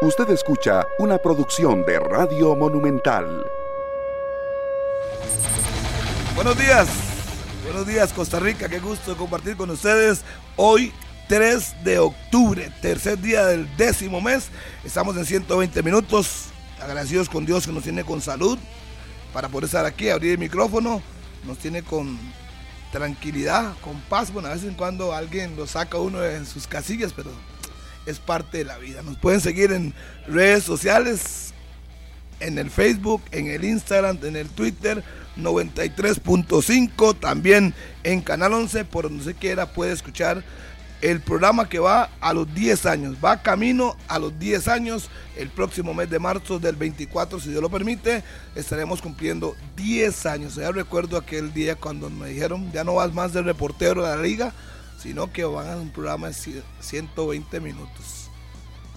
Usted escucha una producción de Radio Monumental. Buenos días, buenos días Costa Rica, qué gusto compartir con ustedes hoy 3 de octubre, tercer día del décimo mes. Estamos en 120 minutos, agradecidos con Dios que nos tiene con salud para poder estar aquí, abrir el micrófono, nos tiene con tranquilidad, con paz. Bueno, a veces en cuando alguien lo saca uno de sus casillas, pero es parte de la vida. Nos pueden seguir en redes sociales, en el Facebook, en el Instagram, en el Twitter, 93.5, también en Canal 11, por donde se quiera puede escuchar el programa que va a los 10 años, va camino a los 10 años, el próximo mes de marzo del 24, si Dios lo permite, estaremos cumpliendo 10 años. Ya recuerdo aquel día cuando me dijeron, ya no vas más de reportero de la liga, sino que van a un programa de 120 minutos.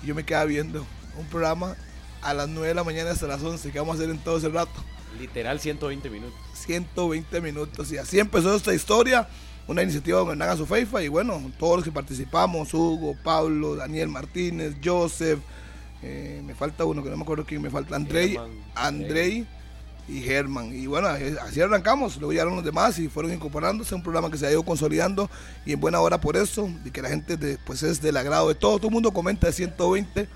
Y yo me quedaba viendo un programa a las 9 de la mañana hasta las 11, que vamos a hacer en todo ese rato. Literal 120 minutos. 120 minutos. Y así empezó esta historia, una iniciativa de Hernán Azufeifa y bueno, todos los que participamos, Hugo, Pablo, Daniel Martínez, Joseph, eh, me falta uno que no me acuerdo quién me falta, Andrei, Andrei y Germán. Y bueno, así arrancamos, luego llegaron los demás y fueron incorporándose, un programa que se ha ido consolidando y en buena hora por eso, y que la gente pues es del agrado de todo, todo el mundo comenta de 120,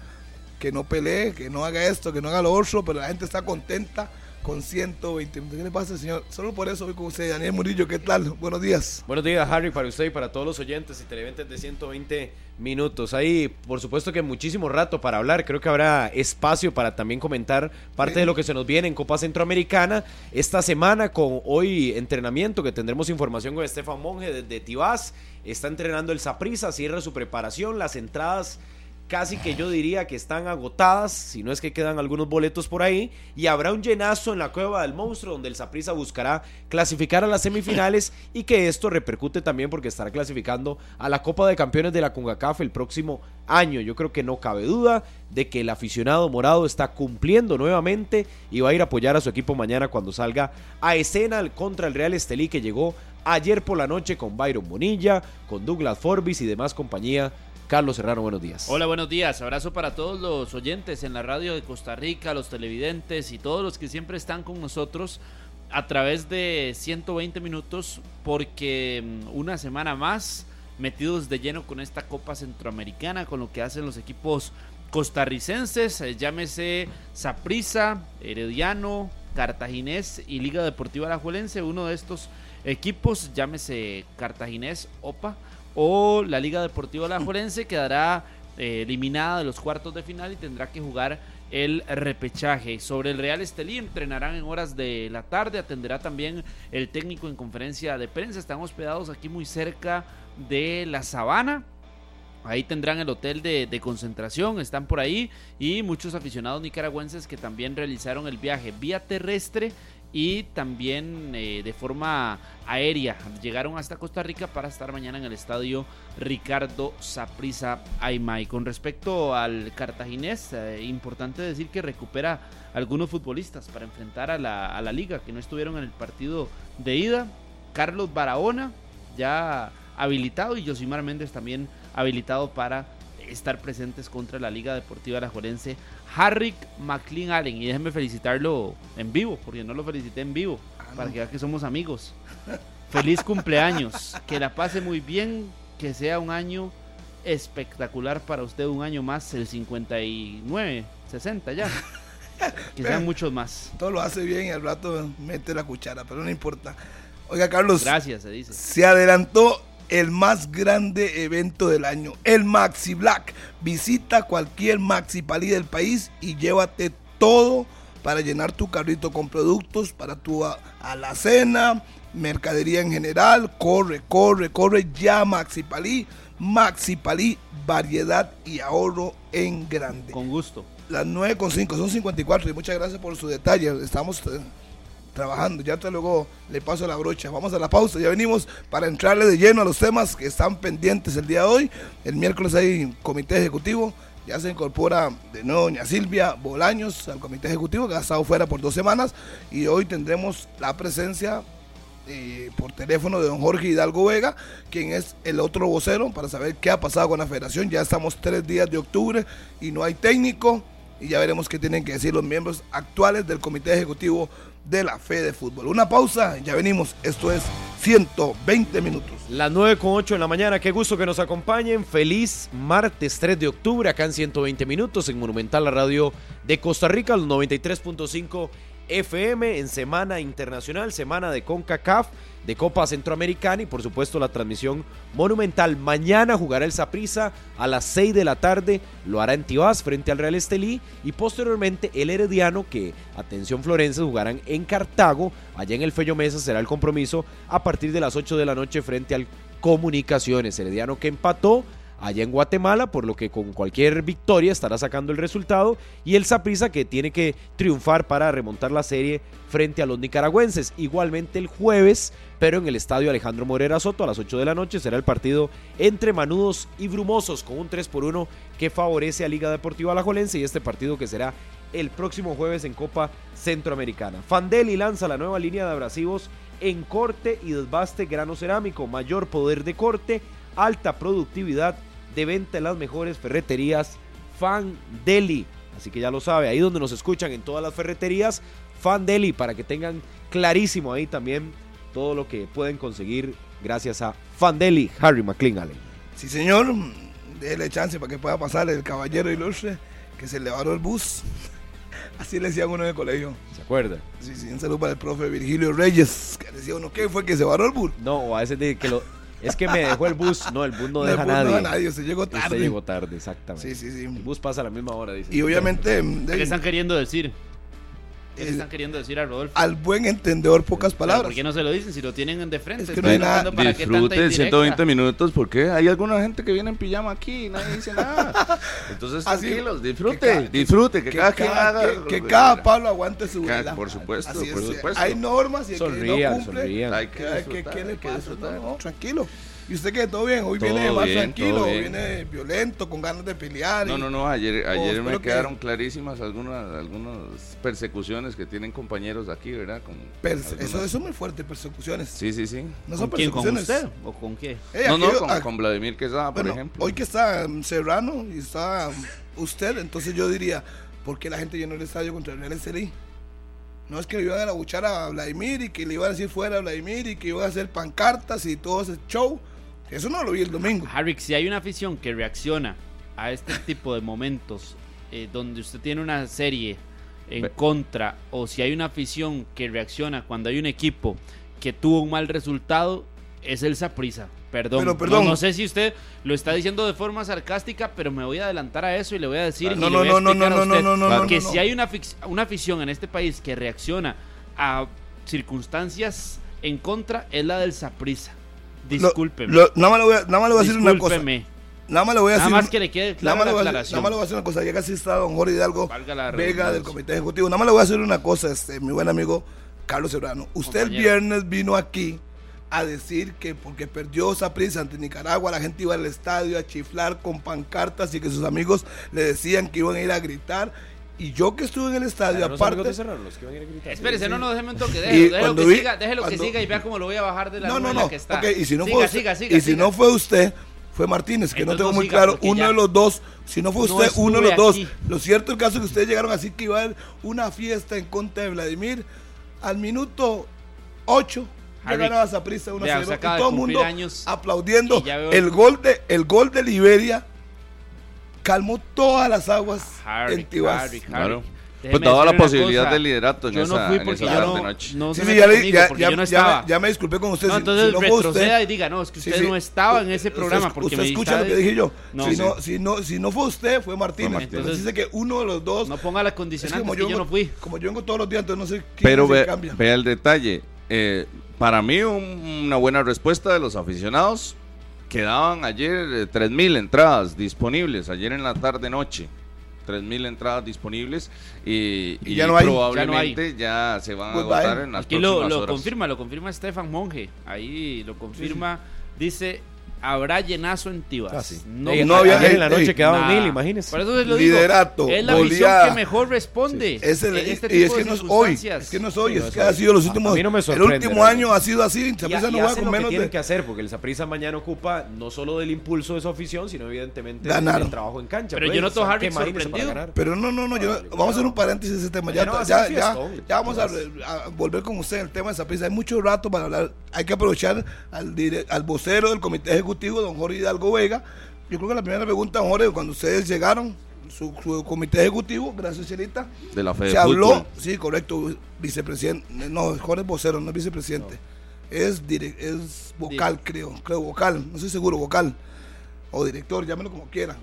que no pelee, que no haga esto, que no haga lo otro, pero la gente está contenta con 120 ¿Qué le pasa, señor? Solo por eso voy con usted, Daniel Murillo. ¿Qué tal? Buenos días. Buenos días, Harry, para usted y para todos los oyentes y televidentes de 120 minutos. Ahí, por supuesto que muchísimo rato para hablar. Creo que habrá espacio para también comentar parte de lo que se nos viene en Copa Centroamericana. Esta semana con hoy entrenamiento, que tendremos información con Estefan Monge desde Tibás. Está entrenando el Saprisa, cierra su preparación. Las entradas casi que yo diría que están agotadas, si no es que quedan algunos boletos por ahí, y habrá un llenazo en la cueva del monstruo donde el Saprissa buscará clasificar a las semifinales y que esto repercute también porque estará clasificando a la Copa de Campeones de la CONCACAF el próximo año. Yo creo que no cabe duda de que el aficionado morado está cumpliendo nuevamente y va a ir a apoyar a su equipo mañana cuando salga a escena contra el Real Estelí que llegó ayer por la noche con Byron Bonilla, con Douglas Forbis y demás compañía Carlos Serrano, buenos días. Hola, buenos días. Abrazo para todos los oyentes en la radio de Costa Rica, los televidentes y todos los que siempre están con nosotros a través de 120 minutos porque mm, una semana más metidos de lleno con esta Copa Centroamericana, con lo que hacen los equipos costarricenses, eh, llámese Saprissa, Herediano, Cartaginés y Liga Deportiva Alajuelense, uno de estos equipos, llámese Cartaginés, OPA, o la Liga Deportiva La Forense quedará eh, eliminada de los cuartos de final y tendrá que jugar el repechaje. Sobre el Real Estelí entrenarán en horas de la tarde, atenderá también el técnico en conferencia de prensa. Están hospedados aquí muy cerca de la Sabana. Ahí tendrán el hotel de, de, concentración, están por ahí y muchos aficionados nicaragüenses que también realizaron el viaje vía terrestre y también eh, de forma aérea llegaron hasta Costa Rica para estar mañana en el estadio Ricardo Saprisa Aymay. Con respecto al cartaginés, eh, importante decir que recupera algunos futbolistas para enfrentar a la, a la liga que no estuvieron en el partido de ida. Carlos Barahona ya habilitado y Josimar Méndez también habilitado para estar presentes contra la Liga Deportiva Alajuelense Harrick McLean Allen. Y déjenme felicitarlo en vivo, porque no lo felicité en vivo, ah, para que vean que somos amigos. Feliz cumpleaños, que la pase muy bien, que sea un año espectacular para usted, un año más, el 59, 60 ya. Que sean muchos más. Todo lo hace bien y al rato mete la cuchara, pero no importa. Oiga, Carlos. Gracias, se dice. Se adelantó el más grande evento del año, el Maxi Black. Visita cualquier Maxi Palí del país y llévate todo para llenar tu carrito con productos para tu alacena, mercadería en general. Corre, corre, corre ya Maxi Palí. Maxi Palí, variedad y ahorro en grande. Con gusto. Las 9.5, son 54 y muchas gracias por su detalle. Estamos eh, trabajando. Ya te luego le paso la brocha. Vamos a la pausa. Ya venimos para entrarle de lleno a los temas que están pendientes el día de hoy. El miércoles hay comité ejecutivo. Ya se incorpora de nuevo doña Silvia Bolaños al comité ejecutivo que ha estado fuera por dos semanas. Y hoy tendremos la presencia eh, por teléfono de don Jorge Hidalgo Vega, quien es el otro vocero, para saber qué ha pasado con la federación. Ya estamos tres días de octubre y no hay técnico y ya veremos qué tienen que decir los miembros actuales del Comité Ejecutivo de la Fe de Fútbol. Una pausa, ya venimos. Esto es 120 minutos. Las 9 con 8 de la mañana, qué gusto que nos acompañen. Feliz martes 3 de octubre, acá en 120 minutos, en Monumental, la radio de Costa Rica, los 93.5 FM, en Semana Internacional, Semana de CONCACAF, de Copa Centroamericana y por supuesto la transmisión monumental. Mañana jugará el Saprissa a las 6 de la tarde, lo hará en Tibás frente al Real Estelí y posteriormente el Herediano que, atención Florense, jugarán en Cartago, allá en el Fello Mesa será el compromiso a partir de las 8 de la noche frente al Comunicaciones. Herediano que empató allá en Guatemala, por lo que con cualquier victoria estará sacando el resultado, y el Saprissa que tiene que triunfar para remontar la serie frente a los nicaragüenses. Igualmente el jueves, pero en el estadio Alejandro Morera Soto a las 8 de la noche será el partido entre Manudos y Brumosos con un 3 por 1 que favorece a Liga Deportiva Alajuelense y este partido que será el próximo jueves en Copa Centroamericana. Fandeli lanza la nueva línea de abrasivos en corte y desbaste grano cerámico, mayor poder de corte, alta productividad de venta en las mejores ferreterías Fan Deli. Así que ya lo sabe, ahí donde nos escuchan en todas las ferreterías, Fan Deli, para que tengan clarísimo ahí también todo lo que pueden conseguir gracias a Fan Deli, Harry McLean Allen. Sí, señor, déle chance para que pueda pasar el caballero ilustre que se le varó el bus. Así le decían uno en el colegio. ¿Se acuerda? Sí, sí, un saludo para el profe Virgilio Reyes, que decía uno, ¿qué fue que se varó el bus? No, a veces de que lo, es que me dejó el bus. No, el bus no deja a nadie. No a nadie, se llegó tarde. Usted llegó tarde, exactamente. Sí, sí, sí. El bus pasa a la misma hora, dice. Y obviamente. ¿Qué están queriendo decir? ¿Qué le están queriendo decir a Rodolfo? Al buen entendedor, pocas Pero, palabras. ¿Por qué no se lo dicen si lo tienen de frente? Es que Estoy no hay nada- para qué tanta Disfrute indirecta. 120 minutos porque hay alguna gente que viene en pijama aquí y nadie dice nada. Entonces Así, tranquilos, que disfrute, cada- disfrute, que, que cada quien haga. que- que cada. Pablo aguante su vela. por supuesto, por es, supuesto. Hay normas y el que Sonrían, no cumple. sonrían. Hay que ¿Qué, qué, disfrutar, hay que disfrutar. No, no, tranquilo. ¿Y usted qué? ¿Todo bien? Hoy Todo viene más bien, tranquilo, viene violento, con ganas de pelear. No, y- no, no, ayer, ayer me que- quedaron clarísimas algunas, algunas persecuciones que tienen compañeros aquí, ¿verdad? Con Perse- algunas- eso, eso es muy fuerte, persecuciones. Sí, sí, sí. No son ¿Con quién? ¿Con persecuciones. usted? ¿O con qué? Eh, no, no, con, ah, con Vladimir Quesada, por bueno, ejemplo. Hoy que está um, Serrano y está um, usted, entonces yo diría, ¿por qué la gente llenó el estadio contra el Real Estelí? No es que le iban a abuchar a Vladimir y que le iban a decir fuera a Vladimir y que iban a hacer pancartas y todo ese show. Eso no lo vi el domingo. Harry, si hay una afición que reacciona a este tipo de momentos eh, donde usted tiene una serie en contra o si hay una afición que reacciona cuando hay un equipo que tuvo un mal resultado, es el Saprisa. Perdón. Pero, perdón. No, no sé si usted lo está diciendo de forma sarcástica, pero me voy a adelantar a eso y le voy a decir. y No, le no, voy a no, no, explicar no, a no, usted no, no, no, que no, si hay una, una afición en este país que reacciona a circunstancias en contra, es la del Saprisa. Discúlpeme. lo- nada más le voy a, nada más le voy a decir una cosa. Discúlpeme. Nada más le voy a Nada decir. más que le quede Nada clara más, la voy a aclaración. nada más le voy a decir una cosa, ya casi está don Jorge Hidalgo Vega del. Comité Ejecutivo. Nada más le voy a decir una cosa, este, mi buen amigo Carlos Serrano. Usted el viernes vino aquí a decir que porque perdió esa prisa ante Nicaragua, la gente iba al estadio a chiflar con pancartas y que sus amigos le decían que iban a ir a gritar. Y yo que estuve en el estadio, ¿No aparte... Serrano los que van a ir a gritar? Espérese, no, no, déjeme un toque. Déjelo, déjelo cuando que, vi- siga, déjelo que cuando- siga y vea cómo lo voy a bajar de la No, no, no. que está. Ok, y si no siga, fue usted, siga, siga, y si siga. no fue usted, fue Martínez, que no Entonces tengo no muy siga, claro, uno ya- de los dos, si no fue No usted, uno de los estuve dos. aquí. Lo cierto el caso es que ustedes llegaron así que iba a haber una fiesta en contra de Vladimir. Al minuto 8 ya Harry, ganaba Saprissa 1 vea, 0 usted y todo el mundo años aplaudiendo. El gol de el gol de Liberia calmó todas las aguas Harry, en Tibás. Harry, Harry. Claro. Pues daba la posibilidad cosa. del liderato en Yo no esa, fui en porque esa yo tarde no, noche. no Sí, se sí, ya, le- ya- ya- yo no ya estaba. me, ya me disculpé con usted. No, si- entonces si no fue usted- y diga, no, es que usted sí. no estaba en ese Usted- programa. usted, porque me escucha lo que dije yo. No. si, Sí. no, si, no, si no fue usted, fue Martínez. Fue Martínez. Entonces dice que uno de los dos. No ponga la condicionante, como es que yo vengo- no fui. Como yo vengo todos los días, entonces no sé quién Pero ve- cambia. el detalle. eh, para mí, un- una buena respuesta de los aficionados. Quedaban ayer eh, 3.000 entradas disponibles, ayer en la tarde-noche. 3.000 entradas disponibles y, Y y ya no hay. probablemente ya, se van a Goodbye. agotar en las Aquí lo, próximas lo horas. confirma, lo confirma Stefan Monge. Ahí lo confirma. Dice habrá llenazo en Tibas. Ah, sí. No, Ey, no había- ayer en la ey, noche quedaban mil, imagínese. Por eso lo digo. Liderato, Es la goleada. visión que mejor responde. Es el- en este y es tipo que de no es hoy, es que no es hoy, Sí, no es es que hoy. ha sido los a últimos, mí no me el último año ha sido así, y no juega hacen con lo que menos tienen de, que hacer, porque el Saprissa mañana ocupa no solo del impulso de su afición, sino evidentemente Ganar. del trabajo en cancha. Pero yo noto o a Harry que sorprendido. Pero no, no, no, vamos a hacer no. un paréntesis de ese tema. Ya, no va vamos a, volver con usted en el tema de Saprissa. Hay mucho rato para hablar. Hay que aprovechar al vocero del comité ejecutivo, don Jorge Hidalgo Vega. Yo creo que la primera pregunta, don Jorge, cuando ustedes llegaron, su, su comité ejecutivo, gracias, Chelita, De la fe se de habló, fútbol. sí, correcto, vicepresidente, no, Jorge es vocero, no es vicepresidente, es, dire- es vocal, creo, creo, vocal, no estoy seguro, vocal, o director, llámelo como quieran.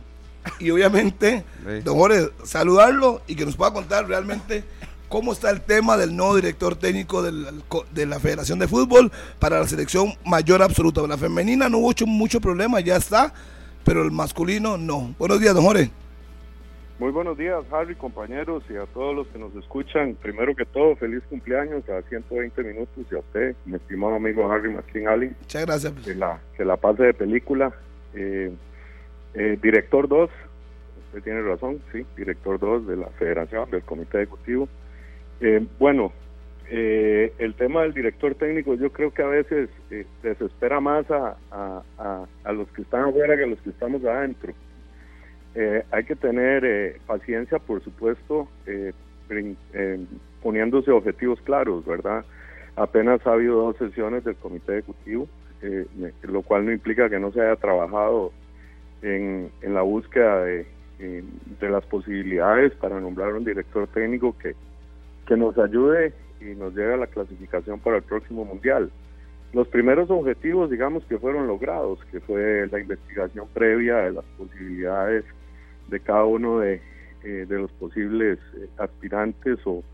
Y obviamente, Sí. don Jorge, saludarlo y que nos pueda contar realmente cómo está el tema del nuevo director técnico del- de la Federación de Fútbol para la selección mayor absoluta. La femenina no hubo mucho, mucho problema, ya está, pero el masculino no. Buenos días, don Jorge. Muy buenos días, Harry, compañeros, y a todos los que nos escuchan. Primero que todo, feliz cumpleaños a 120 minutos y a usted, mi estimado amigo Harry Martín Allen, Muchas gracias. que la, que la pase de película. Eh, eh, director 2, usted tiene razón, sí, director 2 de la Federación, del Comité Ejecutivo. Eh, bueno, eh, el tema del director técnico yo creo que a veces eh, desespera más a, a, a- los que están afuera que a los que estamos adentro. Eh, hay que tener eh, paciencia, por supuesto, eh, poniéndose objetivos claros, ¿verdad? Apenas ha habido dos sesiones del comité ejecutivo, lo cual no implica que no se haya trabajado en, en la búsqueda de, de las posibilidades para nombrar un director técnico que, que nos ayude y nos lleve a la clasificación para el próximo mundial. Los primeros objetivos, digamos, que fueron logrados, que fue la investigación previa de las posibilidades de cada uno de, eh, los posibles eh, aspirantes o,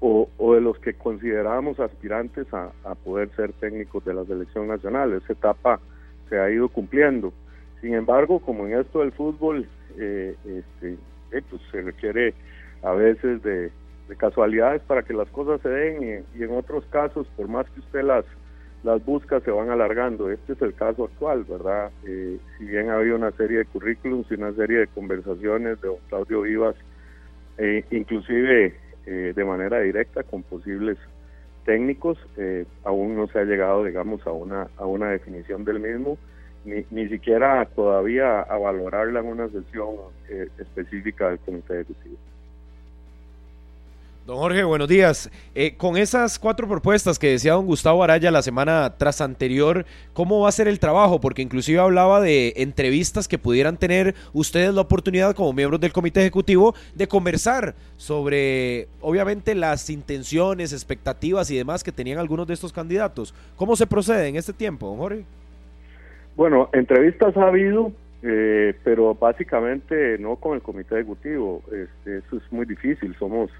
o, de los que considerábamos aspirantes a, a poder ser técnicos de la selección nacional. Esa etapa se ha ido cumpliendo. Sin embargo, como en esto del fútbol, eh, este, eh, pues se requiere a veces de, de casualidades para que las cosas se den y, en otros casos, por más que usted las las buscas se van alargando. Este es el caso actual, ¿verdad? Eh, si bien ha habido una serie de currículums y una serie de conversaciones de don Claudio Vivas, eh, inclusive eh, de manera directa con posibles técnicos, eh, aún no se ha llegado, digamos, a una, a una definición del mismo, ni, ni siquiera todavía a valorarla en una sesión específica del Comité Ejecutivo. Don Jorge, buenos días. Eh, con esas cuatro propuestas que decía don Gustavo Araya la semana tras anterior, ¿cómo va a ser el trabajo? Porque inclusive hablaba de entrevistas que pudieran tener ustedes la oportunidad como miembros del comité ejecutivo de conversar sobre, obviamente, las intenciones, expectativas y demás que tenían algunos de estos candidatos. ¿Cómo se procede en este tiempo, don Jorge? Bueno, entrevistas ha habido, eh, pero básicamente no con el comité ejecutivo. Este, eso es muy difícil. Somos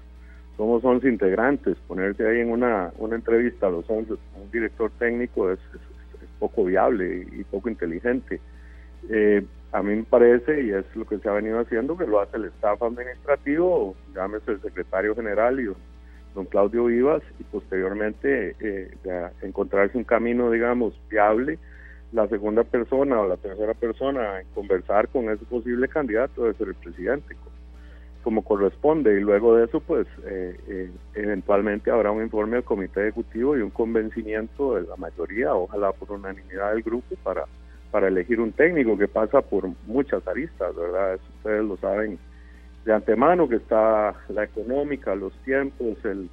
somos 11 integrantes. Ponerse ahí en una, una entrevista a los 11, un director técnico es, poco viable y, poco inteligente. Eh, a mí me parece, y es lo que se ha venido haciendo, que lo hace el staff administrativo, llámese el secretario general y don, Claudio Vivas, y posteriormente eh, encontrarse un camino, digamos, viable la segunda persona o la tercera persona en conversar con ese posible candidato debe ser el presidente, como corresponde. Y luego de eso, pues, eh, eh, eventualmente habrá un informe del comité ejecutivo y un convencimiento de la mayoría, ojalá por unanimidad del grupo, para, para elegir un técnico que pasa por muchas aristas, ¿verdad? Eso ustedes lo saben de antemano, que está la económica, los tiempos, el,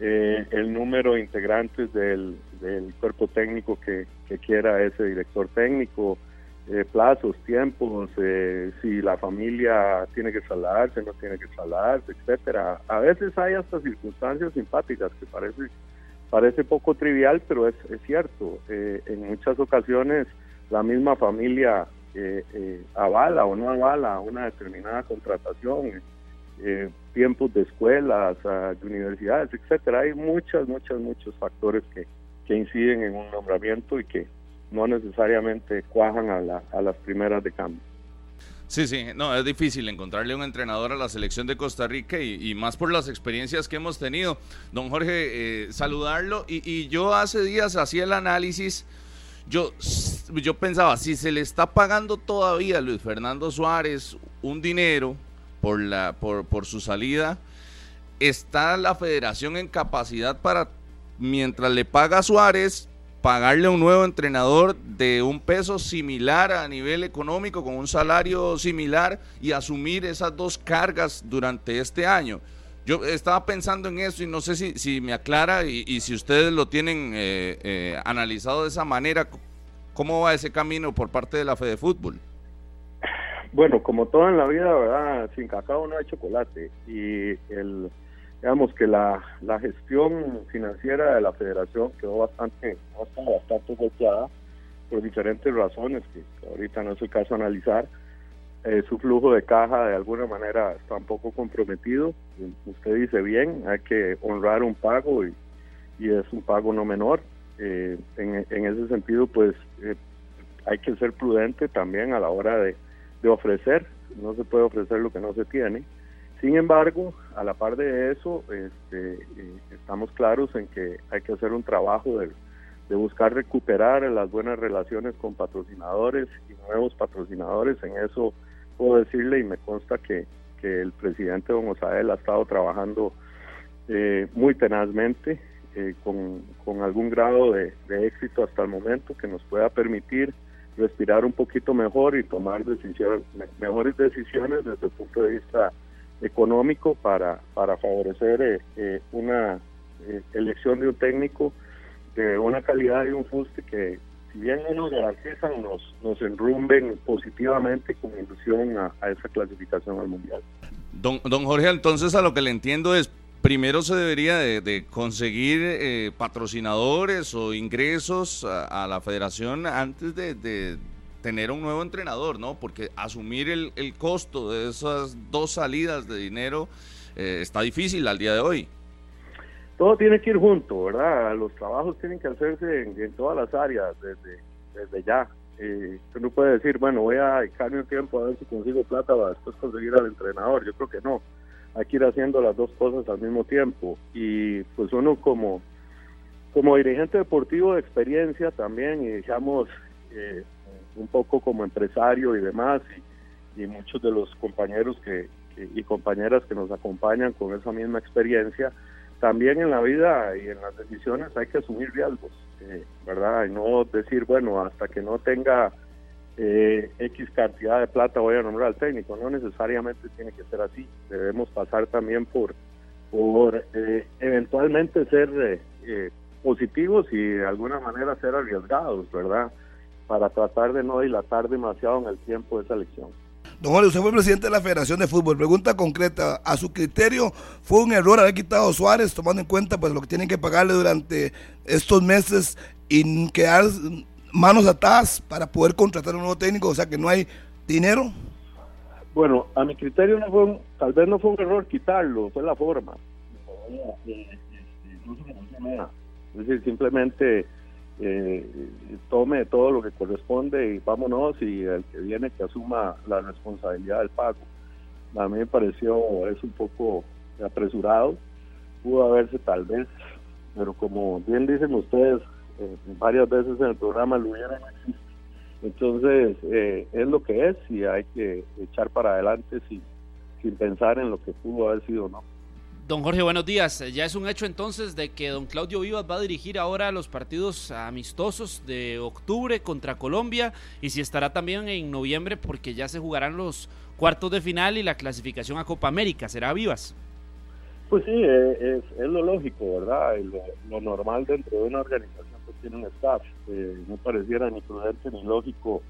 eh, el número de integrantes del, del cuerpo técnico que, que quiera ese director técnico, eh, plazos, tiempos, eh, si la familia tiene que trasladarse, no tiene que trasladarse, etcétera. A veces hay hasta circunstancias simpáticas que parece parece poco trivial, pero es, es cierto. Eh, en muchas ocasiones la misma familia eh, eh, avala o no avala una determinada contratación, tiempos de escuelas, de universidades, etcétera. Hay muchas, muchas, muchos factores que, que inciden en un nombramiento y que no necesariamente cuajan a, la, a las primeras de cambio. Sí, sí, no, es difícil encontrarle un entrenador a la selección de Costa Rica y, más por las experiencias que hemos tenido. Don Jorge, eh, saludarlo y, y yo hace días hacía el análisis, yo yo pensaba, si se le está pagando todavía a Luis Fernando Suárez un dinero por, la, por, por su salida, ¿está la federación en capacidad para, mientras le paga a Suárez, pagarle a un nuevo entrenador de un peso similar a nivel económico, con un salario similar y asumir esas dos cargas durante este año? Yo estaba pensando en eso y no sé si, si me aclara y, si ustedes lo tienen eh, eh, analizado de esa manera, ¿cómo va ese camino por parte de la Fede Fútbol? Bueno, como todo en la vida, ¿verdad? Sin cacao no hay chocolate. Y el, digamos que la, la gestión financiera de la federación quedó bastante, bastante golpeada por diferentes razones que ahorita no es el caso analizar eh, su flujo de caja de alguna manera está un poco comprometido. Usted dice bien, hay que honrar un pago y, y es un pago no menor. Eh, en, en, ese sentido, pues eh, hay que ser prudente también a la hora de, de, ofrecer. No se puede ofrecer lo que no se tiene. Sin embargo, a la par de eso, este, estamos claros en que hay que hacer un trabajo de, de buscar recuperar las buenas relaciones con patrocinadores y nuevos patrocinadores. En eso puedo decirle y me consta que, que el presidente Don Osael ha estado trabajando eh, muy tenazmente, eh, con, con, algún grado de, éxito hasta el momento que nos pueda permitir respirar un poquito mejor y tomar decisiones, mejores decisiones desde el punto de vista económico para, para favorecer eh, una elección de un técnico de una calidad y un fuste que, si bien no nos garantizan, nos, nos enrumben positivamente con ilusión a, esa clasificación al Mundial. Don, don Jorge, entonces a lo que le entiendo es, primero se debería de, conseguir eh, patrocinadores o ingresos a, la federación antes de, tener un nuevo entrenador, ¿no? Porque asumir el, el costo de esas dos salidas de dinero eh, está difícil al día de hoy todo tiene que ir junto, ¿verdad? Los trabajos tienen que hacerse en, todas las áreas desde, desde ya. Eh, no puede decir, bueno, voy a dedicarme un tiempo a ver si consigo plata para después conseguir al entrenador. Yo creo que no. Hay que ir haciendo las dos cosas al mismo tiempo. Y pues uno como, como dirigente deportivo de experiencia también, y digamos, eh, un poco como empresario y demás, y, muchos de los compañeros que, y compañeras que nos acompañan con esa misma experiencia, también en la vida y en las decisiones hay que asumir riesgos, eh, ¿verdad? Y no decir, bueno, hasta que no tenga eh, X cantidad de plata voy a nombrar al técnico. No necesariamente tiene que ser así. Debemos pasar también por, por eh, eventualmente ser positivos y de alguna manera ser arriesgados, ¿verdad? Para tratar de no dilatar demasiado en el tiempo de esa elección. Don Jorge, usted fue presidente de la Federación de Fútbol. Pregunta concreta, ¿a su criterio fue un error haber quitado a Suárez, tomando en cuenta pues lo que tienen que pagarle durante estos meses y quedar manos atadas para poder contratar un nuevo técnico? O sea, que no hay dinero. Bueno, a mi criterio no fue tal vez no fue un error quitarlo, fue la forma. Es decir, simplemente eh, tome todo lo que corresponde y vámonos y el que viene que asuma la responsabilidad del pago. A mí me pareció es un poco apresurado, pudo haberse tal vez, pero como bien dicen ustedes, eh, varias veces en el programa lo hubiera Entonces eh, es lo que es y hay que echar para adelante sin, sin pensar en lo que pudo haber sido no. Don Jorge, buenos días. Ya es un hecho entonces de que don Claudio Vivas va a dirigir ahora los partidos amistosos de octubre contra Colombia y si estará también en noviembre porque ya se jugarán los cuartos de final y la clasificación a Copa América. ¿Será Vivas? Pues sí, eh, es, lo lógico, ¿verdad? Lo, normal dentro de una organización que tiene un staff. Eh, no pareciera ni prudente ni lógico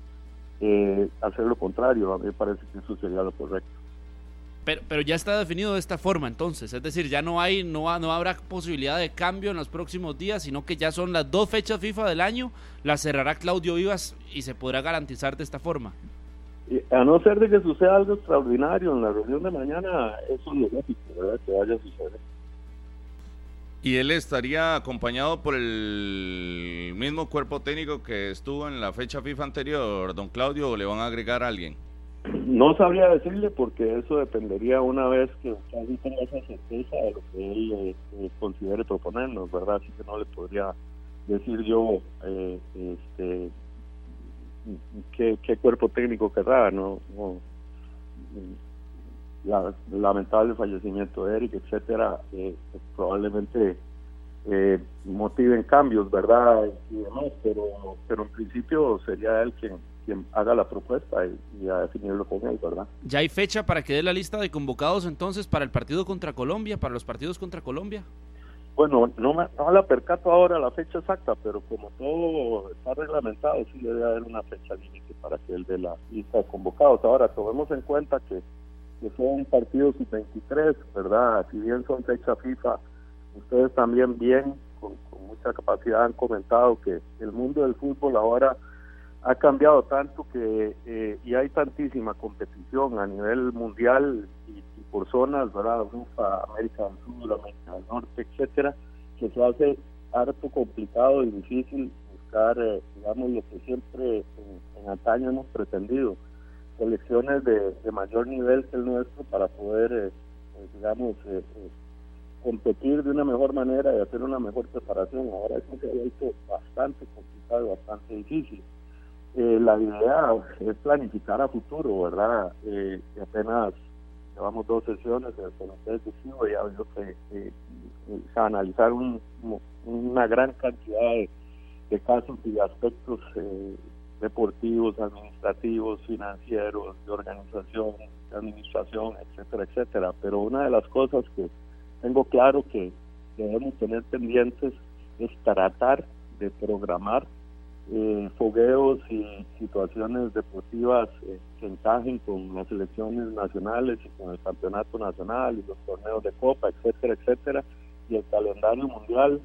eh, hacer lo contrario. A mí me parece que eso sería lo correcto. Pero, pero ya está definido de esta forma entonces, es decir, ya no hay, no, no habrá posibilidad de cambio en los próximos días, sino que ya son las dos fechas FIFA del año, las cerrará Claudio Vivas y se podrá garantizar de esta forma. a no ser de que suceda algo extraordinario en la reunión de mañana, eso es lógico, ¿verdad? Que vaya a suceder. ¿Y él estaría acompañado por el mismo cuerpo técnico que estuvo en la fecha FIFA anterior, don Claudio, o le van a agregar a alguien? No sabría decirle porque eso dependería una vez que alguien tenga esa certeza de lo que él eh, eh, considere proponernos, ¿verdad? Así que no le podría decir yo eh, este, qué, qué cuerpo técnico querrá, ¿no? no la, lamentable fallecimiento de Eric, etcétera, eh, probablemente eh, motiven cambios, ¿verdad? Y demás, pero, pero en principio sería él quien, quien haga la propuesta y, a definirlo con él, ¿verdad? ¿Ya hay fecha para que dé la lista de convocados entonces para el partido contra Colombia, para los partidos contra Colombia? Bueno, no, me, no la percato ahora la fecha exacta, pero como todo está reglamentado, sí debe haber una fecha límite para que él dé la lista de convocados. Ahora, tomemos en cuenta que que son partidos sub-23, ¿verdad? Si bien son fecha FIFA, ustedes también bien, con, mucha capacidad, han comentado que el mundo del fútbol ahora ha cambiado tanto que eh, y hay tantísima competición a nivel mundial y, por zonas, ¿verdad? Europa, América del Sur, América del Norte, etcétera, que se hace harto complicado y difícil buscar, eh, digamos, lo que siempre en, en antaño hemos pretendido, selecciones de, mayor nivel que el nuestro para poder, eh, eh, digamos, eh, competir de una mejor manera y hacer una mejor preparación. Ahora eso se ha bastante complicado y bastante difícil. La idea es planificar a futuro, ¿verdad? apenas llevamos dos sesiones de comité y ya vio que analizar una gran cantidad de, de casos y aspectos deportivos, administrativos, financieros, de organización, de administración, etcétera, etcétera. Pero una de las cosas que tengo claro que debemos tener pendientes es tratar de programar eh, fogueos y situaciones deportivas eh, que encajen con las elecciones nacionales y con el campeonato nacional y los torneos de copa, etcétera, etcétera, y el calendario mundial,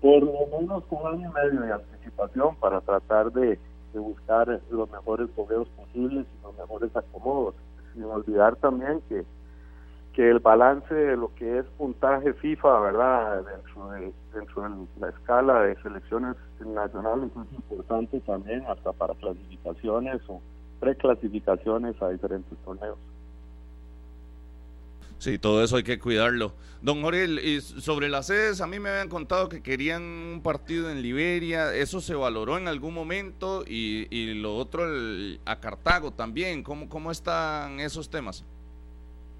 por lo menos con año y medio de anticipación para tratar de de buscar los mejores fogueos posibles y los mejores acomodos. Sin olvidar también que, que el balance de lo que es puntaje FIFA, ¿verdad? Dentro de, dentro de la escala de selecciones nacionales es importante también hasta para clasificaciones o preclasificaciones a diferentes torneos. Sí, todo eso hay que cuidarlo. Don Jorge, y sobre las sedes, a mí me habían contado que querían un partido en Liberia, ¿eso se valoró en algún momento? Y, y lo otro, a Cartago también, ¿cómo, cómo están esos temas?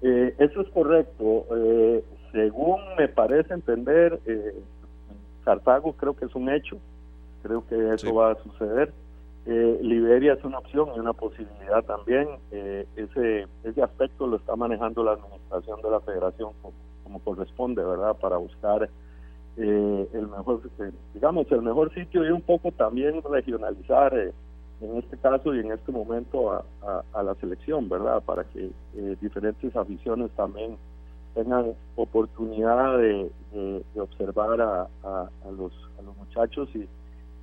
Eh, eso es correcto. Eh, según me parece entender, eh, Cartago creo que es un hecho, creo que eso va a suceder. Eh, Liberia es una opción y una posibilidad también. Eh, ese, ese aspecto lo está manejando la administración de la federación como, corresponde, ¿verdad? Para buscar eh, el mejor, digamos, el mejor sitio y un poco también regionalizar, en este caso y en este momento, a, la selección, ¿verdad? Para que diferentes aficiones también tengan oportunidad de, observar a, a, los, a los muchachos y,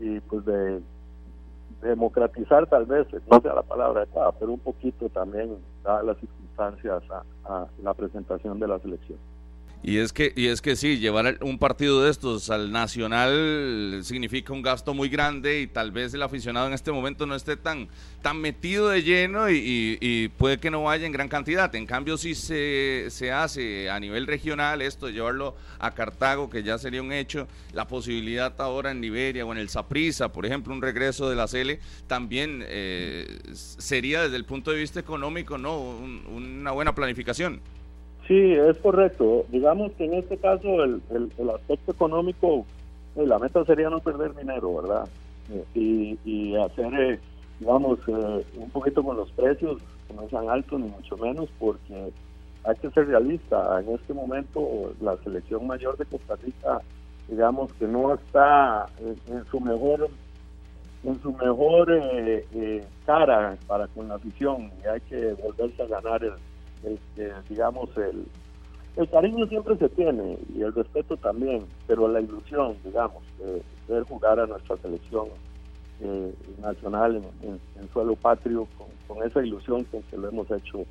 y pues de democratizar tal vez, no sea la palabra adecuada, pero un poquito también, dadas las circunstancias, a, la presentación de la selección. Y es que y es que sí, llevar un partido de estos al Nacional significa un gasto muy grande y tal vez el aficionado en este momento no esté tan tan metido de lleno y, puede que no vaya en gran cantidad. En cambio, si se, se hace a nivel regional esto de llevarlo a Cartago, que ya sería un hecho, la posibilidad ahora en Liberia o en el Saprissa, por ejemplo, un regreso de la Cele, también eh, sería desde el punto de vista económico, ¿no? una buena planificación. Sí, es correcto. Digamos que en este caso el, el, aspecto económico, eh, la meta sería no perder dinero, ¿verdad? Eh, y, hacer, eh, digamos, un poquito con los precios, que no sean altos ni mucho menos, porque hay que ser realista. En este momento la selección mayor de Costa Rica, digamos que no está en, su mejor en su mejor cara para con la afición y hay que volverse a ganar el este, digamos, el, el cariño siempre se tiene y el respeto también, pero la ilusión, digamos, de poder jugar a nuestra selección eh, nacional en, suelo patrio con, esa ilusión con que lo hemos hecho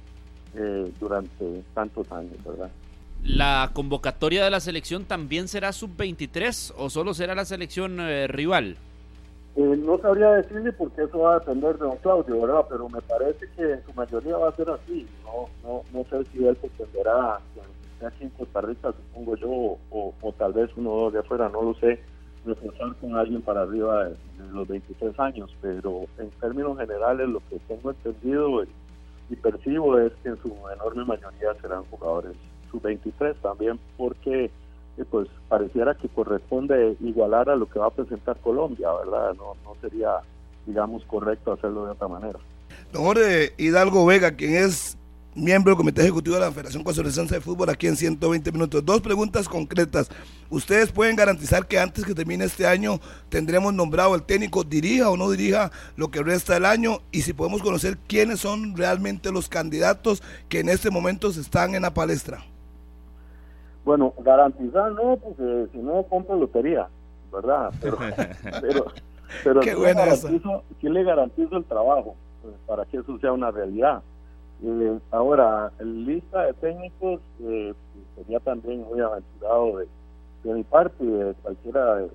eh, durante tantos años, ¿verdad? ¿La convocatoria de la selección también será sub-23 o solo será la selección eh, rival? Eh, no sabría decirle porque eso va a depender de don Claudio, ¿verdad? Pero me parece que en su mayoría va a ser así. No no, no sé si él pretenderá que aquí en Costa Rica, supongo yo, o, tal vez uno de afuera, no lo sé. reforzar con alguien para arriba de, los 23 años, pero en términos generales lo que tengo entendido y, percibo es que en su enorme mayoría serán jugadores sub-23 también, porque pues pareciera que corresponde igualar a lo que va a presentar Colombia, ¿verdad? No, sería, digamos, correcto hacerlo de otra manera. Don Jorge Hidalgo Vega, quien es miembro del Comité Ejecutivo de la Federación Costarricense de Fútbol aquí en 120 minutos. Dos preguntas concretas. ¿Ustedes pueden garantizar que antes que termine este año tendremos nombrado el técnico, dirija o no dirija lo que resta del año? Y si podemos conocer quiénes son realmente los candidatos que en este momento están en la palestra. Bueno, garantizar no, porque si no compro lotería, ¿verdad? Pero, pero, Qué le garantizo, le garantizo el trabajo pues, para que eso sea una realidad eh, ahora, lista de técnicos eh, sería también muy aventurado de, mi parte y de cualquiera de,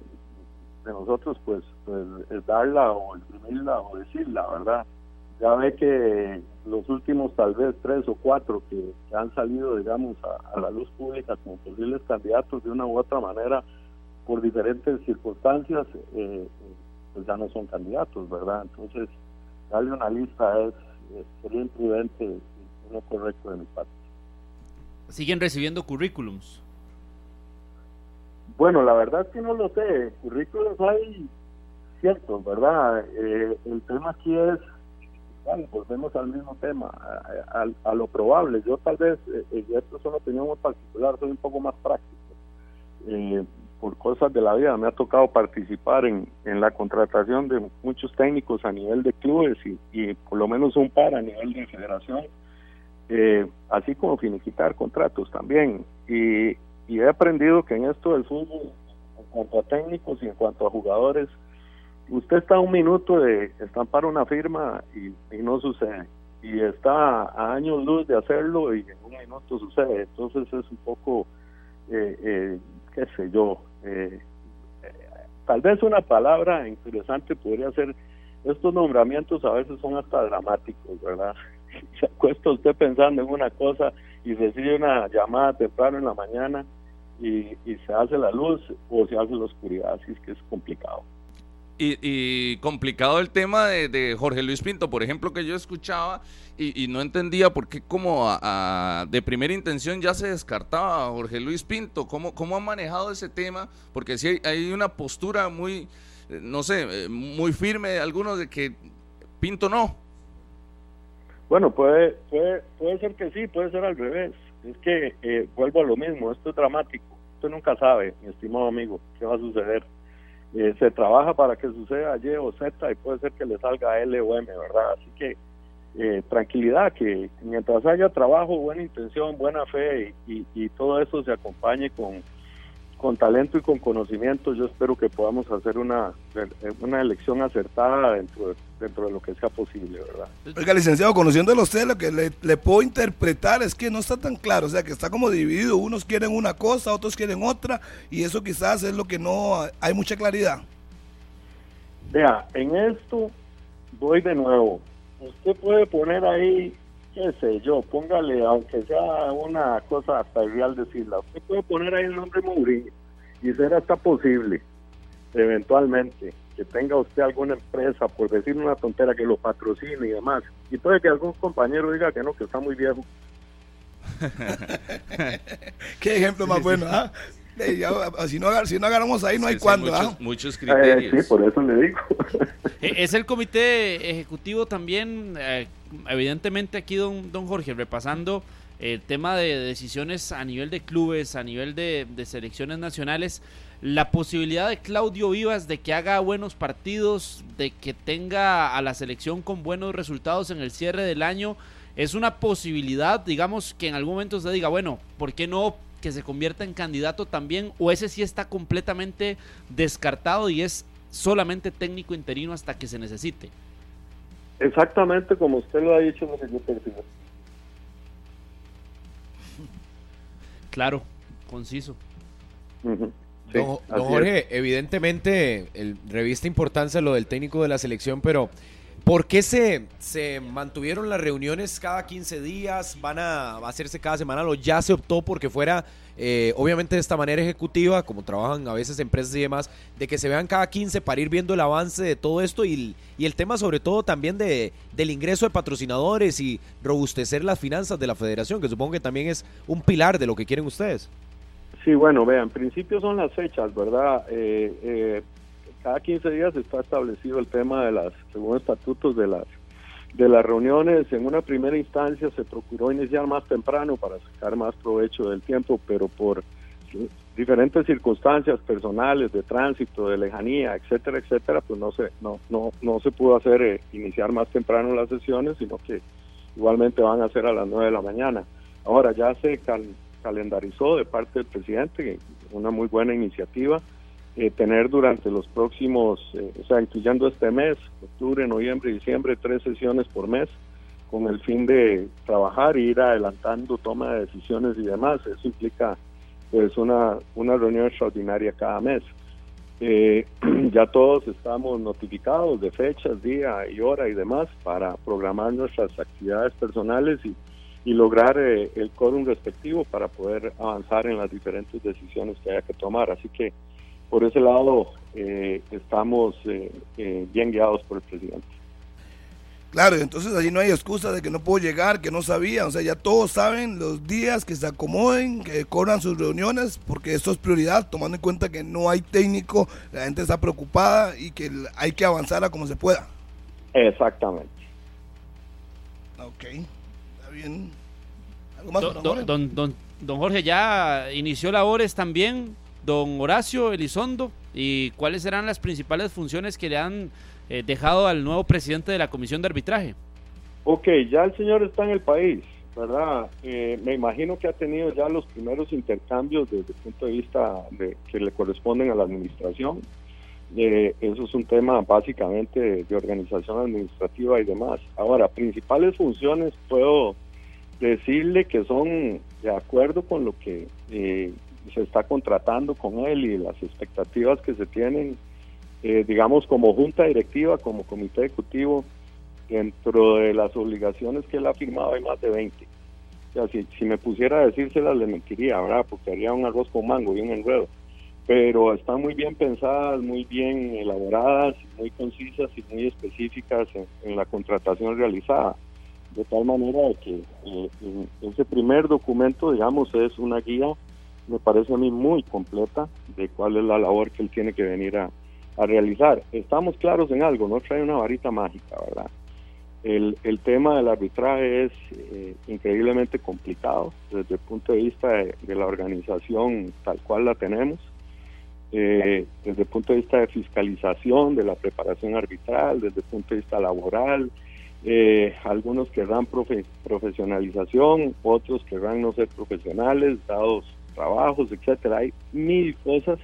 nosotros, pues, pues es darla o imprimirla o decirla, ¿verdad? Ya ve que los últimos tal vez tres o cuatro que, han salido, digamos, a, la luz pública como posibles candidatos de una u otra manera por diferentes circunstancias, eh, pues ya no son candidatos, ¿verdad? Entonces, darle una lista es eh, sería imprudente y no correcto de mi parte. ¿Siguen recibiendo currículums? Bueno, la verdad es que no lo sé. Currículums hay ciertos, ¿verdad? Eh, el tema aquí es, bueno, volvemos al mismo tema, a, lo probable. Yo tal vez, eh, y esto es una opinión muy particular, soy un poco más práctico. Eh, por cosas de la vida me ha tocado participar en, en la contratación de muchos técnicos a nivel de clubes y, por lo menos un par a nivel de federación, eh, así como finiquitar contratos también. Y, he aprendido que en esto del fútbol, en cuanto a técnicos y en cuanto a jugadores, usted está a un minuto de estampar una firma y, no sucede. Y está a años luz de hacerlo y en un minuto sucede. Entonces es un poco, eh, eh, qué sé yo, eh, tal vez una palabra interesante podría ser, estos nombramientos a veces son hasta dramáticos, ¿verdad? Se acuesta usted pensando en una cosa y recibe una llamada temprano en la mañana y, y se hace la luz o se hace la oscuridad, así es que es complicado. Y, complicado el tema de, Jorge Luis Pinto, por ejemplo, que yo escuchaba y, no entendía por qué como de primera intención ya se descartaba a Jorge Luis Pinto. ¿Cómo, ¿Cómo ha manejado ese tema? Porque si hay, una postura muy, eh, no sé, eh, muy firme de algunos de que Pinto no. Bueno, puede, puede, puede ser que sí, puede ser al revés. Es que eh, vuelvo a lo mismo, esto es dramático. Usted nunca sabe, mi estimado amigo, qué va a suceder eh, se trabaja para que suceda Y o Z y puede ser que le salga L o M, ¿verdad? Así que eh, tranquilidad, que mientras haya trabajo, buena intención, buena fe y, todo eso se acompañe con, con talento y con conocimiento, yo espero que podamos hacer una, una elección acertada dentro de dentro de lo que sea posible, ¿verdad? Oiga, licenciado, conociéndolo usted, lo que le, puedo interpretar es que no está tan claro, o sea, que está como dividido, unos quieren una cosa, otros quieren otra, y eso quizás es lo que no hay mucha claridad. Vea, en esto voy de nuevo. Usted puede poner ahí, qué sé yo, póngale, aunque sea una cosa hasta ideal decirla, usted puede poner ahí el nombre Mourinho y será hasta posible, eventualmente que tenga usted alguna empresa, por decir una tontera, que lo patrocine y demás. Y puede que algún compañero diga que no, que está muy viejo. Qué ejemplo más bueno, ¿ah? Si, no, si no agarramos ahí, no hay cuándo. ¿ah? Muchos, criterios. Eh, sí, por eso le digo. Eh, es el comité ejecutivo también, eh, evidentemente aquí don, don Jorge, repasando el tema de decisiones a nivel de clubes, a nivel de, de selecciones nacionales la posibilidad de Claudio Vivas de que haga buenos partidos, de que tenga a la selección con buenos resultados en el cierre del año, es una posibilidad, digamos, que en algún momento se diga, bueno, ¿por qué no que se convierta en candidato también? O ese sí está completamente descartado y es solamente técnico interino hasta que se necesite. Exactamente como usted lo ha dicho, no sé Claro, conciso don, Jorge, evidentemente el revista importancia lo del técnico de la selección, pero ¿Por qué se, se mantuvieron las reuniones cada 15 días? ¿Van a hacerse cada semana o ya se optó porque fuera, eh, obviamente de esta manera ejecutiva, como trabajan a veces empresas y demás, de que se vean cada 15 para ir viendo el avance de todo esto y, el tema sobre todo también de, del ingreso de patrocinadores y robustecer las finanzas de la federación, que supongo que también es un pilar de lo que quieren ustedes? Sí, bueno, vean, en principio son las fechas, ¿verdad? Eh, eh, cada 15 días está establecido el tema de las, según estatutos de las de las reuniones, en una primera instancia se procuró iniciar más temprano para sacar más provecho del tiempo, pero por diferentes circunstancias personales de tránsito, de lejanía, etcétera, etcétera, pues no se no no no se pudo hacer eh, iniciar más temprano las sesiones, sino que igualmente van a ser a las 9 de la mañana. Ahora ya se calendarizó de parte del presidente una muy buena iniciativa eh, tener durante los próximos, eh, o sea, incluyendo este mes, octubre, noviembre diciembre, tres sesiones por mes, con el fin de trabajar e ir adelantando toma de decisiones y demás. Eso implica pues una, una reunión extraordinaria cada mes. Eh, ya todos estamos notificados de fechas, día y hora y demás para programar nuestras actividades personales y, y lograr el quórum respectivo para poder avanzar en las diferentes decisiones que haya que tomar. Así que por ese lado eh, estamos eh, eh, bien guiados por el presidente. Claro, entonces allí no hay excusa de que no puedo llegar, que no sabía, o sea, ya todos saben los días que se acomoden, que corran sus reuniones, porque esto es prioridad, tomando en cuenta que no hay técnico, la gente está preocupada y que hay que avanzar a como se pueda. Exactamente. Ok, está bien. ¿Algo más, don, don, don, don Jorge, ya inició labores también don Horacio Elizondo y cuáles serán las principales funciones que le han eh, dejado al nuevo presidente de la Comisión de Arbitraje. Ok, ya el señor está en el país, ¿verdad? Eh, me imagino que ha tenido ya los primeros intercambios desde el punto de vista que le corresponden a la administración. Eh, eso es un tema básicamente de organización administrativa y demás. Ahora, principales funciones puedo decirle que son de acuerdo con lo que se está contratando con él y las expectativas que se tienen, eh, digamos, como junta directiva, como comité ejecutivo, dentro de las obligaciones que él ha firmado hay más de 20. O si me pusiera a decírselas le mentiría, ¿verdad? Porque haría un arroz con mango y un enredo. Pero están muy bien pensadas, muy bien elaboradas, muy concisas y muy específicas en, la contratación realizada. De tal manera que eh, ese primer documento, digamos, es una guía me parece a mí muy completa de cuál es la labor que él tiene que venir a, realizar. Estamos claros en algo, no trae una varita mágica, ¿verdad? El, el tema del arbitraje es eh, increíblemente complicado desde el punto de vista de, la organización tal cual la tenemos, eh, desde el punto de vista de fiscalización de la preparación arbitral, desde el punto de vista laboral, eh, algunos querrán profesionalización, otros querrán no ser profesionales, dados trabajos, etcétera. Hay mil cosas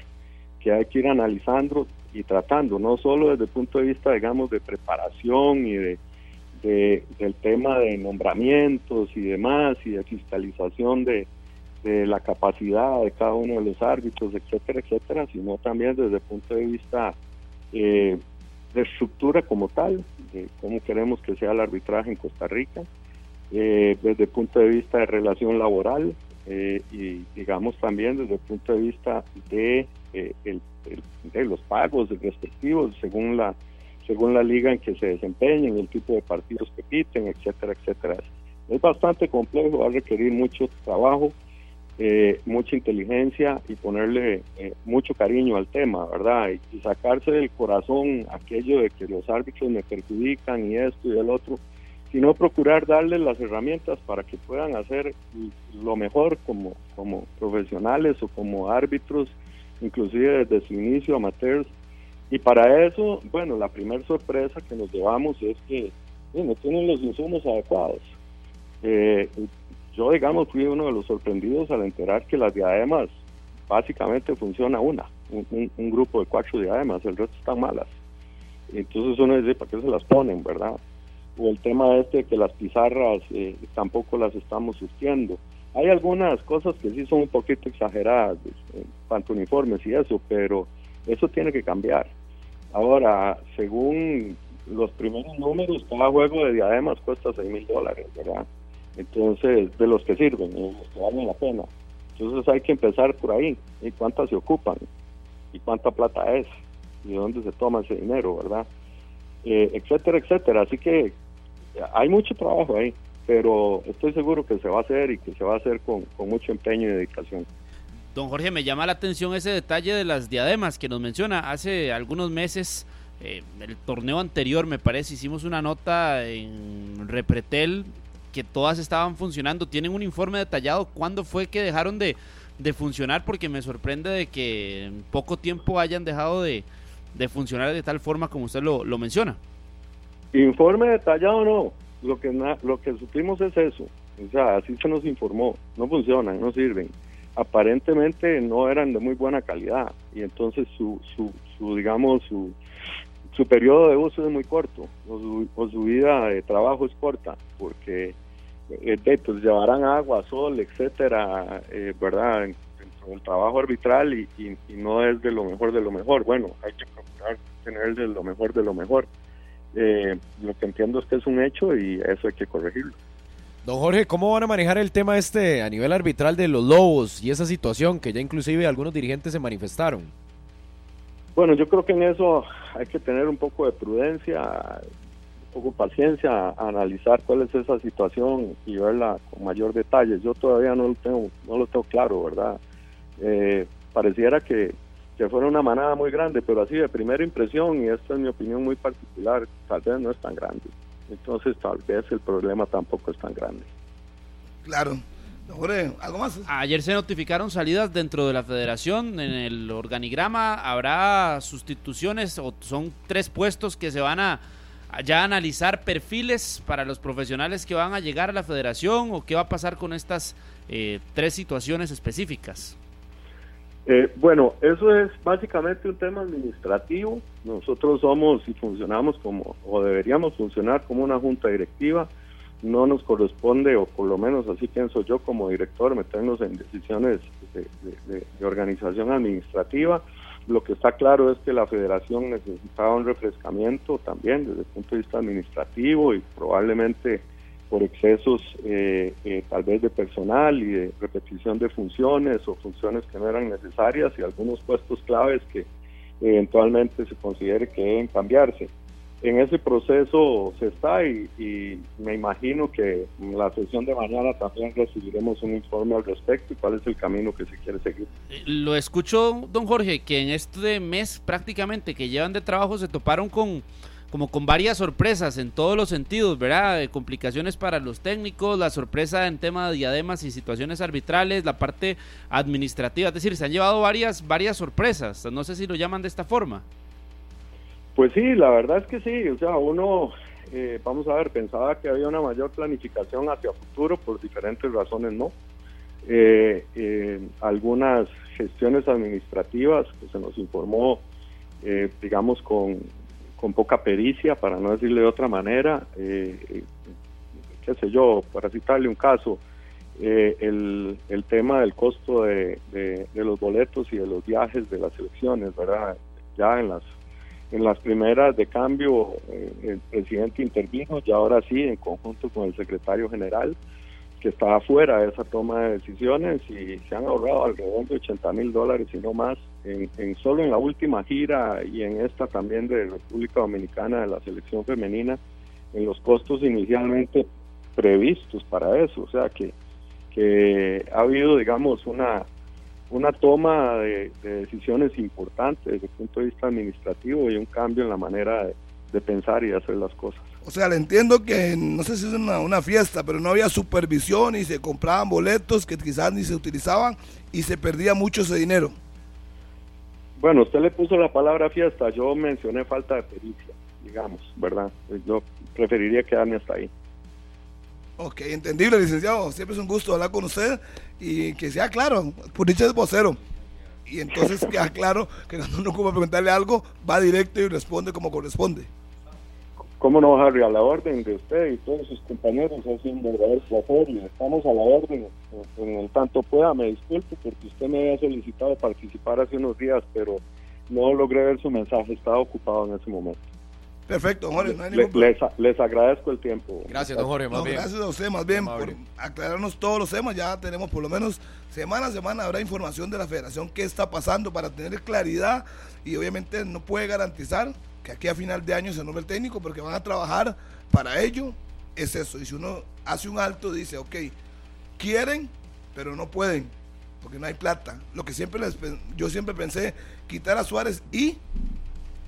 que hay que ir analizando y tratando, no solo desde el punto de vista, digamos, de preparación y de, del tema de nombramientos y demás, y de fiscalización de, la capacidad de cada uno de los árbitros, etcétera, etcétera, sino también desde el punto de vista eh, de estructura como tal, de cómo queremos que sea el arbitraje en Costa Rica, eh, desde el punto de vista de relación laboral, eh, y digamos también desde el punto de vista de, eh, el, de los pagos respectivos según la según la liga en que se desempeñen, el tipo de partidos que piten, etcétera, etcétera. Es bastante complejo, va a requerir mucho trabajo, eh, mucha inteligencia y ponerle mucho cariño al tema, ¿verdad? Y, y, sacarse del corazón aquello de que los árbitros me perjudican y esto y el otro, sino procurar darles las herramientas para que puedan hacer lo mejor como, como profesionales o como árbitros, inclusive desde su inicio amateurs. Y para eso, bueno, la primera sorpresa que nos llevamos es que no tienen los insumos adecuados. Eh, yo, digamos, fui uno de los sorprendidos al enterar que las diademas básicamente funciona una, un, un grupo de cuatro diademas, el resto están malas. Entonces uno dice, ¿para qué se las ponen, verdad? O el tema este que las pizarras eh, tampoco las estamos surtiendo. Hay algunas cosas que sí son un poquito exageradas, eh, cuanto uniformes y eso, pero eso tiene que cambiar. Ahora, según los primeros números, cada juego de diademas cuesta 6 mil dólares, ¿verdad? Entonces, de los que sirven, y los que valen la pena. Entonces hay que empezar por ahí. ¿Y cuántas se ocupan? ¿Y cuánta plata es? ¿Y de dónde se toma ese dinero, verdad? Eh, etcétera, etcétera. Así que hay mucho trabajo ahí, pero estoy seguro que se va a hacer y que se va a hacer con, mucho empeño y dedicación. Don Jorge, me llama la atención ese detalle de las diademas que nos menciona. Hace algunos meses, eh, el torneo anterior, me parece, hicimos una nota en Repretel que todas estaban funcionando. Tienen un informe detallado. ¿Cuándo fue que dejaron de, de funcionar? Porque me sorprende de que en poco tiempo hayan dejado de, de funcionar de tal forma como usted lo, lo menciona. Informe detallado no. Lo que, lo que supimos es eso. O sea, así se nos informó. No funcionan, no sirven. Aparentemente no eran de muy buena calidad y entonces su, su, su digamos, su, su periodo de uso es muy corto o su, o su vida de trabajo es corta porque eh, de- pues llevarán agua, sol, etcétera, eh, ¿verdad? Del trabajo arbitral y, y- y no es de lo mejor de lo mejor. Bueno, hay que procurar tener de lo mejor de lo mejor. Eh, lo que entiendo es que es un hecho y eso hay que corregirlo. Don Jorge, ¿cómo van a manejar el tema este a nivel arbitral de los lobos y esa situación que ya inclusive algunos dirigentes se manifestaron? Bueno, yo creo que en eso hay que tener un poco de prudencia, un poco de paciencia, a analizar cuál es esa situación y verla con mayor detalle. Yo todavía no lo tengo, no lo tengo claro, ¿verdad? Eh, pareciera que, que fuera una manada muy grande, pero así de primera impresión, y esta es mi opinión muy particular, tal vez no es tan grande. Entonces tal vez el problema tampoco es tan grande. Claro. Jorge, ¿algo más? Ayer se notificaron salidas dentro de la federación. En el organigrama habrá sustituciones o son tres puestos que se van a a ya analizar perfiles para los profesionales que van a llegar a la federación o qué va a pasar con estas eh, tres situaciones específicas. Eh, bueno, eso es básicamente un tema administrativo. Nosotros somos y funcionamos como, o deberíamos funcionar como una junta directiva. No nos corresponde, o por lo menos así pienso yo como director, meternos en decisiones de, de- organización administrativa. Lo que está claro es que la federación necesitaba un refrescamiento también desde el punto de vista administrativo y probablemente por excesos eh, eh, tal vez de personal y de repetición de funciones o funciones que no eran necesarias y algunos puestos claves que eventualmente se considere que deben cambiarse. En ese proceso se está y, y me imagino que en la sesión de mañana también recibiremos un informe al respecto y cuál es el camino que se quiere seguir. Eh, Lo escucho, don Jorge, que en este mes prácticamente que llevan de trabajo se toparon con como con varias sorpresas en todos los sentidos, ¿verdad? De complicaciones para los técnicos, la sorpresa en tema de diademas y situaciones arbitrales, la parte administrativa, es decir, se han llevado varias varias sorpresas, no sé si lo llaman de esta forma. Pues sí, la verdad es que sí, o sea, uno, eh, vamos a ver, pensaba que había una mayor planificación hacia futuro, por diferentes razones no. Eh, eh, algunas gestiones administrativas que se nos informó, eh, digamos, con, con poca pericia, para no decirle de otra manera, eh, eh, qué sé yo, para citarle un caso, eh, el, el tema del costo de, de- los boletos y de los viajes de las elecciones, ¿verdad? Ya en las en las primeras de cambio eh, el presidente intervino y ahora sí en conjunto con el secretario general que estaba fuera de esa toma de decisiones y se han ahorrado alrededor de 80 mil dólares y no más en, solo en la última gira y en esta también de República Dominicana de la selección femenina en los costos inicialmente previstos para eso o sea que que ha habido digamos una una toma de, de decisiones importantes desde el punto de vista administrativo y un cambio en la manera de pensar y de hacer las cosas. O sea, le entiendo que no sé si es una, una fiesta, pero no había supervisión y se compraban boletos que quizás ni se utilizaban y se perdía mucho ese dinero. Bueno, usted le puso la palabra fiesta, yo mencioné falta de pericia, digamos, ¿verdad? Yo preferiría quedarme hasta ahí. Ok, entendible, licenciado. Siempre es un gusto hablar con usted y que sea claro, por dicha es vocero. Y entonces queda claro que cuando uno ocupa preguntarle algo, va directo y responde como corresponde. ¿Cómo no, Harry? A la orden de usted y todos sus compañeros, ha sido un verdadero placer y estamos a la orden en, en el tanto pueda. Me disculpe porque usted me había solicitado participar hace unos días, pero no logré ver su mensaje, estaba ocupado en ese momento. Perfecto, don Jorge, no hay ningún problema. les, les agradezco el tiempo. Gracias, don Jorge, más No, bien. gracias a usted, más bien, por aclararnos todos los temas. Ya tenemos por lo menos semana a semana habrá información de la federación, qué está pasando para tener claridad y obviamente no puede garantizar que aquí a final de año se nombre el técnico porque van a trabajar para ello. Es eso. Y si uno hace un alto, dice, ok, quieren, pero no pueden porque no hay plata. Lo que siempre les, yo siempre pensé, quitar a Suárez y,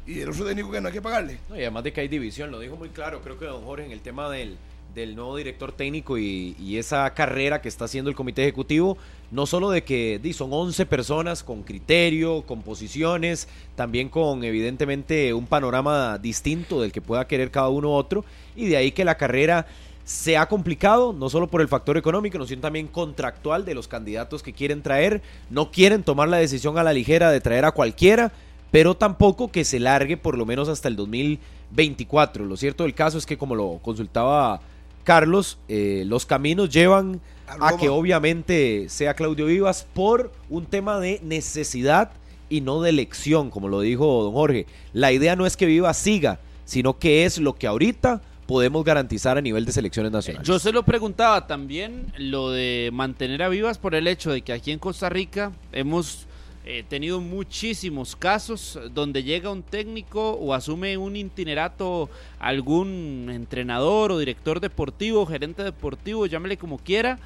y el otro técnico que no hay que pagarle. No, y además de que hay división, lo dijo muy claro, creo que don Jorge en el tema del, del nuevo director técnico y, y esa carrera que está haciendo el comité ejecutivo, no solo de que son 11 personas con criterio, con posiciones, también con evidentemente un panorama distinto del que pueda querer cada uno otro, y de ahí que la carrera se ha complicado, no solo por el factor económico, sino también contractual de los candidatos que quieren traer, no quieren tomar la decisión a la ligera de traer a cualquiera, pero tampoco que se largue por lo menos hasta el 2024. Lo cierto del caso es que, como lo consultaba Carlos, eh, los caminos llevan A que obviamente sea Claudio Vivas por un tema de necesidad y no de elección, como lo dijo don Jorge. La idea no es que Vivas siga, sino que es lo que ahorita podemos garantizar a nivel de selecciones nacionales. Yo se lo preguntaba también lo de mantener a vivas por el hecho de que aquí en Costa Rica hemos eh, tenido muchísimos casos donde llega un técnico o asume un itinerato algún entrenador o director deportivo, gerente deportivo, llámele como quiera,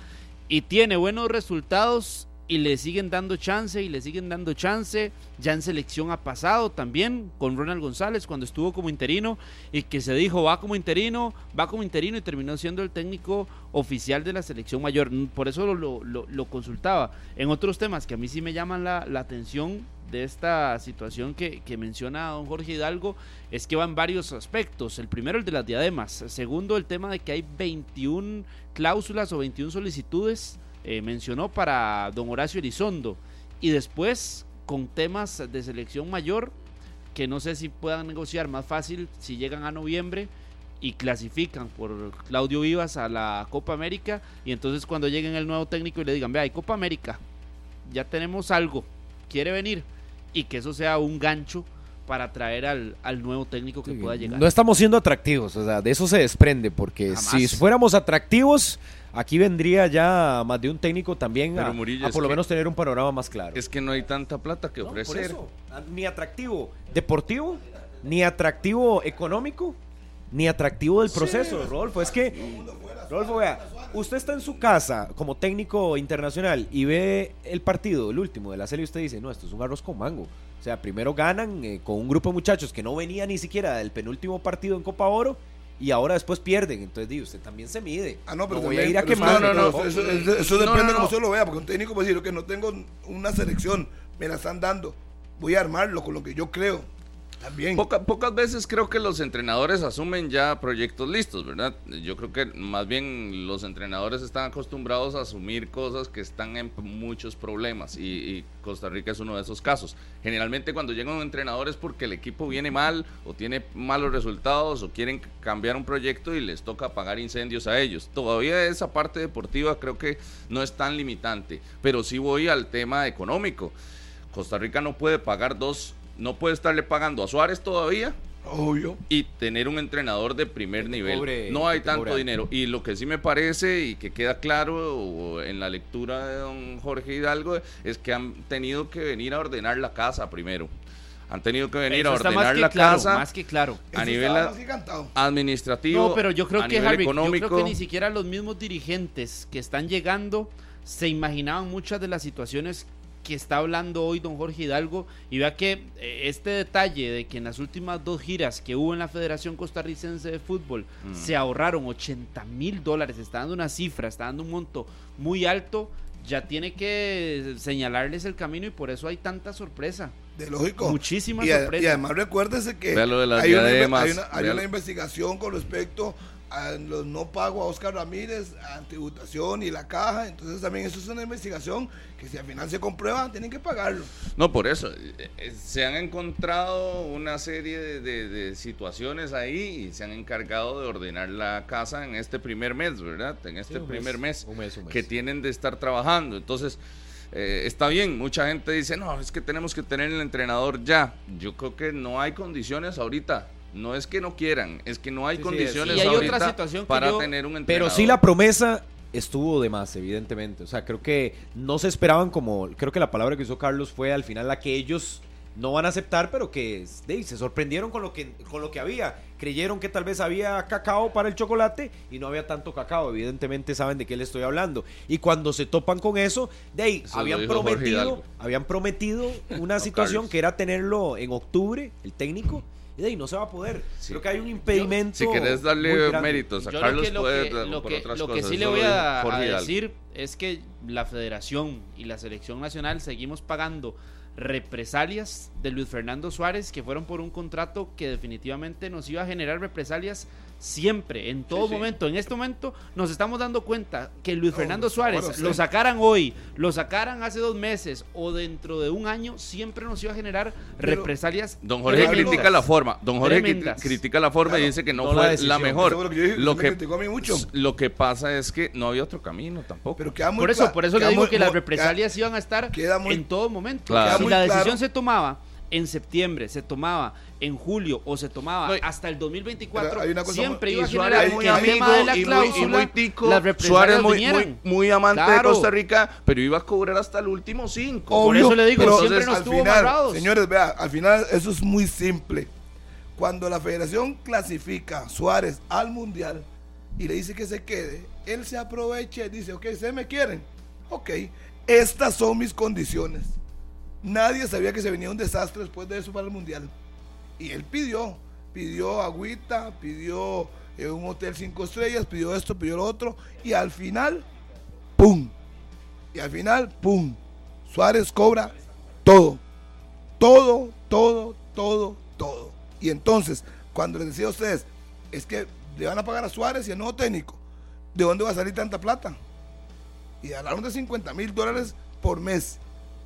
y tiene buenos resultados y le siguen dando chance y le siguen dando chance. Ya en selección ha pasado también con Ronald González cuando estuvo como interino y que se dijo va como interino, va como interino y terminó siendo el técnico oficial de la selección mayor. Por eso lo, lo- lo consultaba. En otros temas que a mí sí me llaman la, la atención de esta situación que, que menciona don Jorge Hidalgo es que van varios aspectos. El primero el de las diademas. Segundo el tema de que hay 21 cláusulas o 21 solicitudes eh, mencionó para don Horacio Elizondo. Y después con temas de selección mayor que no sé si puedan negociar más fácil si llegan a noviembre y clasifican por Claudio Vivas a la Copa América y entonces cuando lleguen el nuevo técnico y le digan, vea, hay Copa América, ya tenemos algo, quiere venir y que eso sea un gancho para traer al, al nuevo técnico que pueda llegar. No estamos siendo atractivos, o sea, de eso se desprende, porque Jamás. si fuéramos atractivos, aquí vendría ya más de un técnico también a, Murillo, a es por lo que- menos tener un panorama más claro. Es que no hay tanta plata que No, por ofrecer. eso, ah, ni atractivo deportivo, ni atractivo económico, ni atractivo del proceso, Rodolfo. Es que, Rodolfo, vea, usted está en su casa como técnico internacional y ve el partido, el último de la serie, y usted dice, no, esto es un arroz con mango. O sea, primero ganan eh, con un grupo de muchachos que no venía ni siquiera del penúltimo partido en Copa Oro y ahora después pierden. Entonces, di, usted también se mide. Ah, no, pero voy a ir a quemar. no, no, no. Eso, eso- eso No, depende no, no. como usted lo vea, porque un técnico puede decir que no tengo una selección, me la están dando, voy a armarlo con lo que yo creo. También. Poca- pocas veces creo que los entrenadores asumen ya proyectos listos, ¿verdad? Yo creo que más bien los entrenadores están acostumbrados a asumir cosas que están en muchos problemas y, Costa Rica es uno de esos casos. Generalmente cuando llega un entrenador es porque el equipo viene mal o tiene malos resultados o quieren cambiar un proyecto y les toca apagar incendios a ellos. Todavía esa parte deportiva creo que no es tan limitante, pero sí voy al tema económico. Costa Rica no puede pagar dos, no puede estarle pagando a Suárez todavía Obvio. y tener un entrenador de primer nivel. cobre- no hay tanto dinero. Y lo que sí me parece y que queda claro en la lectura de don Jorge Hidalgo es que han tenido que venir a ordenar la casa primero. Han tenido que venir Eso a ordenar más que la claro, casa más que claro. a Eso nivel administrativo, No, pero yo creo a que nivel Harvick, yo económico. creo que ni siquiera los mismos dirigentes que están llegando se imaginaban muchas de las situaciones que está hablando hoy don Jorge Hidalgo y vea que eh, este detalle de que en las últimas dos giras que hubo en la Federación Costarricense de Fútbol Mm. se ahorraron 80 mil dólares, está dando una cifra, está dando un monto muy alto, ya tiene que señalarles el camino y por eso hay tanta sorpresa. De lógico. Muchísima y, a- sorpresa. y además recuérdese que hay, una, hay una- hay una investigación con respecto a los no pagos a Oscar Ramírez, a tributación y la caja. Entonces también eso es una investigación que si al final se comprueba, tienen que pagarlo. No, por eso. eh, eh, Se han encontrado una serie de, de- de situaciones ahí y se han encargado de ordenar la casa en este primer mes, ¿verdad? En este un primer mes, mes, un mes, un mes. que tienen de estar trabajando. Entonces, eh, está bien. Mucha gente dice, no, es que tenemos que tener el entrenador ya. Yo creo que no hay condiciones ahorita No es que no quieran, es que no hay Sí, sí, condiciones es- Y hay otra ahorita para yo- tener un entrenador. Pero sí la promesa estuvo de más, evidentemente. O sea, creo que no se esperaban como, creo que la palabra que usó Carlos fue al final la que ellos no van a aceptar, pero que se sorprendieron con lo que con lo que había. Creyeron que tal vez había cacao para el chocolate y no había tanto cacao. Evidentemente saben de qué le estoy hablando. Y cuando se topan con eso, de ahí habían prometido, habían prometido una situación Carlos. que era tenerlo en octubre, el técnico. Y de ahí no se va a poder. Sí. Creo que hay un impedimento. Si querés darle méritos a Yo Carlos, que lo puede que, dar lo por que, otras lo que cosas. sí le voy lo a, a decir es que la federación y la selección nacional seguimos pagando represalias de Luis Fernando Suárez que fueron por un contrato que definitivamente nos iba a generar represalias siempre, en todo Sí, sí. momento. En este momento nos estamos dando cuenta que Luis No, Fernando Suárez sí. lo sacaran hoy, lo sacaran hace dos meses o dentro de un año, siempre nos iba a generar Pero- represalias. Don Jorge critica la forma. Don Jorge Tremendas. critica la forma y dice que no, fue la, decisión. mejor. Lo que yo dije, lo, usted me que, criticó a mí mucho. lo que pasa es que no había otro camino tampoco. Pero queda muy Por eso, por eso le digo muy- que las represalias iban a estar queda muy- en todo momento. Claro. Si la claro. decisión se tomaba en septiembre, se tomaba en julio o se tomaba No, hasta el 2024, Pero hay una cosa siempre iba a generar muy tema de la y muy, y cláusula, muy tico, Suárez muy, muy, muy amante Claro. de Costa Rica, pero iba a cobrar hasta el último cinco. Por eso le digo, pero siempre entonces, nos tuvo final, amarrados. Señores, vea, al final eso es muy simple. Cuando la federación clasifica a Suárez al mundial y le dice que se quede, él se aprovecha y dice, ok, ¿ustedes me quieren? Ok, estas son mis condiciones. Nadie sabía que se venía un desastre después de eso para el mundial. Y él pidió, pidió agüita, pidió eh, un hotel cinco estrellas, pidió esto, pidió lo otro, y al final, ¡pum! Y al final, ¡pum! Suárez cobra todo. Todo, todo, todo, todo. Y entonces, cuando les decía a ustedes, es que le van a pagar a Suárez y al nuevo técnico, ¿de dónde va a salir tanta plata? Y hablaron de 50 mil dólares por mes.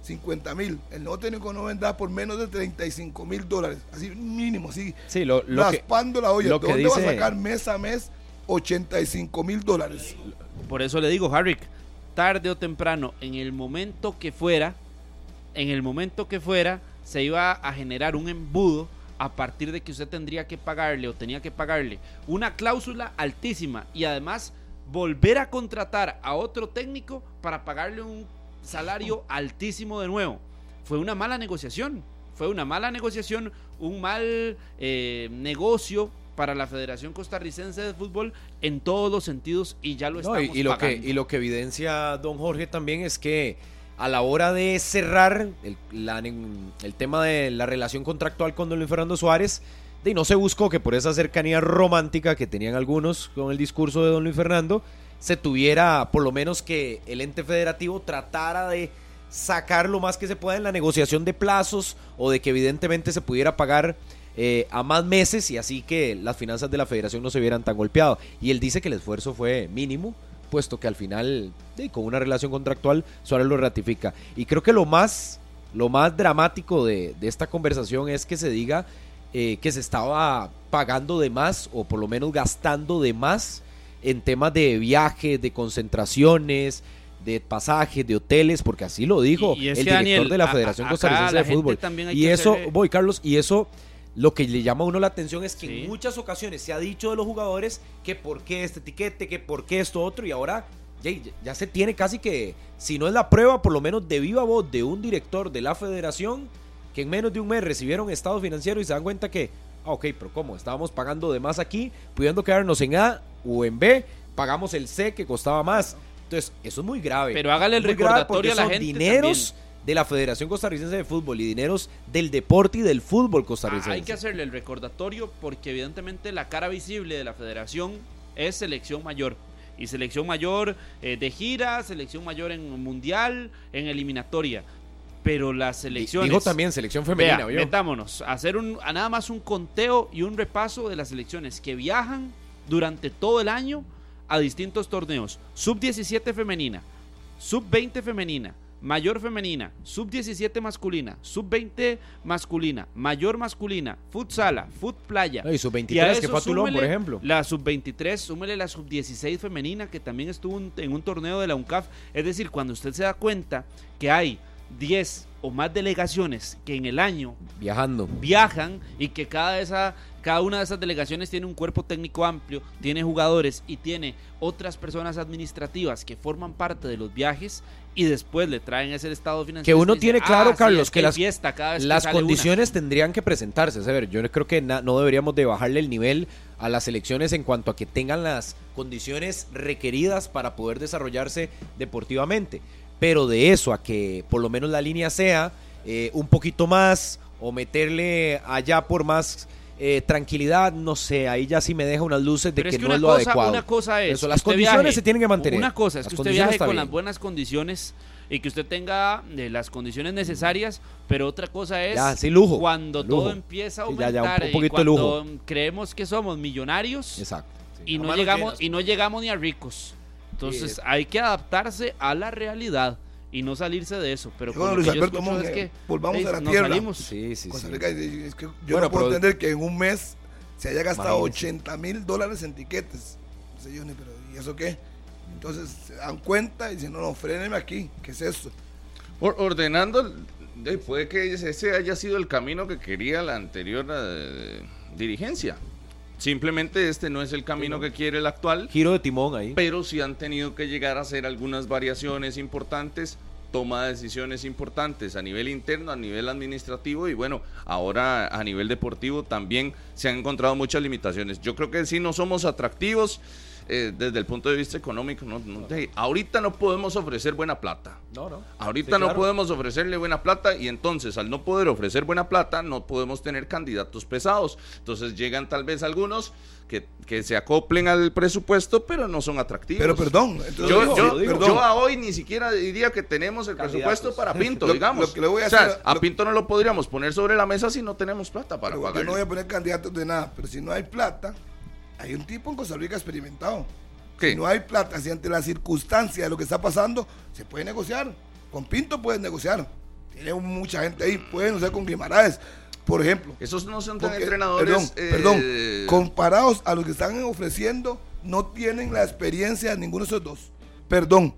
50 mil. El nuevo técnico no vendrá por menos de 35 mil dólares. Así mínimo, así. Sí, lo, lo que, raspando la olla. lo ¿De que dónde va a sacar mes a mes 85 mil dólares? Por eso le digo, Harrick, tarde o temprano, en el momento que fuera, en el momento que fuera, se iba a generar un embudo a partir de que usted tendría que pagarle o tenía que pagarle una cláusula altísima y además volver a contratar a otro técnico para pagarle un salario altísimo de nuevo. Fue una mala negociación, fue una mala negociación, un mal eh, negocio para la Federación Costarricense de Fútbol en todos los sentidos y ya lo No, estamos y, y lo que, y lo que evidencia don Jorge también es que a la hora de cerrar el, la- el tema de la relación contractual con don Luis Fernando Suárez, de, no se buscó que por esa cercanía romántica que tenían algunos con el discurso de don Luis Fernando, se tuviera por lo menos que el ente federativo tratara de sacar lo más que se pueda en la negociación de plazos o de que evidentemente se pudiera pagar eh, a más meses y así que las finanzas de la federación no se vieran tan golpeadas. Y él dice que el esfuerzo fue mínimo, puesto que al final, con una relación contractual, Suárez lo ratifica. Y creo que lo más, lo más dramático de, de esta conversación es que se diga eh, que se estaba pagando de más o por lo menos gastando de más en temas de viajes, de concentraciones, de pasajes, de hoteles, porque así lo dijo Y- y es el director Daniel, de la Federación a- Costarricense de Fútbol. Y eso, hacerle- voy Carlos, y eso lo que le llama a uno la atención es que Sí. en muchas ocasiones se ha dicho de los jugadores que por qué este etiquete, que por qué esto otro, y ahora ya, ya se tiene casi que, si no es la prueba, por lo menos de viva voz de un director de la federación, que en menos de un mes recibieron estado financiero y se dan cuenta que, ah, ok, pero ¿cómo? Estábamos pagando de más aquí, pudiendo quedarnos en A o en B, pagamos el C que costaba más. Entonces, eso es muy grave. Pero hágale el recordatorio a la son gente dineros de la Federación Costarricense de Fútbol y dineros del deporte y del fútbol costarricense. Ah, Hay que hacerle el recordatorio porque evidentemente la cara visible de la federación es selección mayor. Y selección mayor eh, de gira, selección mayor en mundial, en eliminatoria. Pero las selecciones... Dijo también selección femenina, Vea, ¿vio? metámonos a hacer un, a nada más un conteo y un repaso de las selecciones que viajan durante todo el año a distintos torneos. Sub-17 femenina, sub-20 femenina, mayor femenina, sub-17 masculina, sub-20 masculina, mayor masculina, futsala, fut playa. No, y sub-23 Y a que fue a Tulón, por ejemplo. La sub-23, súmele la sub-16 femenina que también estuvo en- en un torneo de la UNCAF. Es decir, cuando usted se da cuenta que hay 10 o más delegaciones que en el año Viajando. viajan y que cada esa Cada una de esas delegaciones tiene un cuerpo técnico amplio, tiene jugadores y tiene otras personas administrativas que forman parte de los viajes y después le traen ese estado financiero. Que uno dice, tiene claro, "Ah, sí, Carlos, que las, fiesta cada vez que las sale una". condiciones tendrían que presentarse. A ver, yo creo que no deberíamos de bajarle el nivel a las elecciones en cuanto a que tengan las condiciones requeridas para poder desarrollarse deportivamente. Pero de eso a que por lo menos la línea sea eh, un poquito más o meterle allá por más eh, tranquilidad, no sé, ahí ya sí me deja unas luces de Pero que, es que no es lo cosa, adecuado. una cosa es Eso, las condiciones viaje- se tienen que mantener. Una cosa es Las que usted viaje con bien. las buenas condiciones y que usted tenga eh, las condiciones necesarias, pero otra cosa es Ya, sí, lujo, cuando lujo. todo empieza a Sí, ya, aumentar ya, un poquito cuando creemos que somos millonarios Exacto. sí. y no llegamos y no llegamos ni a ricos. Entonces Sí. hay que adaptarse a la realidad y no salirse de eso. Pero bueno, Luis que yo Alberto Monge, es que volvamos a la nos tierra. salimos. Sí, sí, Costa sí. Rica, es que yo Bueno, no puedo pero- entender que en un mes se haya gastado Imagínese. 80 mil dólares en tiquetes. Dice Johnny, pero ¿y eso qué? Entonces se dan cuenta y dicen, no, no, fréneme aquí, ¿qué es esto? Or- ordenando, puede que ese haya sido el camino que quería la anterior eh, dirigencia. Simplemente este no es el camino que quiere el actual, Giro de timón ahí. pero sí han tenido que llegar a hacer algunas variaciones importantes, toma de decisiones importantes a nivel interno, a nivel administrativo y bueno, ahora a nivel deportivo también se han encontrado muchas limitaciones. Yo creo que sí no somos atractivos eh, desde el punto de vista económico. No, no, de- ahorita no podemos ofrecer buena plata. No, no. Ahorita Sí, no claro. podemos ofrecerle buena plata y entonces al no poder ofrecer buena plata no podemos tener candidatos pesados. Entonces llegan tal vez algunos que, que se acoplen al presupuesto pero no son atractivos. Pero perdón, entonces Yo, digo, yo- perdón. yo a hoy ni siquiera diría que tenemos el Candidatos. presupuesto para Pinto, Lo- digamos. lo que le voy a o sea, hacer- a lo- Pinto no lo podríamos poner sobre la mesa si no tenemos plata para Pero yo pagar. no voy a poner candidatos de nada, pero si no hay plata, hay un tipo en Costa Rica experimentado. ¿Qué? Si no hay plata, si ante la circunstancia de lo que está pasando, se puede negociar. Con Pinto puedes negociar. Tiene mucha gente ahí, pueden negociar con Guimaraes, por ejemplo. Esos no son tan Porque, entrenadores. perdón, eh, perdón, comparados a los que están ofreciendo, no tienen la experiencia de ninguno de esos dos. Perdón.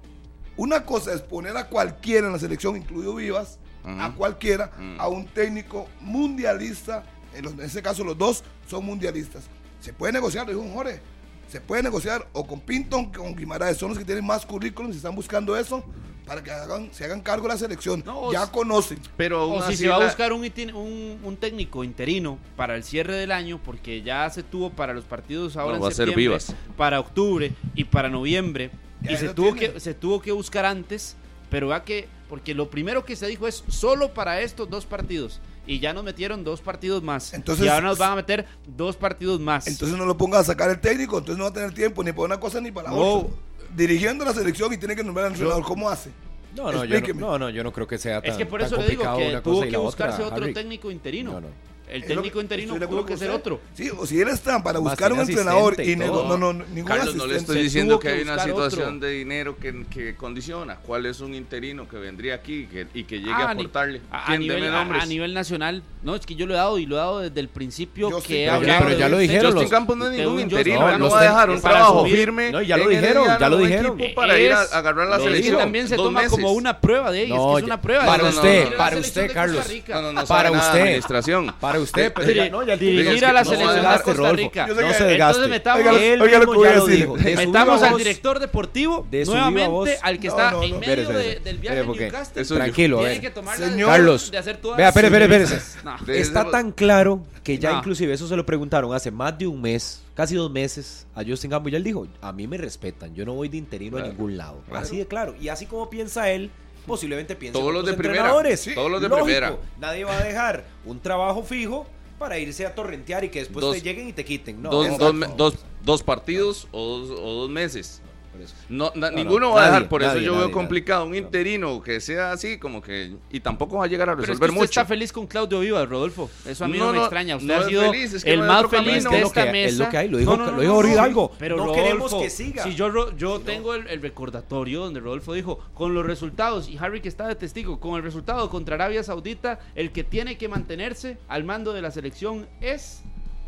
Una cosa es poner a cualquiera en la selección, incluido Vivas, a cualquiera, a un técnico mundialista. En, los- en ese caso, los dos son mundialistas. Se puede negociar, lo dijo un Jorge. Se puede negociar o con Pinton con Guimaraes. Son los que tienen más currículum y están buscando eso para que hagan, se hagan cargo de la selección. No, ya conocen. pero O si se va a buscar un, un, un técnico interino para el cierre del año, porque ya se tuvo para los partidos ahora No, en va a ser Vivas. para octubre y para noviembre, Ya y se tuvo, que, se tuvo que buscar antes, pero vea que, porque lo primero que se dijo es solo para estos dos partidos, y ya nos metieron dos partidos más, Entonces- y ahora nos van a meter dos partidos más. Entonces no lo ponga a sacar el técnico, entonces no va a tener tiempo ni para una cosa ni para la No. otra. Dirigiendo la selección y tiene que nombrar al entrenador, ¿cómo hace? No, no, yo no, no, no, yo no creo que sea tan es que por eso le digo que tuvo que buscarse otra, otro Harry. técnico interino. No, no. El técnico interino tuvo que ser otro. Sí, o si él está para buscar un entrenador y todo. no, no, ningún Carlos, no le estoy diciendo que hay una situación otro. de dinero que, que condiciona. ¿Cuál es un interino que vendría aquí y que, y que llegue Ah, a aportarle? A, nivel, nacional, no, es que yo lo he dado y lo he dado desde el principio Yo que pero ya- lo usted. dijeron Justin los- Campos no es ningún interino, no va a dejar un para trabajo firme. No, ya lo dijeron, ya lo dijeron. para ir a, agarrar la selección. también se toma como una prueba de ellos, No, que es una prueba. para usted, para usted, Carlos. No, no, no Para usted. administración. Para usted, pero ya, no, ya el dirigir a la selección de Costa. Rica. No se desgaste. Entonces metamos- Oiga, lo que voy a decir. Metamos al director deportivo nuevamente voz. al que No, está no, en medio del viaje Espere, Newcastle. eso- Tranquilo, Tiene que tomar Señor- la Carlos, de hacer todas Vea, espere, las- espere. De- Está tan claro que ya No. inclusive eso se lo preguntaron hace más de un mes, casi dos meses, a Justin Gambo y él dijo, a mí me respetan, yo no voy de interino a ningún lado. claro. Así de claro. Y así como piensa él, posiblemente piensa Todos los de primera, entrenadores. todos los de Lógico, primera. Nadie va a dejar un trabajo fijo para irse a torrentear y que después Dos- te lleguen y te quiten. No, dos, dos, dos- dos partidos o dos, o dos meses. Por eso. No, na- No, ninguno no, va a dejar, nadie, por eso yo nadie, veo complicado un interino que sea así, como que. Y tampoco va a llegar a Pero es que resolver usted mucho. está feliz con Claudio Vivas, Rodolfo. Eso a mí no, No, me extraña. Usted no ha sido feliz, es que el más feliz de esta que- mesa. es lo que hay, lo dijo- No, no, lo no, dijo. Hidalgo. Pero No Rodolfo, queremos que siga. Si yo, yo tengo el, el recordatorio donde Rodolfo dijo, con los resultados, y Harry que está de testigo, con el resultado contra Arabia Saudita, el que tiene que mantenerse al mando de la selección es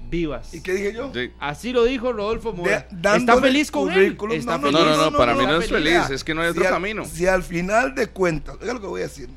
Vivas. ¿Y qué dije yo? Sí. Así lo dijo Rodolfo Mora. De- Está feliz con él. Está No, No, feliz. no, no, para mí no es feliz, es que no hay si otro al- camino. Si al final de cuentas, oiga lo que voy a decir,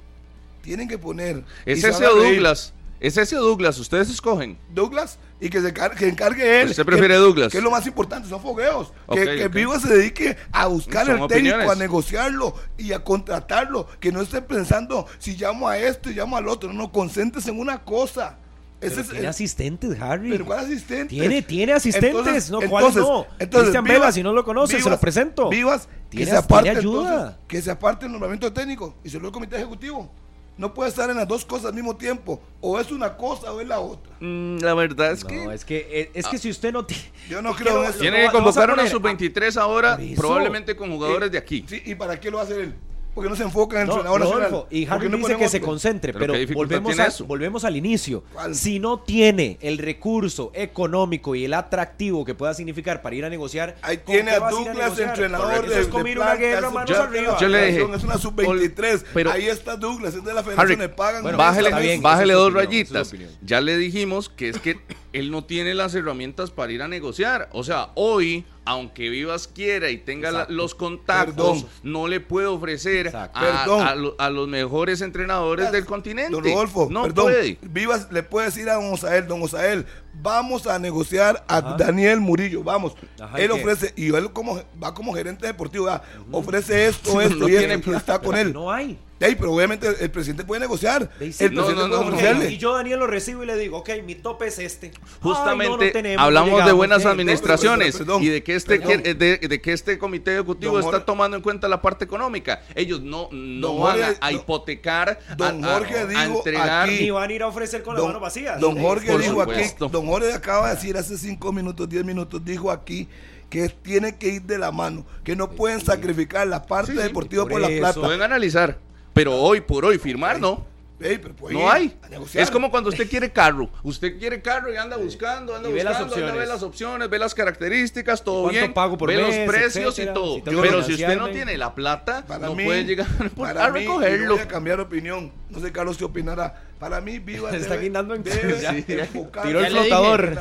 tienen que poner. Es se ese Douglas. ¿Es ese o Douglas? Ustedes escogen. Douglas y que se que encargue él. ¿Usted prefiere que, Douglas? Que es lo más importante, son fogueos. Ok, que, que ok. Viva se dedique a buscar Son el técnico, opiniones. a negociarlo y a contratarlo. Que no esté pensando si llamo a esto y llamo al otro. No, no, concéntrese en una cosa. Ese Pero es tiene el- asistentes, Harry. pero ¿cuál asistente? Tiene, tiene asistentes. Entonces- no, ¿cuáles entonces- no? entonces, Cristian Vivas- Vela, si no lo conoce, se lo presento. Vivas, que Tiene- se aparte tiene ayuda. entonces, que se aparte el nombramiento técnico y se lo el comité ejecutivo. No puede estar en las dos cosas al mismo tiempo. O es una cosa o es la otra. Mm, la verdad es que No, es que, eh, es que si usted no tiene. Yo no creo en eso. tiene que convocar una poner- sub-23 ahora, probablemente con jugadores de aquí. Sí, ¿y para qué lo va a hacer él? Porque no se enfoca en el No, entrenador Rodolfo, nacional. y ¿Por Harry no dice que se concentre, Pero volvemos, a- eso. volvemos al inicio. ¿Cuál? Si no tiene el recurso económico y el atractivo que pueda significar para ir a negociar, Ahí ¿con tiene a Douglas, entrenador de, es de una guerra manos yo- arriba. yo le dije, Es una sub-23. pero- Ahí está Douglas, es de la federación, Harry, le pagan. bueno, un bájale, está bien, bájale esa es dos opinión, rayitas. Ya le dijimos que es que él no tiene las herramientas para ir a negociar. O sea, hoy, aunque Vivas quiera y tenga la- los contactos, Perdón. no le puede ofrecer a, a lo- a los mejores entrenadores del continente. Don Rodolfo, no perdón, puede. Vivas le puede decir a don Osael, don Osael, vamos a negociar a Ajá. Daniel Murillo, vamos. Ajá, ¿y él qué? ofrece, y él como va como gerente deportivo, ofrece esto, No, esto no y y está con él. No hay. Ey, pero obviamente el, el presidente puede negociar. Sí, el no, presidente no, no, puede ofrecerle. Y yo, Daniel, lo recibo y le digo, ok, mi tope es este. Justamente Ay, no, no tenemos, no hablamos de buenas administraciones perdón, perdón, y de que este que- de, de que este comité ejecutivo Don está tomando en cuenta la parte económica. Ellos no, no Don van a, Jorge- a hipotecar, a- don a, Jorge a dijo entregar. aquí- Ni van a ir a ofrecer con las manos vacías. Don Jorge dijo supuesto. aquí, don Jorge acaba de decir hace cinco minutos, diez minutos, dijo aquí que tiene que ir de la mano, que no pueden sacrificar la parte deportiva por por, la plata. Pueden analizar, pero hoy por hoy firmar no. Ey, pero No ir hay. Es como cuando usted quiere carro. Usted quiere carro y anda buscando, anda Y ve las buscando, anda, opciones. ve las opciones, ve las características, todo ¿Cuánto bien. pago por ve mes, los precios etcétera? y todo. Si pero si usted no tiene la plata, Para no mí, puede llegar para a mí, recogerlo. voy a cambiar de opinión. No sé, Carlos, qué opinará. Para mí, Viva Está debe, guindando en- debe enfocar Tiró el flotador.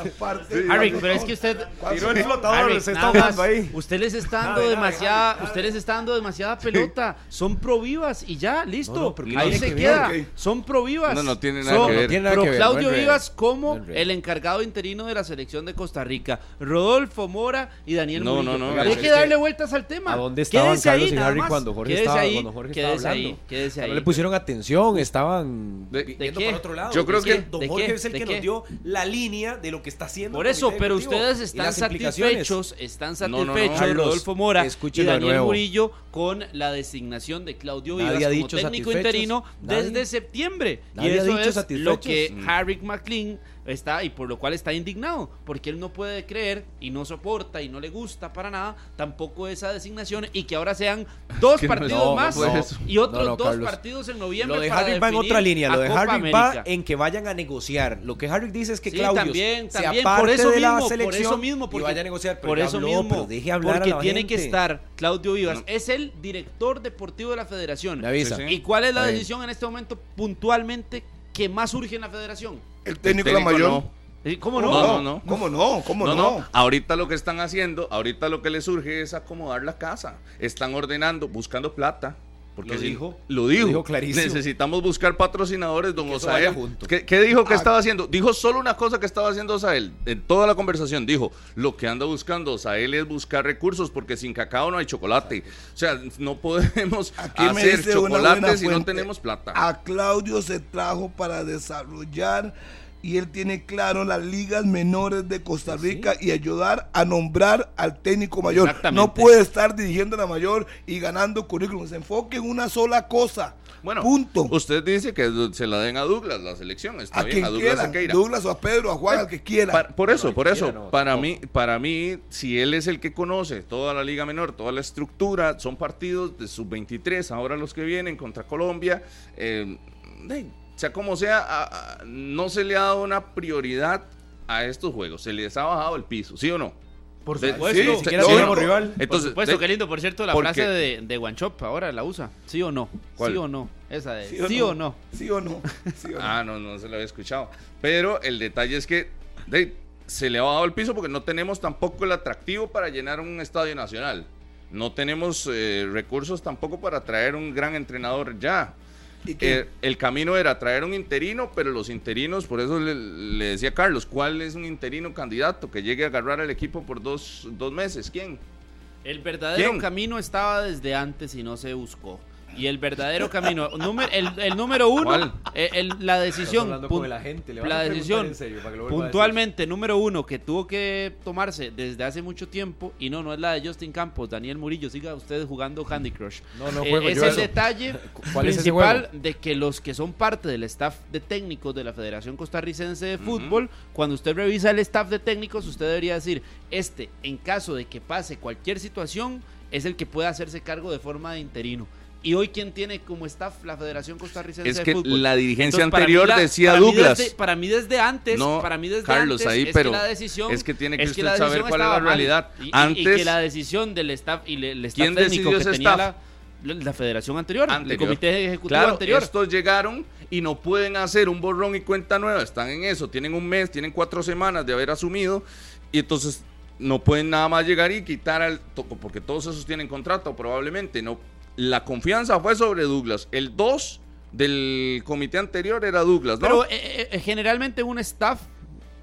Harry, pero es que usted Tiró el flotador, Harry, se está nada ahogando ahí. Usted les está dando Nada, nada, demasiada, Harry, usted les está dando demasiada pelota. Son pro vivas y ya, listo. No, pero ¿qué Ahí se que queda. Son pro vivas. No, no tiene nada Son que ver. No tiene nada que ver, Claudio. Vivas como el encargado interino de la selección de Costa Rica. Rodolfo Mora y Daniel No, Murillo. no, no, Hay pero que darle vueltas al tema. ¿A dónde estaban Carlos y nada Harry cuando Jorge estaba, Jorge quédese estaba ahí, hablando? quédese No le pusieron atención, estaban ¿De- viendo de qué? por otro lado. Yo creo que- Don ¿de Jorge qué? es el ¿De que qué? nos dio la línea de lo que está haciendo. Por eso, pero ustedes y están satisfechos, están No, no, no. satisfechos, Carlos, Rodolfo Mora y Daniel. Murillo con la designación de Claudio Vivas como dicho técnico satisfechos. interino Nadie. desde septiembre. Y Nadie ha eso dicho es lo que satisfechos. Mm. Harry McLean está y por lo cual está indignado, porque él no puede creer y no soporta y no le gusta para nada tampoco esa designación y que ahora sean dos Que partidos no, más no, y otros No, no, dos partidos en noviembre Lo de para Harry va en otra línea. Lo de Harry va en que vayan a negociar. Lo que Harry dice es que Sí, Claudio también, se también, aparte por eso de la mismo, por eso mismo, y porque, vaya a negociar. Pero por eso habló, mismo, pero deje hablar porque a la tiene que estar Claudio Vivas, No. es el director deportivo de la federación. Me avisa. Sí, sí. ¿Y cuál es la decisión en este momento puntualmente que más urge en la federación? El técnico, El la mayor. no. ¿Cómo No, no? no, no. ¿Cómo no? ¿Cómo No, no? no, ahorita lo que están haciendo, ahorita lo que les surge es acomodar la casa. Están ordenando, buscando plata. Porque Lo si- dijo. Lo dijo. Lo dijo clarísimo. Necesitamos buscar patrocinadores, don que Osael. ¿Qué, qué dijo que Ah. estaba haciendo? Dijo solo una cosa que estaba haciendo Osael. En toda la conversación dijo, lo que anda buscando Osael es buscar recursos porque sin cacao no hay chocolate. O sea, no podemos hacer chocolates si no tenemos plata. A Claudio se trajo para desarrollar y él tiene claro las ligas menores de Costa Rica y ayudar a nombrar al técnico mayor. Exactamente. No puede estar dirigiendo a la mayor y ganando currículum. Se enfoque en una sola cosa. Bueno, punto. usted dice que se la den a Douglas la selección. Está a bien, quien a Douglas quiera. Sequeira. Douglas o a Pedro, a Juan, al que quiera. Pa- por eso, No, por eso. quiera, no, para no. mí, para mí, si él es el que conoce toda la liga menor, toda la estructura, son partidos de sub 23, ahora los que vienen contra Colombia, eh, de- sea como sea, a- a- no se le ha dado una prioridad a estos juegos, se les ha bajado el piso, ¿sí o no? Por supuesto. sí, Ni siquiera no, tenemos no. rival. Por Entonces, supuesto, de- qué lindo, por cierto, la porque- frase de, de Guanchop ahora la usa. ¿Sí o no? ¿Cuál? ¿Sí o no? Esa de ¿Sí ¿sí, o o no? no? ¿Sí o no? ¿Sí o no? Ah, no, no se lo había escuchado. Pero el detalle es que de- se le ha bajado el piso porque no tenemos tampoco el atractivo para llenar un estadio nacional. No tenemos eh, recursos tampoco para traer un gran entrenador ya. ¿Y qué? eh, el camino era traer un interino, pero los interinos, por eso le, le decía a Carlos, ¿cuál es un interino candidato que llegue a agarrar al equipo por dos, dos meses? ¿Quién? El verdadero ¿Quién? camino estaba desde antes y no se buscó. Y el verdadero camino, número, el, el número uno, ¿Cuál? eh, el- la decisión, hablando pun- con la gente, le la decisión en serio puntualmente, número uno, que tuvo que tomarse desde hace mucho tiempo, y no, no es la de Justin Campos, Daniel Murillo, siga usted jugando Candy Crush. No, no Eh, juego es yo el eso. detalle ¿Cuál es principal de que los que son parte del staff de técnicos de la Federación Costarricense de Fútbol, cuando usted revisa el staff de técnicos, usted debería decir, este, en caso de que pase cualquier situación, es el que puede hacerse cargo de forma de interino. Y hoy, ¿quién tiene como staff la Federación Costarricense Es de que Fútbol? la dirigencia Entonces, anterior la- decía para mí Douglas. desde- para mí desde antes, No, para mí desde Carlos, antes ahí, es pero que la decisión es que tiene que es usted saber cuál es la realidad. Y- y- y, Antes- que la decisión del staff y le- el staff ¿Quién técnico decidió que tenía la, la federación anterior, el Anterior. comité ejecutivo Claro, anterior. estos llegaron y no pueden hacer un borrón y cuenta nueva. Están en eso, tienen un mes, tienen cuatro semanas de haber asumido y entonces no pueden nada más llegar y quitar al porque todos esos tienen contrato probablemente. No, la confianza fue sobre Douglas. El 2 del comité anterior era Douglas, ¿no? Pero eh, eh, eh, generalmente un staff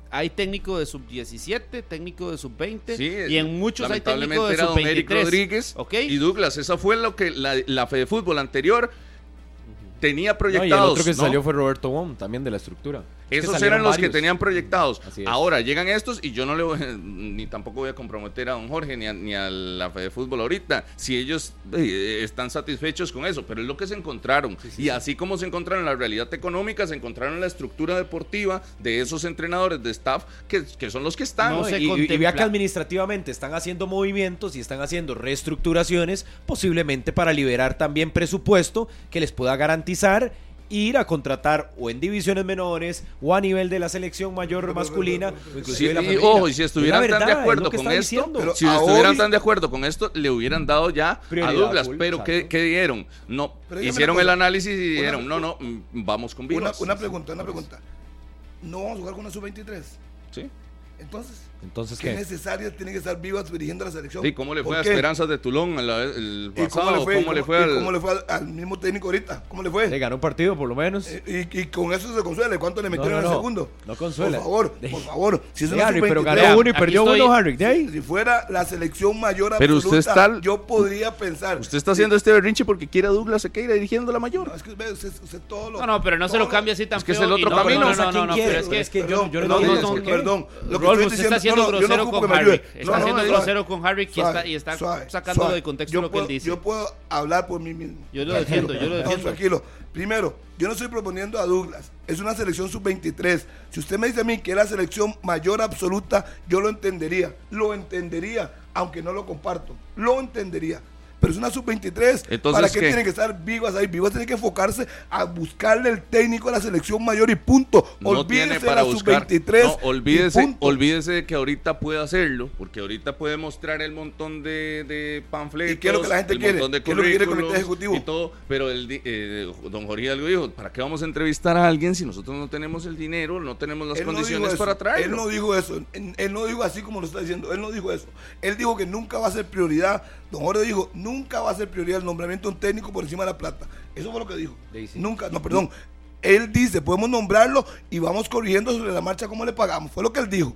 hay técnico de sub 17, técnico de sub 20 Sí, y en muchos hay técnico de era sub don Eric 23. Rodríguez ¿ok? y Douglas. Eso fue lo que la, la Fede Fútbol anterior tenía No, proyectados. y el otro que ¿no? salió fue Roberto Wong, también de la estructura. Esos eran los que tenían proyectados. Ahora llegan estos y yo no le voy, ni tampoco voy a comprometer a don Jorge ni a, ni a la Fede Fútbol ahorita, si ellos eh, están satisfechos con eso, pero es lo que se encontraron. y así como se encontraron la realidad económica, se encontraron la estructura deportiva de esos entrenadores de staff que, que son los que están. No y, y- y vea que administrativamente están haciendo movimientos y están haciendo reestructuraciones, posiblemente para liberar también presupuesto que les pueda garantizar ir a contratar o en divisiones menores o a nivel de la selección mayor masculina Sí, la y, ojo, y si Es estuvieran la tan de acuerdo con esto, si estuvieran hoy- tan de acuerdo con esto, le hubieran dado ya a Douglas. pero ¿qué, qué dieron? No, hicieron el análisis y dijeron, Una- no, no, mm, vamos con Una, Vivas. una pregunta, una pregunta. ¿No vamos a jugar con una sub-23? Sí. Entonces, Entonces, ¿qué ¿qué? necesarias tienen que estar vivas dirigiendo la selección? Sí, ¿cómo le fue ¿Por a qué? Esperanzas de Tulón el, el ¿Y pasado? cómo le fue, ¿Cómo le ¿Y fue al...? cómo le fue al, al mismo técnico ahorita? ¿Cómo le fue? Le ganó un partido por lo menos. Eh, Y, y con eso se consuela. ¿Cuánto le No, metieron no, en el no. segundo? No consuela. Por favor, por favor. Si es Sí, una Harry, pero sub-23, ganó uno y perdió estoy- uno, Harry. De ahí. Si fuera la selección mayor Pero usted absoluta, está- yo podría pensar. Usted está haciendo este berrinche porque quiere a Douglas Sequeira dirigiendo la mayor. No, es que usted, usted todo lo. No, no, pero no se lo cambia así tan Es que es el otro no, camino. No, Pues, ¿a no, no, no, pero es que yo Perdón, no- no perdón. Lo que estoy usted diciendo- siendo no, no, yo no grosero con Harry. Está No, no, siendo grosero con Harry y está suave, sacando suave. de contexto Yo lo que él dice. Yo puedo hablar por mí mismo. Yo lo defiendo, yo lo No, defiendo. tranquilo. Primero, yo no estoy proponiendo a Douglas. Es una selección sub-23. Si usted me dice a mí que es la selección mayor absoluta, yo lo entendería. Lo entendería, aunque no lo comparto. Lo entendería. Pero es una sub-23. Entonces, ¿Para qué, ¿qué? tienen que estar vivas ahí? Vivas tienen que enfocarse a buscarle el técnico a la selección mayor y punto. No olvídese tiene de para la buscar. sub-23. No, olvídese, olvídese de que ahorita puede hacerlo, porque ahorita puede mostrar el montón de, de panfletos. ¿Y qué es lo que la gente quiere? de ¿Qué es lo que quiere el comité ejecutivo? Y todo, pero el, eh, don Jorge algo dijo, ¿para qué vamos a entrevistar a alguien si nosotros no tenemos el dinero, no tenemos las Él no condiciones eso. para traerlo? Él no dijo eso. Él, él no dijo así como lo está diciendo. Él no dijo eso. Él dijo que nunca va a ser prioridad. Don Jorge dijo, nunca va a ser prioridad el nombramiento de un técnico por encima de la plata. Eso fue lo que dijo. Daisy. Nunca, no, perdón. Él dice, podemos nombrarlo y vamos corrigiendo sobre la marcha cómo le pagamos. Fue lo que él dijo.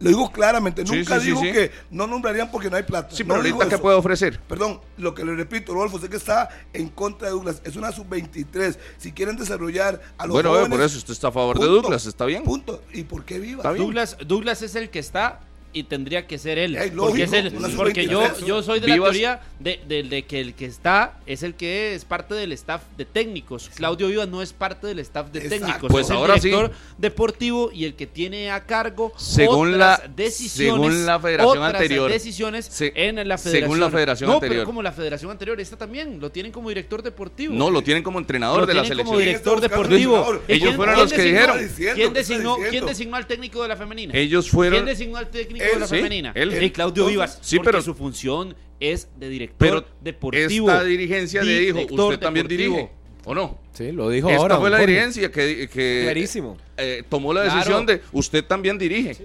Lo dijo claramente. Sí, Nunca sí, dijo sí. que no nombrarían porque no hay plata. Sí, no pero ahorita, ¿qué eso. puede ofrecer? Perdón, lo que le repito, Rodolfo, sé que está en contra de Douglas. Es una sub-23. Si quieren desarrollar a los Bueno, eh, jóvenes... por eso usted está a favor de Douglas, está bien. Punto. ¿Y por qué viva? Douglas, Douglas es el que está y tendría que ser él. Porque es el- yo, sub-23, yo soy de la Vivas- teoría de, de- de que el que está es el que es parte del staff de técnicos. Claudio Vivas no es parte del staff de Exacto. técnicos. Pues es el ahora sí. director deportivo y el que tiene a cargo Según otras la- decisiones, según la federación otras anterior. decisiones Se- en la según la federación no, anterior. pero como la federación anterior, esta también lo tienen como director deportivo. No, lo tienen como entrenador Lo de la tienen como selección. director ¿Quién está buscando deportivo. Ellos fueron los que dijeron. ¿Quién ¿qué está designó, ¿Quién diciendo? designó al técnico de la femenina? Ellos fueron... ¿Quién designó al técnico Él, sí, femenina? él. Sí, Claudio Vivas. Sí, porque pero- su función es de director Pero deportivo. esta dirigencia le dijo, usted también deportivo. dirige, ¿o no? Sí, lo dijo Esta ahora. fue la dirigencia que, que Clarísimo. eh, tomó la Claro. decisión de usted también dirige.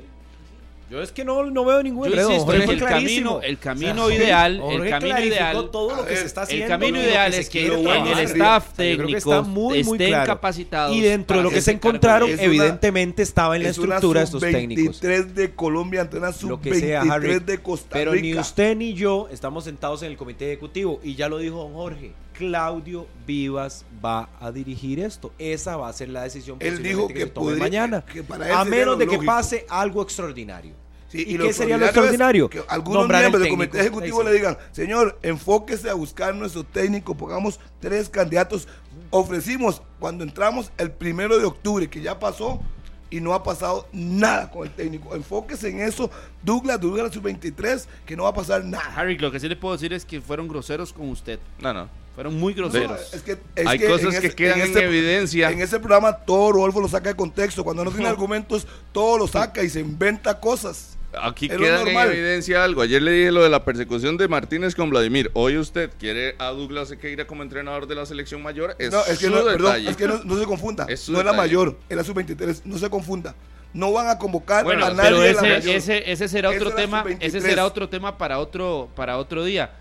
Yo es que no, no veo ningún Yo insisto, Jorge el, el camino, el camino O sea, ideal, Jorge el camino ideal, todo lo que se está el haciendo. camino lo que ideal es que en el staff O sea, que técnico muy, muy estén claro. capacitados Y dentro de lo que se encontraron, Es eso. una- evidentemente estaba en la Es estructura de estos técnicos. sub-23 de Colombia ante una Lo que sea, sub-23 Harry. de Costa Pero Rica. ni usted ni yo estamos sentados en el comité ejecutivo. Y ya lo dijo don Jorge. Claudio Vivas va a dirigir esto. Esa va a ser la decisión Él dijo que, que se tome podría- mañana. que para él a menos de que lógico. pase algo extraordinario. Sí, ¿Y qué sería lo extraordinario Que algunos Nombrar miembros del comité ejecutivo sí. le digan, señor, enfóquese a buscar nuestro técnico, pongamos tres candidatos. Ofrecimos cuando entramos el primero de octubre, que ya pasó, y no ha pasado nada con el técnico. Enfóquese en eso, Douglas, Douglas sub-23, que no va a pasar nada. Harry, lo que sí le puedo decir es que fueron groseros con usted. No, no. Fueron muy groseros. es que, es Hay que cosas que quedan en ese- evidencia. En ese programa todo Rodolfo lo saca de contexto. Cuando no tiene argumentos, todo lo saca y se inventa cosas. Aquí Es queda en evidencia algo. Ayer le dije lo de la persecución de Martínez con Vladimir. Hoy usted quiere a Douglas Sequeira como entrenador de la selección mayor. Es No, es que, su no, perdón, es que no, no se confunda. Es no es la mayor, es la sub-23. No se confunda. No van a convocar Bueno, a nadie pero de la mayor. ese, ese será otro tema, sub-23. ese será otro tema para otro, para otro día.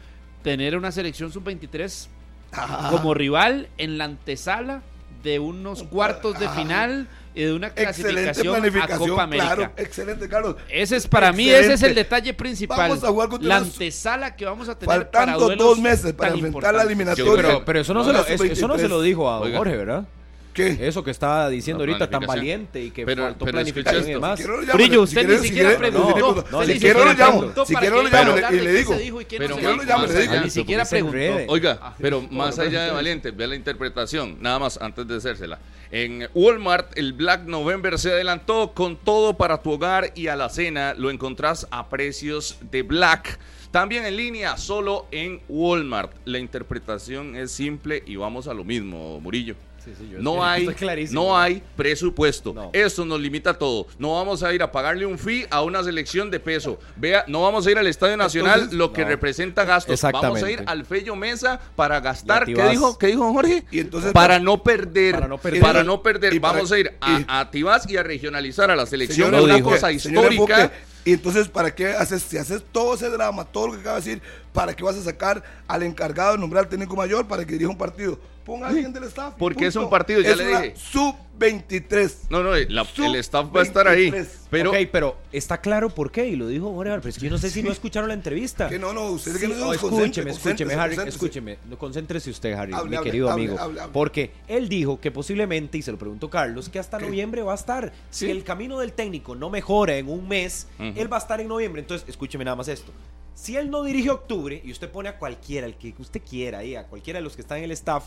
Tener una selección sub-23 Ah, como rival en la antesala de unos cuartos de Ah. final y de una excelente clasificación a. Copa América. Claro, excelente, Carlos. Ese es para mí, ese es el Excelente. detalle principal. Vamos a jugar contra la antesala que vamos a tener para Faltando duelos dos meses para enfrentar la eliminatoria. Pero, pero eso, no No, se lo, la eso, no se sub-23. lo dijo a Oiga. Jorge, ¿verdad? ¿Qué? Eso que estaba diciendo ahorita tan valiente y que Pero- faltó pero planificación y demás. Brillo, usted ni si siquiera preguntó. si ni quiero siquiera lo llamo, si quiero lo y le digo. Pero lo llamo, le Ni siquiera preguntó. Oiga, Ah, pero más allá de valiente, vea la interpretación, nada más antes de hacérsela. En Walmart, el Black November se adelantó con todo para tu hogar y a la cena lo encontrás a precios de Black. También en línea, solo en Walmart. La interpretación es simple y vamos a lo mismo, Murillo. Sí, sí, yo No hay, no hay presupuesto. No. Esto nos limita todo. No vamos a ir a pagarle un fee a una selección de peso. Vea, no vamos a ir al Estadio Nacional, Entonces, lo que no. representa gastos. Vamos a ir al Fello Mesa para gastar. ¿Qué dijo? ¿Qué dijo Jorge? Y entonces- para no perder. Para no perder. Para no perder. Y para- vamos a ir a, y- a Tibás y a regionalizar a la selección. Señor Es una dijo. cosa histórica. Y entonces, ¿para qué haces? Si haces todo ese drama, todo lo que acaba de decir, ¿para qué vas a sacar al encargado de nombrar al técnico mayor para que dirija un partido? Ponga a alguien del staff. Porque es un partido, ya Es le dije. Sub-23. No, no, la- el staff va a estar ahí. Sub-23. Pero ok, pero está claro por qué, y lo dijo Jorge Álvarez, pero es que yo no sé si no escucharon la entrevista. Que no, no, usted es Sí, que no oh, escúcheme, escúcheme, Harry, concéntrese. escúcheme. No, Concéntrese usted, Harry, Hable, mi hable, querido hable, amigo. hable, hable. Porque él dijo que posiblemente, y se lo preguntó Carlos, que hasta ¿Qué? noviembre va a estar. Si el camino del técnico no mejora en un mes, él va a estar en noviembre. Entonces, escúcheme nada más esto. Si él no dirige octubre y usted pone a cualquiera, el que usted quiera ahí, a cualquiera de los que están en el staff,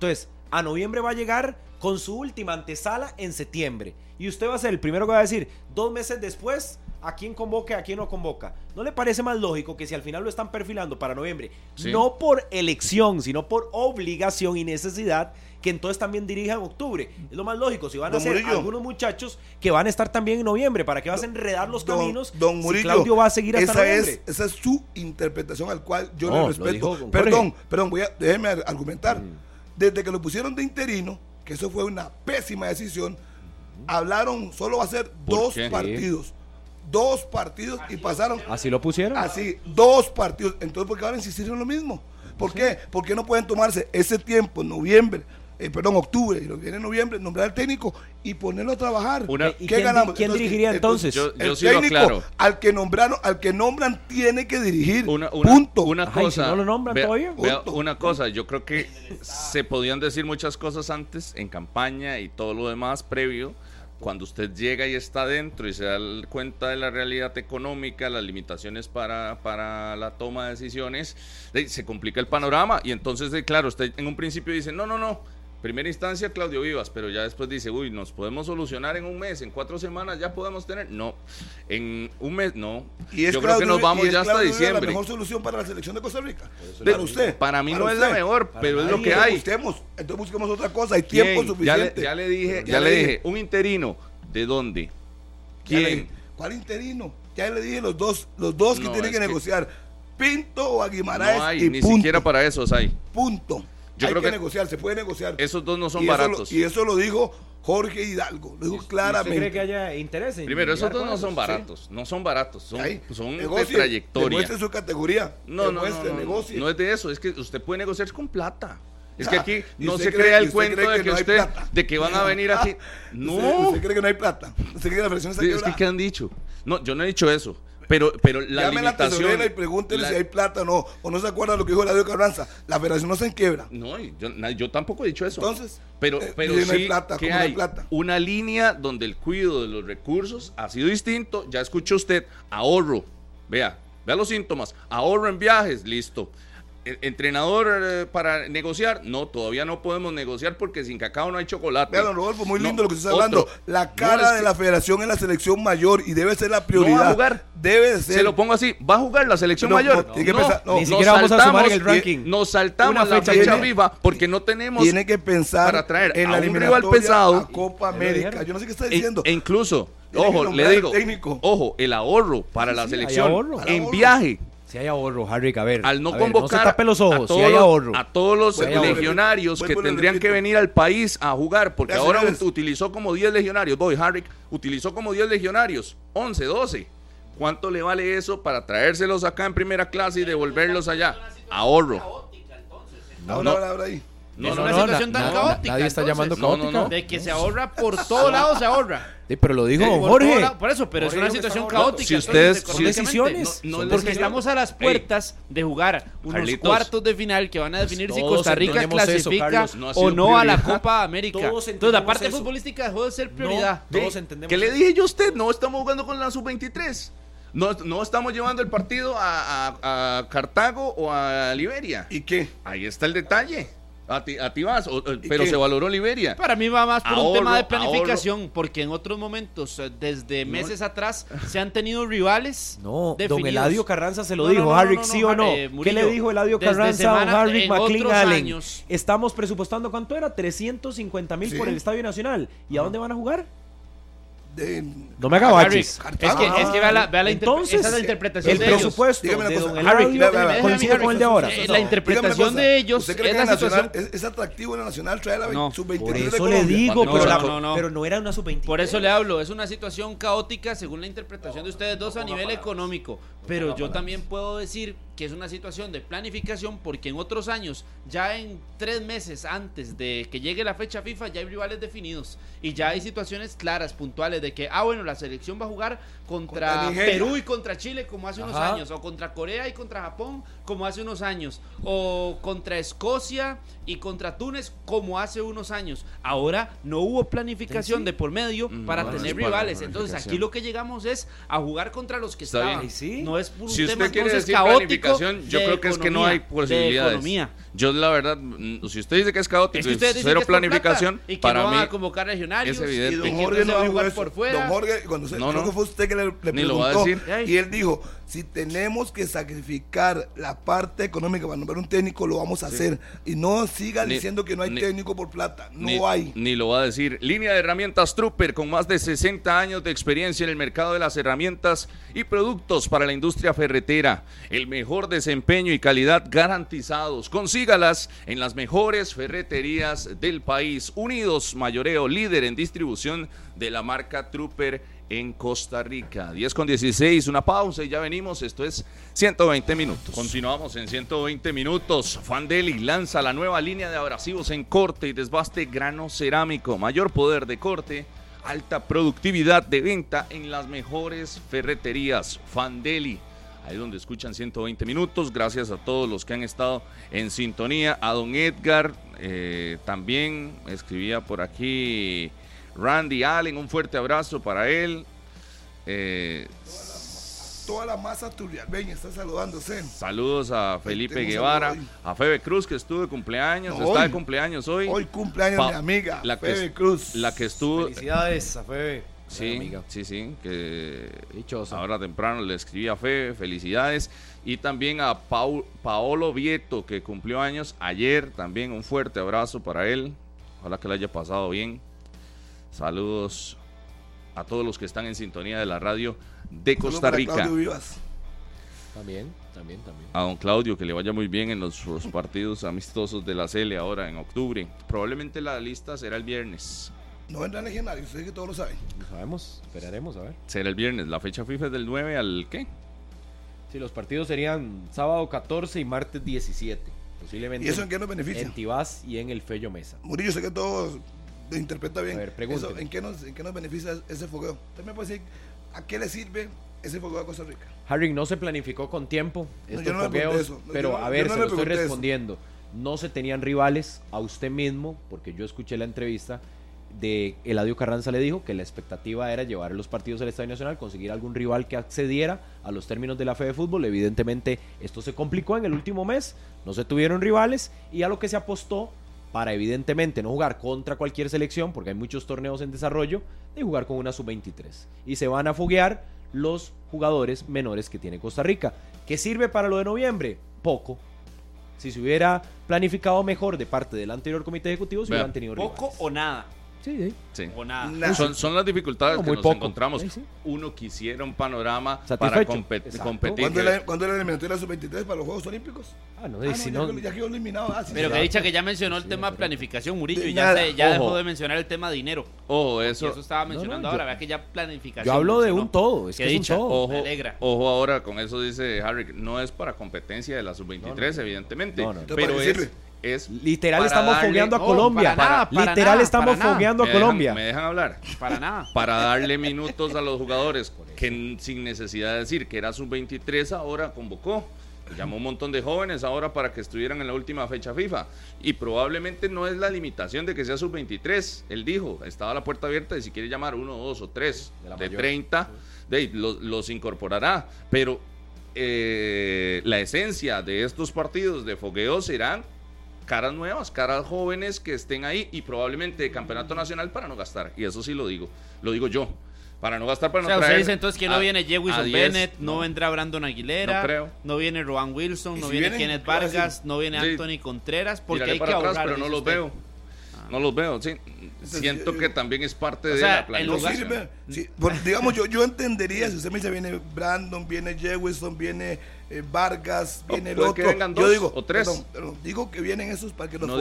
entonces a noviembre va a llegar con su última antesala en septiembre. Y usted va a ser el primero que va a decir, dos meses después, a quién convoca y a quién no convoca. ¿No le parece más lógico que si al final lo están perfilando para noviembre, Sí. no por elección, sino por obligación y necesidad, que entonces también dirija en octubre? Es lo más lógico. Si van a ser Murillo. algunos muchachos que van a estar también en noviembre, ¿para qué vas a enredar los Don- caminos? Don si Murillo, Claudio va a seguir hasta esa noviembre. es, esa es su interpretación al cual yo No, le respeto. Perdón, perdón, voy a, déjeme ar- argumentar. Mm. Desde que lo pusieron de interino, que eso fue una pésima decisión, hablaron, solo va a ser ¿Por dos qué? partidos. Dos partidos y pasaron Así lo pusieron. así, dos partidos. Entonces, ¿por qué van a insistir en lo mismo? ¿Por qué? ¿Por qué no pueden tomarse ese tiempo, noviembre, eh, perdón, octubre, y lo que viene en noviembre, nombrar al técnico y ponerlo a trabajar? Una- ¿Y ¿Qué quién, ganamos? quién Entonces, dirigiría entonces? yo- el sí lo técnico aclaro. al que nombraron, al que nombran tiene que dirigir. Una, una- punto. una Ajá, ¿y cosa. si no lo nombran vea- todavía? vea una cosa, yo creo que se podían decir muchas cosas antes, en campaña y todo lo demás previo. Cuando usted llega y está dentro y se da el- cuenta de la realidad económica, las limitaciones para, para la toma de decisiones, de- se complica el panorama. Y entonces, claro, usted en un principio dice, no, no, no, primera instancia Claudio Vivas, pero ya después dice, uy, nos podemos solucionar en un mes, en cuatro semanas ya podemos tener. No, en un mes no. Y es yo creo que nos vamos ya hasta Claudio diciembre. la mejor solución para la selección de Costa Rica. De- para usted. Para mí para no es la mejor, Para pero es lo que hay. Busquemos, entonces busquemos otra cosa. Hay ¿Quién? tiempo Ya le, suficiente. ya le dije, ya, le dije, un interino, ¿de dónde? ¿Quién? dije, ¿Cuál interino? Ya le dije los dos, los dos que tienen que, que- negociar. Pinto o a Guimaraes No hay, y ni punto. siquiera para esos hay. Punto. Yo Hay creo que, que negociar, se puede negociar. esos dos no son y eso lo- baratos. y eso lo dijo Jorge Hidalgo, lo dijo ¿Usted claramente. cree que haya interés en Primero, esos dos no son baratos, no son baratos, son, Ahí, son de negocie, trayectoria. Demuestre su categoría. No, no, no, no, no, negocie. no es de eso, es que usted puede negociar con plata. Es que Ah, aquí ¿y no usted se cree- crea el usted cuento de que que no hay usted, plata? de que van a venir aquí. ¿Usted- No, ¿Usted, cree que no hay plata? ¿Usted cree que la está Sí, es que? ¿qué han dicho? No, yo no he dicho eso. Pero, pero la Llame la limitación. tesorera y pregúntele la- si hay plata o no. O no se acuerda lo que dijo Eladio Carranza. La federación no se enquiebra. No, y yo, tampoco he dicho eso. Entonces, pero, eh, pero dice, sí no hay plata, que ¿cómo no hay hay plata? una línea donde el cuidado de los recursos ha sido distinto. Ya escuchó usted, ahorro. Vea, vea los síntomas. Ahorro en viajes, listo. E- Entrenador eh, para negociar, no, todavía no podemos negociar porque sin cacao no hay chocolate. Vea, don Rodolfo, muy No, lindo lo que usted está otro. hablando. La No, cara es de que la federación en la selección mayor y debe ser la prioridad. a jugar. Debe de ser. Se lo pongo así, ¿va a jugar la selección No, mayor? no, tiene que pensar- no. Ni nos siquiera vamos a sumar en el saltamos- ranking. Nos saltamos Una la fecha tiene- viva porque no tenemos Tiene que pensar para traer en a la un rival pesado. a Copa América. Yo no sé qué está E- diciendo. E, incluso, Tiene que ojo, le digo, técnico. ojo, el ahorro para la sí, hay selección en ahorro. viaje, Si hay ahorro, Harry, a ver. al no a ver, convocar no se tape los ojos, a, si todos hay los, ahorro. a todos los Si hay ahorro. legionarios que tendrían que venir al país a jugar, porque Ya, ahora señores. utilizó como 10 legionarios, voy, Harry, utilizó como 10 legionarios, 11, 12. ¿Cuánto le vale eso para traérselos acá en primera clase y devolverlos allá? Ahorro. Ahora, no. ahora, No, Es no, una no, situación tan caótica, Nadie está entonces. llamando No, no, caótica. no. De que se ahorra por todos lados, se ahorra. Sí, pero lo dijo por Jorge. lado- por eso, pero Jorge es una situación caótica. Si ustedes-. Son decisiones. No, no Porque decisiones. estamos a las puertas de jugar unos Carlitos. cuartos de final que van a definir si Costa Rica eso, clasifica. No o no a la. Copa América. Todos Entonces la parte eso. futbolística dejó de ser prioridad. No, todos entendemos. ¿Qué le dije yo a usted? No estamos jugando con la sub-23. No, no estamos llevando el partido a, a- a Cartago o a Liberia. ¿Y qué? Ahí está el detalle. A ti, a ti vas, o- eh, ¿Y pero se valoró Liberia. Para mí va más por un tema de planificación, porque en otros momentos, eh, desde meses atrás, se han tenido rivales. No, don definidos. Eladio Carranza se lo No, dijo, no, no, Harry, no, ¿sí no, o no? eh, ¿Qué le dijo Eladio Carranza a Harry McLean Allen? años. Estamos presupuestando, ¿cuánto era? 350 mil Sí. por el Estadio Nacional. ¿Y a dónde van a jugar? De, No me haga Harry, baches. es que, es que vea la, vea la Entonces, esa es la interpretación el de ellos. presupuesto de don Eladio coincide déjame, con el de ahora. La interpretación de ellos ¿Usted cree es que la Nacional situación. es, es atractivo en el Nacional traer a la No, sub-23 Por de eso le Colombia? digo, No, pero, no, la- no, no. pero no era una sub-23. Por eso le hablo, es una situación caótica según la interpretación de ustedes dos a nivel económico. Pero yo también puedo decir que es una situación de planificación porque en otros años, ya en tres meses antes de que llegue la fecha FIFA, ya hay rivales definidos y ya hay situaciones claras, puntuales, de que, ah, bueno, la selección va a jugar contra. Perú y contra Chile como hace unos años, o contra Corea y contra Japón como hace unos años, o contra Escocia y contra Túnez como hace unos años. Ahora no hubo planificación de por medio Mm, para bueno, tener rivales. Entonces aquí planificación. lo que llegamos es a jugar contra los que Está estaban. Sí. No es por un Si tema usted quiere entonces decir caótico planificación, yo de creo que es que no hay economía, de posibilidades. economía. Yo la verdad, mm, si usted dice que es caótico Es que y cero que es por plata planificación, y que para no van mí a convocar regionarios es evidente. Y y don Jorge entonces no va a dijo jugar eso. por fuera. Don Jorge, cuando se, No, creo no. que fue usted que le, le Ni lo va a preguntó, decir. y él dijo, si tenemos que sacrificar la parte económica para nombrar un técnico, lo vamos a hacer. Y no sigan Ni- diciendo que no hay ni- técnico por plata. No ni, hay. Ni lo va a decir. Línea de herramientas Trooper con más de 60 años de experiencia en el mercado de las herramientas y productos para la industria ferretera. El mejor desempeño y calidad garantizados. Consígalas en las mejores ferreterías del país. Unidos Mayoreo, líder en distribución de la marca Trooper en Costa Rica. 10 con 16, una pausa y ya venimos. Esto es 120 minutos. Continuamos en 120 minutos. Fandeli lanza la nueva línea de abrasivos en corte y desbaste grano cerámico. Mayor poder de corte, alta productividad de venta en las mejores ferreterías. Fandeli. Ahí donde escuchan 120 minutos. Gracias a todos los que han estado en sintonía. A don Edgar eh, también escribía por aquí. Randy Allen, un fuerte abrazo para él. Eh, Toda la masa turrialbeña está saludándose. saludos a Felipe Guevara, saludo a Febe Cruz que estuvo de cumpleaños, No, está hoy. de cumpleaños hoy. Hoy cumpleaños Pa- mi amiga, la que, Febe Cruz. La que estuvo, Felicidades a Febe. sí, amiga. sí, sí, que Dichosa. ahora temprano le escribí a Febe, felicidades. Y también a Pau- Paolo Vieto que cumplió años ayer, también un fuerte abrazo para él. Ojalá que le haya pasado bien. Saludos a todos los que están en sintonía de la radio de Costa Rica. Claudio Vivas. También, también, también. A don Claudio, que le vaya muy bien en los, los partidos amistosos de la CL ahora en octubre. Probablemente la lista será el viernes. No vendrán legionarios, ustedes que todos lo saben. No sabemos, esperaremos a ver. Será el viernes. La fecha FIFA es del 9 al ¿qué? Sí, los partidos serían sábado 14 y martes 17. Posiblemente ¿Y eso en qué nos beneficia? en Tibás y en el Fello Mesa. Murillo, sé que todo lo interpreta bien. A ver. Eso, ¿en, qué nos, ¿En qué nos beneficia ese fogueo? ¿Usted me puede decir a qué le sirve ese fogueo a Costa Rica? Harry no se planificó con tiempo No, estos yo no fogueos, pregunté eso. No, pero yo a ver, se lo estoy eso. respondiendo. No se tenían rivales a usted mismo, porque yo escuché la entrevista de Eladio Carranza le dijo que la expectativa era llevar los partidos al Estadio Nacional, conseguir algún rival que accediera a los términos de la fe de fútbol. Evidentemente, esto se complicó en el último mes, no se tuvieron rivales y a lo que se apostó para evidentemente no jugar contra cualquier selección, porque hay muchos torneos en desarrollo, y jugar con una sub-23. Y se van a foguear los jugadores menores que tiene Costa Rica. ¿Qué sirve para lo de noviembre? Poco. Si se hubiera planificado mejor de parte del anterior comité ejecutivo, se hubieran tenido Poco rivales. o nada. Sí, sí. Sí. O nada. Nada. Son, son las dificultades No, que muy nos poco. encontramos. Sí, sí. Uno quisiera un panorama para Satisfecho. compet- Exacto. competir. ¿Cuándo es la, ¿cuándo es la eliminatoria sub-23 para los Juegos Olímpicos? Ah, no, Ah, no, si ya, no, quedó- ya quedó eliminado. Ah, sí, Pero sí. que dicha que ya mencionó el Sí, tema planificación, Murillo, De y ya, se- ya dejó de mencionar el tema dinero. Ojo, Y eso. eso estaba No, mencionando no, ahora, yo- vea que ya planificación. yo hablo de un todo, es que es un dicha. todo. Ojo, Me alegra. ojo ahora, con eso dice Harry, no es para competencia de la sub-23, evidentemente, No, no, no. pero ¿Para es, sirve? Es Literal estamos darle- fogueando a no, Colombia. para nada, para Literal nada, estamos fogueando a ¿Me dejan- Colombia. ¿Me dejan hablar? Para nada. Para darle minutos a los jugadores que sin necesidad de decir que era sub-23 ahora convocó. Llamó un montón de jóvenes ahora para que estuvieran en la última fecha FIFA. Y probablemente no es la limitación de que sea sub-23. Él dijo, estaba la puerta abierta y si quiere llamar uno, dos o tres De la de, mayor. 30, de ahí, los, los incorporará. Pero eh, la esencia de estos partidos de fogueo serán caras nuevas, caras jóvenes que estén ahí y probablemente de campeonato nacional para no gastar. Y eso sí lo digo, lo digo yo. Para no gastar, para O no sea, usted traer dice entonces que no viene Jewison 10, Bennett, no, vendrá Brandon Aguilera, No creo. no viene Rowan Wilson, ¿Y no si viene vienen? Kenneth ¿Qué va a Vargas, no viene Sí. Anthony Contreras, porque hay que atrás, ahorrar. pero no los usted. veo. No los veo, sí. Siento que también es parte O de sea, la No planificación. sirve. Sí, digamos, yo, yo entendería si usted me dice viene Brandon, viene Jewison, viene eh, Vargas, O viene el puede otro. que vengan yo dos digo, o tres. perdón, perdón, digo que vienen esos para que los No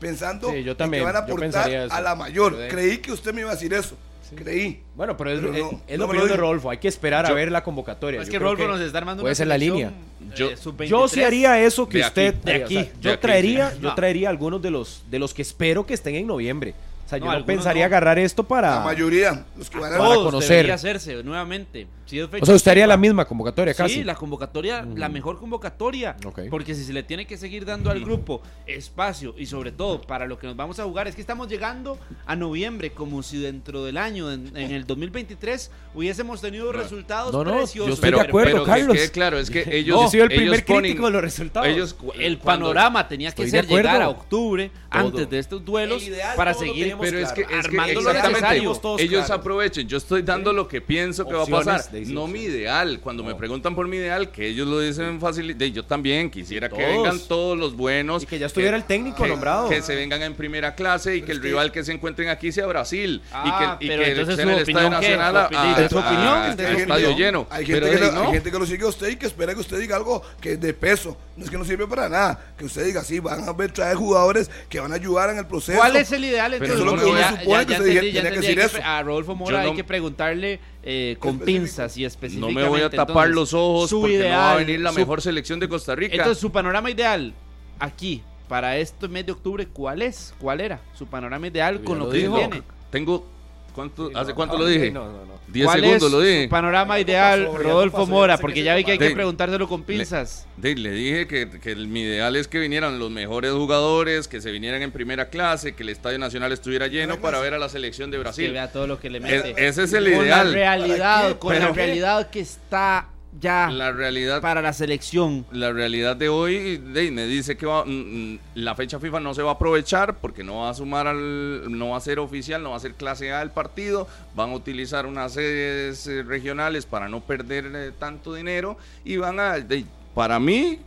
pensando Sí, yo también, que van a aportar a la mayor. Creí que usted me iba a decir eso. Creí. Bueno, pero es, Pero no, es no lo opinión de. Rodolfo. Hay que esperar a ver la convocatoria. Es que creo Rolfo nos está armando puede una ser la línea. eh, Yo- sub-23. Yo sí haría eso que De aquí, usted de haría, o sea, aquí, yo de aquí, traería, sí. yo No. traería algunos de los de los que espero que estén en noviembre. Sea, yo No, pensaría no. agarrar esto para. La mayoría, los que van a Para Todos conocer. debería hacerse nuevamente. Si es O sea, usted haría la misma convocatoria casi. Sí, la convocatoria, la mejor convocatoria. Ok. Porque si se le tiene que seguir dando al grupo espacio y sobre todo para lo que nos vamos a jugar, es que estamos llegando a noviembre como si dentro del año, en, en el 2023, hubiésemos tenido resultados No, no, yo preciosos. estoy de acuerdo, pero que Carlos. claro, es que ellos, Yo soy el primer ponen- crítico de los resultados. Ellos, El panorama tenía que ser llegar a octubre Todo. antes de estos duelos para seguir Pero es que, es que armando lo exactamente, ellos claros. aprovechen. Yo estoy dando lo que pienso que va a pasar. No mi ideal. Cuando me preguntan por mi ideal, que ellos lo dicen fácil. Yo también quisiera que vengan todos los buenos. Y que ya estuviera el técnico que- nombrado. Que se vengan en primera clase y que el rival que se encuentren aquí sea Brasil. Ah, y que, y pero que entonces sea en su el Estadio opinión, ¿qué? Nacional Su a- opinión, a- ¿es su a- opinión? a- ¿Es a- su estadio lleno. Hay gente, que lo, hay no. gente que lo sigue a usted y que espera que usted diga algo que es de peso. No es que no sirve para nada. Que usted diga, sí, van a ver, traer jugadores que van a ayudar en el proceso. ¿Cuál es el ideal? Entonces, lo que uno supone que usted tenía que decir eso. A Rodolfo Mora no- hay que preguntarle eh, con pinzas y No específicamente. me voy a tapar Entonces, los ojos porque no va a ideal, venir la su- mejor selección de Costa Rica. Entonces, su panorama ideal aquí, para este mes de octubre, ¿cuál es? ¿Cuál era? Su panorama ideal con lo lo que dijo. viene. Tengo. ¿Cuánto, Sí, ¿Hace no, cuánto no, lo dije? No, no, no. 10 ¿Cuál segundos es lo dije. su panorama ideal, pasó, Rodolfo pasó, Mora? Porque que ya vi que hay que preguntárselo con pinzas. De- le dije que, que el- mi ideal es que vinieran los mejores jugadores, que se vinieran en primera clase, que el Estadio Nacional estuviera lleno para ver a la selección de Que Brasil. vea todo lo que le mete. ese es el con ideal. la realidad, con la realidad que está ya La realidad, para la selección. la realidad de hoy de- me dice que va- mm, mm, la fecha FIFA no se va a aprovechar porque no va a sumar al, no va a ser oficial, no va a ser clase A el partido, van a utilizar unas sedes eh, regionales para no perder eh, tanto dinero y van a, de- para mí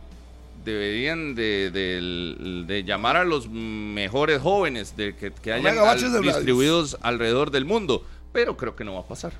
deberían de, de- de llamar a los mejores jóvenes de que, que hayan al- distribuidos alrededor del mundo, pero creo que no va a pasar.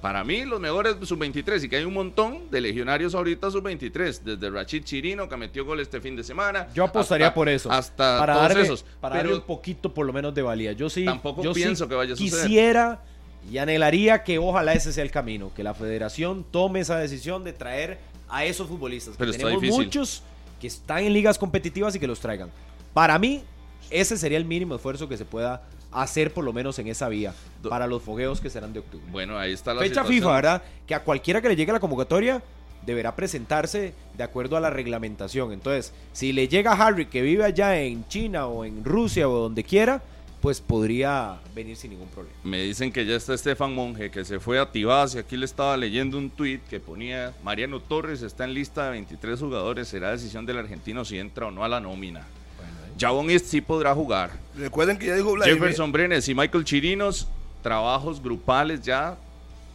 Para mí, los mejores sub-23, y que hay un montón de legionarios ahorita sub-23, desde Rachid Chirino, que metió gol este fin de semana. Yo apostaría hasta- por eso. Hasta para todos darle, esos. Para Pero darle un poquito por lo menos de valía. Yo sí. Tampoco yo sí pienso que vaya a suceder. Quisiera y anhelaría que ojalá ese sea el camino. Que la federación tome esa decisión de traer a esos futbolistas. Pero tenemos difícil. muchos que están en ligas competitivas y que los traigan. Para mí, ese sería el mínimo esfuerzo que se pueda hacer por lo menos en esa vía. Para los fogueos que serán de octubre. bueno, ahí está la Fecha situación. FIFA, ¿verdad? Que a cualquiera que le llegue la convocatoria deberá presentarse de acuerdo a la reglamentación. Entonces, si le llega a Harry que vive allá en China o en Rusia o donde quiera, pues podría venir sin ningún problema. Me dicen que ya está Estefan Monge, que se fue a Tibás, y aquí le estaba leyendo un tuit que ponía, Mariano Torres está en lista de 23 jugadores, será decisión del argentino si entra o no a la nómina. Jabón East sí podrá jugar. Recuerden que ya dijo Vladimir. Jefferson Brenes y Michael Chirinos, trabajos grupales ya,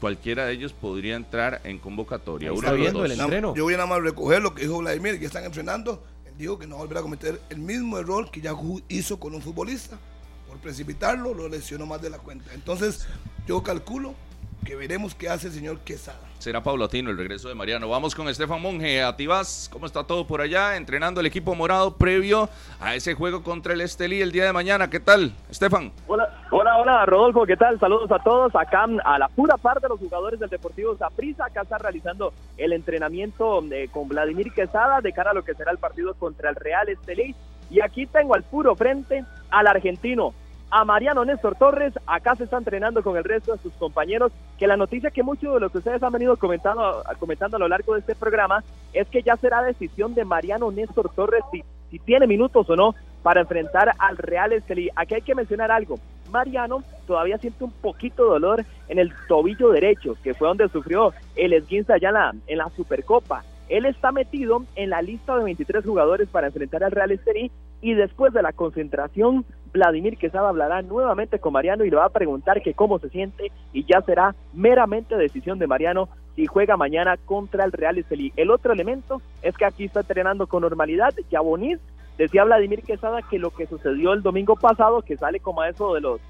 cualquiera de ellos podría entrar en convocatoria. Uno está viendo el entreno. Yo voy a nada más recoger lo que dijo Vladimir, que están entrenando. Él dijo que no va a cometer el mismo error que ya hizo con un futbolista. Por precipitarlo, lo lesionó más de la cuenta. Entonces, yo calculo que veremos qué hace el señor Quesada. Será paulatino el regreso de Mariano. Vamos con Estefan Monge a Tibás. ¿Cómo está todo por allá? Entrenando el equipo morado previo a ese juego contra el Estelí el día de mañana. ¿Qué tal, Estefan? Hola, hola, hola, Rodolfo, ¿qué tal? Saludos a todos. Acá a la pura parte de los jugadores del Deportivo Saprissa, acá está realizando el entrenamiento eh, con Vladimir Quesada de cara a lo que será el partido contra el Real Estelí. Y aquí tengo al puro frente al argentino, a Mariano Néstor Torres. Acá se está entrenando con el resto de sus compañeros. Que la noticia que muchos de los que ustedes han venido comentando, comentando a lo largo de este programa es que ya será decisión de Mariano Néstor Torres si, si tiene minutos o no para enfrentar al Real Estelí. Aquí hay que mencionar algo. Mariano todavía siente un poquito dolor en el tobillo derecho, que fue donde sufrió el esguince allá en la, en la Supercopa. Él está metido en la lista de 23 jugadores para enfrentar al Real Estelí y después de la concentración, Vladimir Quesada hablará nuevamente con Mariano y le va a preguntar que cómo se siente y ya será meramente decisión de Mariano si juega mañana contra el Real Estelí. El otro elemento es que aquí está entrenando con normalidad, ya Bonis, decía Vladimir Quesada que lo que sucedió el domingo pasado, que sale como a eso de los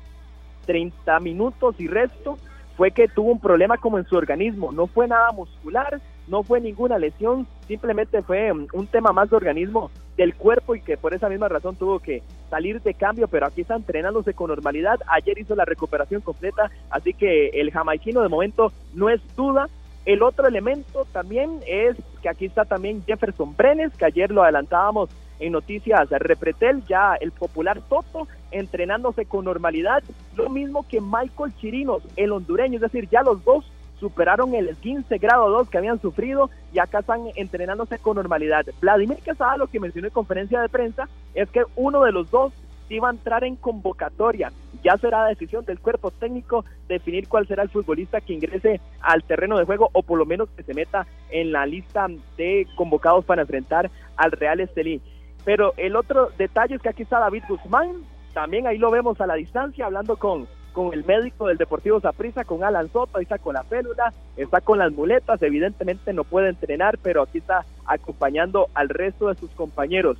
30 minutos y resto, fue que tuvo un problema como en su organismo, no fue nada muscular, no fue ninguna lesión, simplemente fue um, un tema más de organismo del cuerpo y que por esa misma razón tuvo que salir de cambio, pero aquí está entrenándose con normalidad, ayer hizo la recuperación completa, así que el jamaiquino de momento no es duda. El otro elemento también es que aquí está también Jefferson Brenes, que ayer lo adelantábamos en noticias Repretel, ya el popular Toto, entrenándose con normalidad, lo mismo que Michael Chirinos, el hondureño, es decir, ya los dos superaron el 15 grado 2 que habían sufrido y acá están entrenándose con normalidad. Vladimir Quesada lo que mencionó en conferencia de prensa es que uno de los dos va a entrar en convocatoria. Ya será decisión del cuerpo técnico definir cuál será el futbolista que ingrese al terreno de juego o por lo menos que se meta en la lista de convocados para enfrentar al Real Estelí. Pero el otro detalle es que aquí está David Guzmán, también ahí lo vemos a la distancia hablando con, con el médico del Deportivo Saprissa, con Alan Soto, ahí está con la célula, está con las muletas, evidentemente no puede entrenar, pero aquí está acompañando al resto de sus compañeros.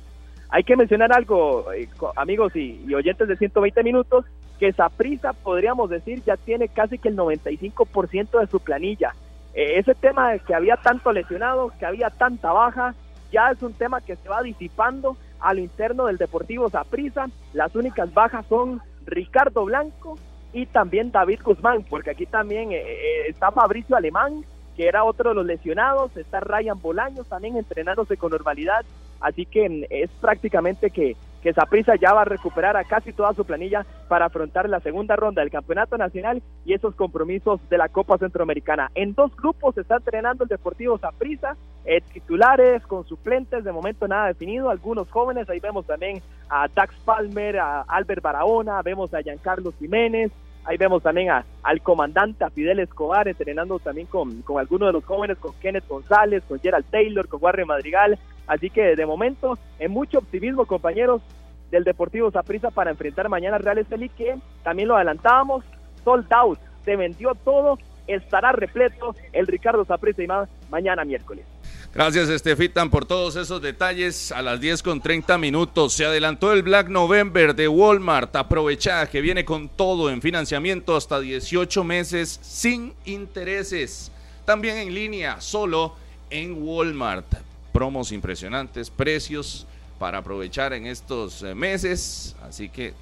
Hay que mencionar algo, eh, amigos y, oyentes de 120 minutos, que Saprissa, podríamos decir, ya tiene casi que el 95% de su planilla. Eh, ese tema de que había tanto lesionado, que había tanta baja, ya es un tema que se va disipando al interno del Deportivo Saprissa. Las únicas bajas son Ricardo Blanco y también David Guzmán, porque aquí también eh, eh, está Fabricio Alemán, que era otro de los lesionados, está Ryan Bolaños también entrenándose con normalidad, así que mm, es prácticamente que que Saprissa ya va a recuperar a casi toda su planilla para afrontar la segunda ronda del Campeonato Nacional y esos compromisos de la Copa Centroamericana. En dos grupos se está entrenando el Deportivo Saprissa, eh, titulares con suplentes, de momento nada definido, algunos jóvenes, ahí vemos también a Dax Palmer, a Albert Barahona, vemos a Giancarlo Jiménez, Ahí vemos también al comandante, a Fidel Escobar, entrenando también con, algunos de los jóvenes, con Kenneth González, con Gerald Taylor, con Warren Madrigal. Así que de momento, en mucho optimismo, compañeros del Deportivo Saprissa para enfrentar mañana al Real Estelí, que también lo adelantábamos, sold out, se vendió todo, estará repleto el Ricardo Saprissa y más mañana miércoles. Gracias, Estefitan, por todos esos detalles. A las 10 con 30 minutos se adelantó el Black November de Walmart. Aprovecha que viene con todo en financiamiento hasta 18 meses sin intereses. También en línea, solo en Walmart. Promos impresionantes, precios para aprovechar en estos eh, meses. Así que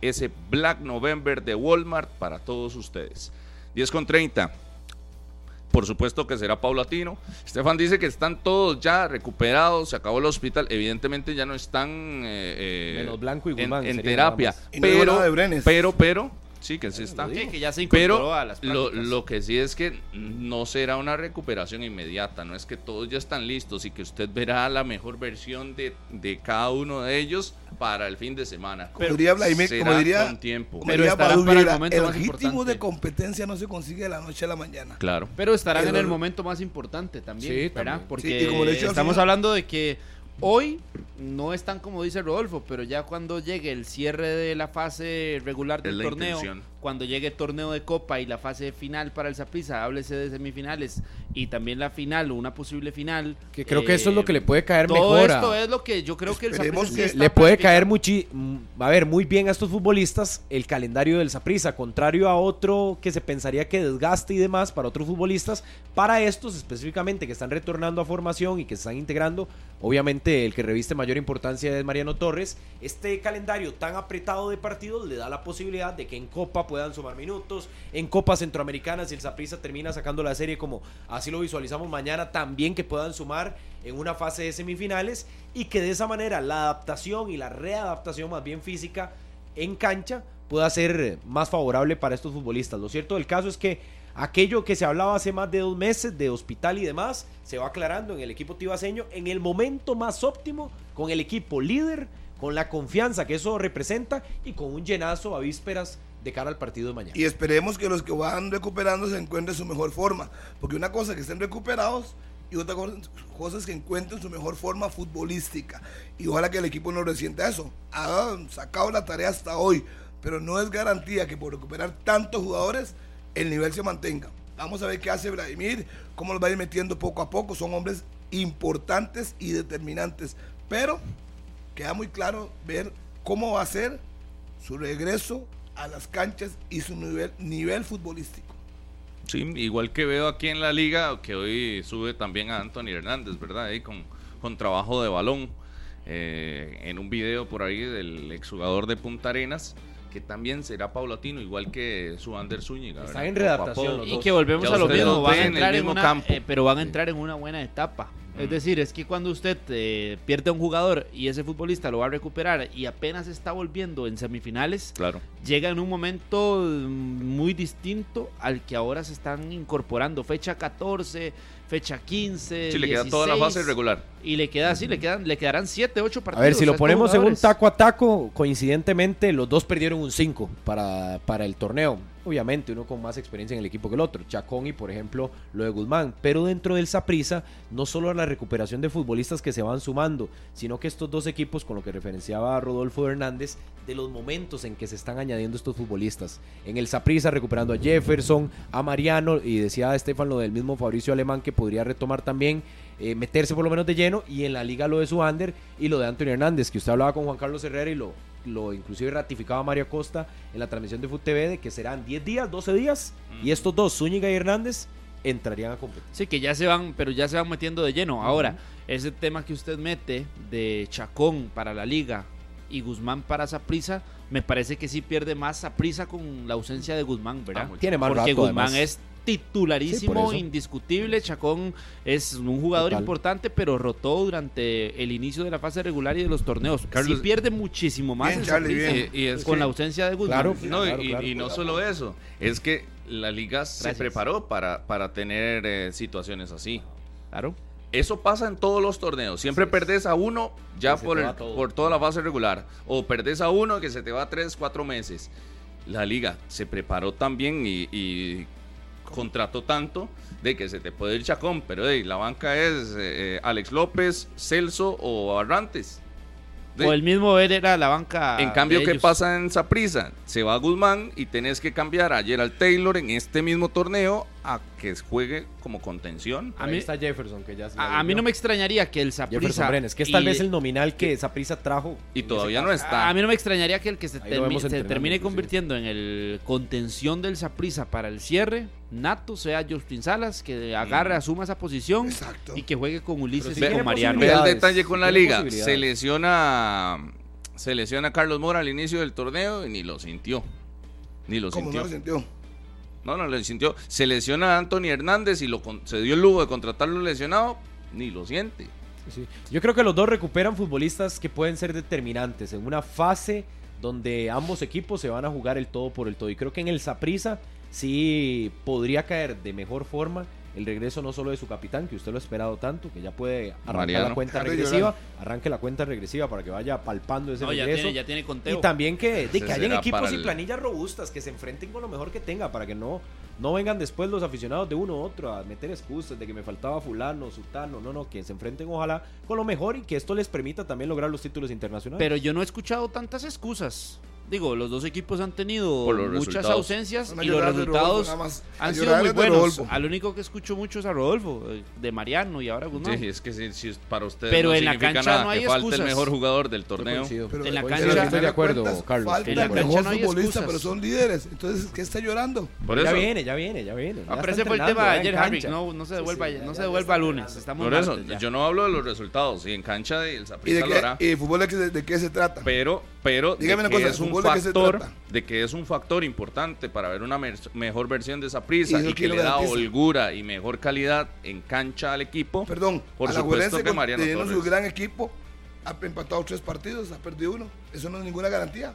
ese Black November de Walmart para todos ustedes. 10 con 30 por supuesto que será paulatino. Estefan dice que están todos ya recuperados, se acabó el hospital, evidentemente ya no están eh, Menos Blanco y en, Guzmán, en terapia. Y no pero, pero, pero, sí que sí está. Sí, que ya se incorporó Pero a las lo, lo que sí es que no será una recuperación inmediata, no es que todos ya están listos y que usted verá la mejor versión de, de cada uno de ellos para el fin de semana. Como diría Vladimir, Será como diría, con tiempo. Pero diría estarán para el momento el más importante. de competencia no se consigue de la noche a la mañana. Claro. Pero estarán en Pero- el momento más importante también, Sí, ¿verdad? también. Porque Sí, como estamos hablando de que hoy no están como dice Rodolfo, pero ya cuando llegue el cierre de la fase regular del Es torneo, intención. Cuando llegue el torneo de Copa y la fase final para el Saprissa, háblese de semifinales y también la final o una posible final. Que creo que eso es lo que le puede caer todo mejor a- esto es lo que yo creo que el Saprissa sí le puede caer muchi, a ver, muy bien a estos futbolistas el calendario del Saprissa, contrario a otro que se pensaría que desgaste y demás para otros futbolistas, para estos específicamente que están retornando a formación y que se están integrando, obviamente el que reviste mayor importancia es Mariano Torres, este calendario tan apretado de partidos le da la posibilidad de que en Copa puedan sumar minutos, en Copa Centroamericana si el Saprissa termina sacando la serie como así lo visualizamos mañana, también que puedan sumar en una fase de semifinales y que de esa manera la adaptación y la readaptación más bien física en cancha pueda ser más favorable para estos futbolistas. Lo cierto del caso es que aquello que se hablaba hace más de dos meses de hospital y demás se va aclarando en el equipo tibaseño en el momento más óptimo con el equipo líder, con la confianza que eso representa y con un llenazo a vísperas de cara al partido de mañana. Y esperemos que los que van recuperando se encuentren su mejor forma. Porque una cosa es que estén recuperados y otra cosa, es que encuentren su mejor forma futbolística. Y ojalá que el equipo no resienta eso. Han sacado la tarea hasta hoy, pero no es garantía que por recuperar tantos jugadores el nivel se mantenga. Vamos a ver qué hace Vladimir, cómo los va a ir metiendo poco a poco. Son hombres importantes y determinantes. Pero queda muy claro ver cómo va a ser su regreso a las canchas y su nivel, nivel futbolístico. Sí, igual que veo aquí en la liga, que hoy sube también a Anthony Hernández, ¿verdad? Ahí con, con trabajo de balón. eh, en un video por ahí del exjugador de Punta Arenas, que también será paulatino, igual que su Ander Zúñiga. Están ¿verdad? en redactación Y que volvemos Ya a lo mismo, los van a ven en el entrar en mismo una, campo. eh, pero van a entrar en una buena etapa. Es decir, es que cuando usted eh, pierde a un jugador y ese futbolista lo va a recuperar y apenas está volviendo en semifinales, Claro. llega en un momento mm, muy distinto al que ahora se están incorporando. Fecha 14, fecha 15. Sí, le queda toda la 16, fase regular. Y le queda así, le quedan, le quedarán 7, 8 A partidos. ver, si lo ponemos en un taco a taco, coincidentemente los dos perdieron un 5 para, para el torneo. Obviamente, uno con más experiencia en el equipo que el otro. Chacón y, por ejemplo, lo de Guzmán. Pero dentro del Saprisa, no solo la recuperación de futbolistas que se van sumando, sino que estos dos equipos, con lo que referenciaba Rodolfo Hernández, de los momentos en que se están añadiendo estos futbolistas. En el Saprisa, recuperando a Jefferson, a Mariano, y decía Estefan lo del mismo Fabricio Alemán, que podría retomar también eh, meterse por lo menos de lleno y en la liga lo de Suander y lo de Antonio Hernández, que usted hablaba con Juan Carlos Herrera y lo, lo inclusive ratificaba Mario Costa en la transmisión de FUTV de que serán 10 días, 12 días y estos dos, Zúñiga y Hernández, entrarían a competir. Sí, que ya se van, pero ya se van metiendo de lleno. Ahora, ese tema que usted mete de Chacón para la liga y Guzmán para Saprisa, me parece que sí pierde más Saprisa con la ausencia de Guzmán, ¿verdad? Ah. Tiene más Porque rato, Guzmán además. es titularísimo, Sí, indiscutible. Chacón es un jugador Total. importante, pero rotó durante el inicio de la fase regular y de los torneos. Carlos- sí pierde muchísimo más Bien, Charlie, bien. Y- y es con que- la ausencia de Guzmán. Claro. No, y- Claro, y, claro. y no solo eso, es que la liga se Gracias. preparó para, para tener eh, situaciones así. Claro. Eso pasa en todos los torneos. Siempre perdés a uno ya por, el- por toda la fase regular. O perdés a uno que se te va tres, cuatro meses. La liga se preparó también y, y contrató tanto de que se te puede ir Chacón. Pero hey, la banca es eh, eh, Alex López, Celso o Barrantes. De- O el mismo él era la banca. en cambio, de ¿qué ellos. pasa en Saprisa? Se va Guzmán y tenés que cambiar a Gerald Taylor en este mismo torneo a que juegue como contención. A Ahí mí- está Jefferson, que ya se A, a mí no me extrañaría que el Jefferson Saprissa Brenes, que es tal y- vez el nominal que Saprissa trajo. Y todavía no está. A mí no me extrañaría que el que se, Ahí termi- termine convirtiendo en el contención del Saprissa para el cierre, nato, sea Justin Salas, que agarre, asuma esa posición Exacto. y que juegue con Ulises y tiene con Mariano. Ve el detalle con la liga. Se lesiona, se lesiona a Carlos Mora al inicio del torneo y ni lo sintió. Ni lo Como no sintió. lo sintió. No, no lo sintió. Se lesiona a Anthony Hernández y lo se dio el lujo de contratarlo lesionado, ni lo siente. Yo creo que los dos recuperan futbolistas que pueden ser determinantes en una fase donde ambos equipos se van a jugar el todo por el todo. Y creo que en el Saprissa sí podría caer de mejor forma el regreso no solo de su capitán, que usted lo ha esperado tanto, que ya puede arrancar Mariano. la cuenta regresiva, arranque la cuenta regresiva para que vaya palpando ese No, ya regreso. tiene, ya tiene conteo. Y también que, de que hayan equipos y el- planillas robustas que se enfrenten con lo mejor que tenga para que no, no vengan después los aficionados de uno u otro a meter excusas de que me faltaba fulano, sutano, no, no, que se enfrenten ojalá con lo mejor y que esto les permita también lograr los títulos internacionales. Pero yo no he escuchado tantas excusas. Digo, los dos equipos han tenido muchas resultados. ausencias y los resultados Rodolfo, más. han sido muy buenos. Al único que escucho mucho es a Rodolfo, eh, de Mariano y ahora Guzmán. Sí, es que si, si para ustedes Pero no en la cancha nada no hay que falte el mejor jugador del torneo. Pero En la pero cancha- final Estoy de acuerdo, cuentas, Carlos. Falta En la cancha mejor no hay futbolista, excusas. pero son líderes. Entonces, ¿qué está llorando? Por ya eso, viene, ya viene, ya viene. Ah, ya pero está ese fue el tema de ya en ayer, Harry. cancha. No, no se Sí, devuelva, sí, ya- no ya se devuelva lunes. Estamos por eso, ya. yo no hablo de los resultados. Y en cancha el ¿Y de Saprissa lo hará. y fútbol de qué, se trata? Pero, pero Dígame una cosa, es un ¿fútbol de qué se factor, de que es un factor importante para ver una mejor versión de esa prisa ¿Y y que le da holgura y mejor calidad en cancha al equipo. Perdón, por supuesto que Mariano teniendo su Torres. gran equipo, ha empatado tres partidos, ha perdido uno. Eso no es ninguna garantía.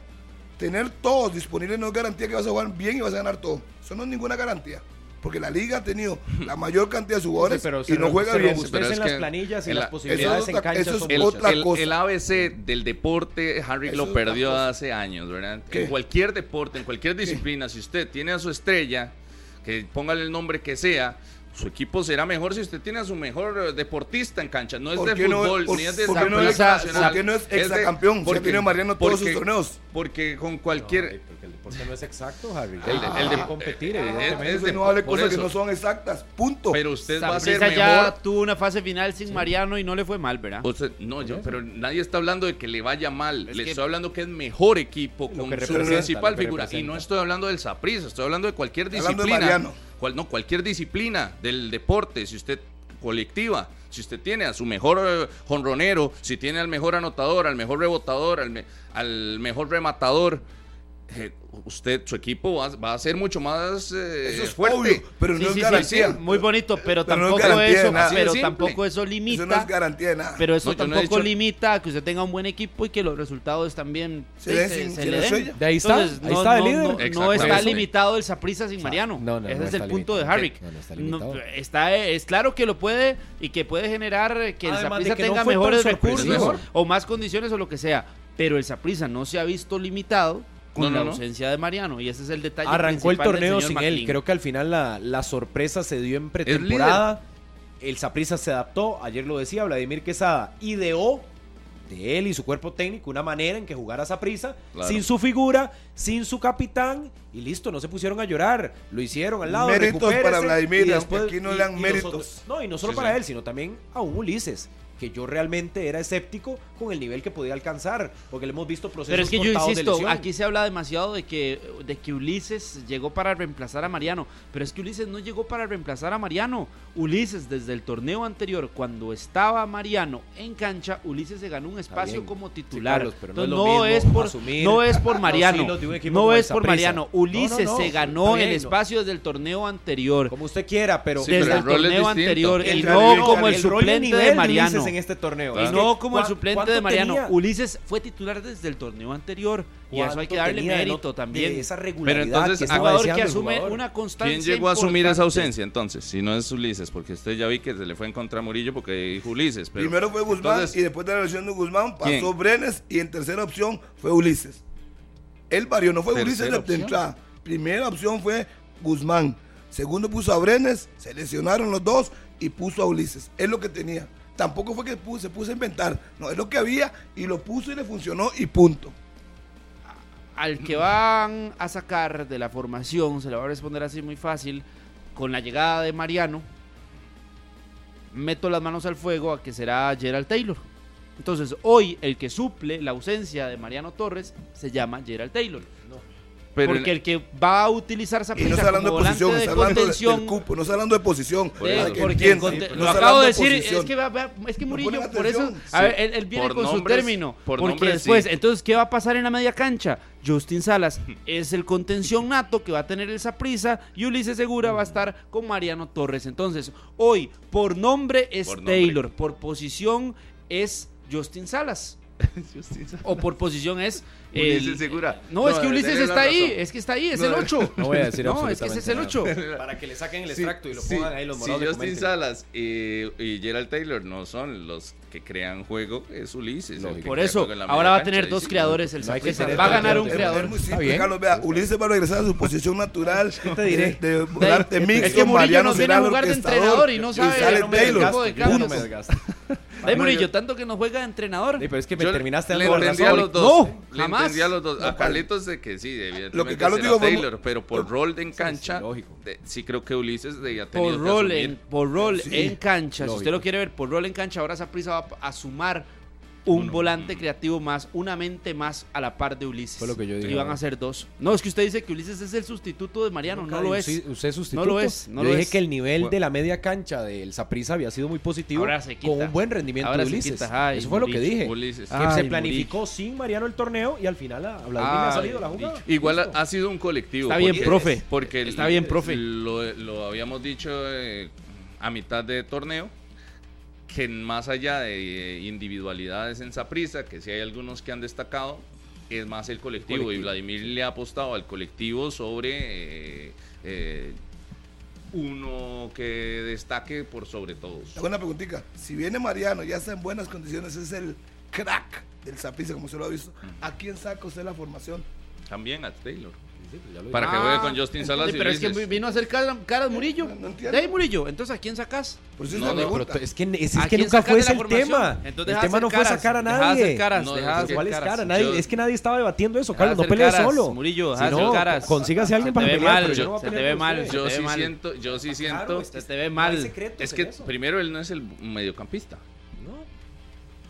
Tener todos disponibles no es garantía que vas a jugar bien y vas a ganar todo. Eso no es ninguna garantía. Porque la liga ha tenido la mayor cantidad de jugadores Sí, pero y no juega bien. Pero es las que planillas y el- las eso posibilidades es en otra- cancha eso es son otra el- cosa. el ABC del deporte, Harry Eso lo perdió hace años, ¿verdad? ¿Qué? En cualquier deporte, en cualquier disciplina, si usted tiene a su estrella, que póngale el nombre que sea, su equipo será mejor si usted tiene a su mejor eh, deportista en cancha. No es ¿Por de no- fútbol, por- ni es de por qué no es- por qué no es de- exacampeón? Si ha porque- tenido Mariano todos sus porque- torneos. Porque con cualquier... Porque el deporte no es exacto, Harry. El- Hay el de- competir, eh, evidentemente. es de- no hable cosas que no son exactas. Punto. Pero usted va a ser mejor... ya tuvo una fase final sin Mariano y no le fue mal, ¿verdad? Usted- no, yo, pero nadie está hablando de que le vaya mal. Es le estoy hablando que es mejor equipo con su principal figura. Y no estoy hablando del Saprissa, estoy hablando de cualquier Hablando de disciplina. Cual- no, cualquier disciplina del deporte. Si usted colectiva, si usted tiene a su mejor eh, jonronero, si tiene al mejor anotador, al mejor rebotador, al, me- al mejor rematador. Eh, usted, su equipo va, va a ser mucho más eh, Eso es fuerte. obvio, pero Sí, no sí, es sí, garantía. sí, muy bonito, pero, Pero no es tampoco eso, pero tampoco eso limita. Eso no es garantía de nada. Pero eso No, tampoco dicho- limita a que usted tenga un buen equipo y que los resultados también Se sí, den se, sin- se sin le den. De ahí está, Entonces, ahí no, está el líder. no- está limitado el Saprissa sin Mariano. no, no, Ese no es el punto de no está No, limitado. está, es claro que lo puede y que puede generar que el no tenga mejores recursos o más condiciones o lo que sea. Pero el Saprissa no se ha visto limitado con No, no, la no. ausencia de Mariano y ese es el detalle. Arrancó el torneo sin él. Creo que al final la, la sorpresa se dio en pretemporada. El Saprissa se adaptó. Ayer lo decía Vladimir Quesada. Ideó de él y su cuerpo técnico una manera en que jugara Saprissa Claro. sin su figura, sin su capitán. Y listo, no se pusieron a llorar. Lo hicieron al lado. Méritos recupérese, para Vladimir, y aunque aquí no le dan y méritos. nosotros- no, y no solo Sí, para sí. él, sino también a un Ulises. Que yo realmente era escéptico con el nivel que podía alcanzar. Porque le hemos visto procesos Pero es que yo de insisto, aquí se habla demasiado de que, de que Ulises llegó para reemplazar a Mariano. Pero es que Ulises no llegó para reemplazar a Mariano. Ulises, desde el torneo anterior, cuando estaba Mariano en cancha, Ulises se ganó un espacio como Sí, titular. Carlos, pero no Entonces, es lo no, mismo es por, asumir no es por Mariano. No es por. Mariano. No, no, Ulises no, se ganó bien, el no. espacio desde el torneo anterior. Como usted quiera, pero Sí, desde pero el, el rol es torneo anterior El y rol- no como el, suplente de Mariano. En este torneo. Y no que, como el ¿cuá- suplente de Mariano. tenía? Ulises fue titular desde el torneo anterior. Y eso hay que ¿Cuánto darle mérito también. de esa regularidad entonces, que Es un estaba jugador que asume jugador. una constancia. ¿Quién llegó a asumir esa ausencia entonces? Si no es Ulises, porque usted ya vi que se le fue en contra a Murillo porque dijo Ulises. Pero, Primero fue Guzmán entonces, y después de la lesión de Guzmán pasó ¿Quién? Brenes y en tercera opción fue Ulises. Él varió, no fue Ulises opción. entrada. Primera opción fue Guzmán. Segundo puso a Brenes, se lesionaron los dos y puso a Ulises. Es lo que tenía. Tampoco fue que se puso a inventar. No, es lo que había y lo puso y le funcionó y punto. Al que van a sacar de la formación, se le va a responder así muy fácil. con la llegada de Mariano, meto las manos al fuego a que será Gerald Taylor. Entonces, hoy el que suple la ausencia de Mariano Torres se llama Gerald Taylor. Pero porque el que va a utilizar esa Y no está hablando de posición, está hablando de, del cupo, no está hablando de posición. De- para que porque lo acabo de decir, posición. es que, va- va- es que Murillo, por eso, a ver, él, él viene Por con su término, por porque nombres, después, sí. entonces, ¿qué va a pasar en la media cancha? Justin Salas es el contención nato que va a tener el Saprisa y Ulises Segura va a estar con Mariano Torres. Entonces, hoy, por nombre es Por nombre. Taylor, por posición es Justin Salas. O por posición es. el- Ulises Segura. No, es que Ulises está ahí, es que está ahí, es No, el 8. No voy a decir No, es que ese es el 8. Para que le saquen el Sí, extracto y lo sí, pongan ahí los morados de Justin. Salas y, y Gerald Taylor no son los que crean juego, es Ulises. el Por eso, ahora va a tener dos creadores el No hay que Saprissa. ser Va a ganar un creador. Ulises va a regresar a su posición natural. te diré? De, de jugar de mixto. Es que Murillo nos viene a el jugar de entrenador y no sabe Taylor. desgasto de cambios. Ay, Murillo, tanto que nos juega de entrenador. Sí, pero es que me Yo terminaste le entendí a los dos. No, le jamás. entendí a los dos. No, A Carlitos de que sí, evidentemente Lo que Carlos fue- Taylor, pero por rol de en cancha, lógico. de- sí creo que Ulises de, ha tenido por que rol, asumir. en, por rol Sí, en cancha, si usted lo quiere ver por rol en cancha, ahora Saprissa va a sumar un Uno. volante creativo más, una mente más a la par de Ulises. Fue lo que yo dije, Y van ¿no? a ser dos. No, es que usted dice que Ulises es el sustituto de Mariano, no lo es. ¿Usted es sustituto? No lo es, no Yo lo dije es. que el nivel Bueno. de la media cancha del Saprissa había sido muy positivo Ahora se quita. con un buen rendimiento Ahora de se Ulises. quita, ay, Eso fue lo que dije. Ulises. Que se planificó sin Mariano el torneo y al final a Vladimir ha Ay, salido la jugada. Igual ha, sido un colectivo. Está bien, profe. Porque Está bien, profe. Lo, lo habíamos dicho eh, a mitad de torneo que más allá de eh, individualidades en Saprissa, que si hay algunos que han destacado, es más el colectivo, Colectivo. y Vladimir le ha apostado al colectivo sobre eh, eh, uno que destaque por sobre todos. Una preguntita. Si viene Mariano, ya está en buenas condiciones, es el crack del Saprissa, como se lo ha visto. ¿A quién saca usted la formación? También a Taylor. Sí, pues ya lo Para que Ah, juegue con Justin Salas sí, y pero es que vino a hacer caras, Murillo. No, de ahí Murillo, entonces ¿a quién sacas? Pues No, es. Pero que, es, ¿A que quién nunca fue ese el tema. Entonces el tema no fue sacar a hacer nadie. caras, No, deja ¿Cuál es cara? Nadie, Yo- es que nadie estaba debatiendo eso, Carlos. No pelees solo. Murillo, Si deja hacer caras. consígase a alguien Se para pelear, mal, pero yo se te ve mal. Yo sí siento, yo sí siento. Se te ve mal. Es que primero él no es el mediocampista.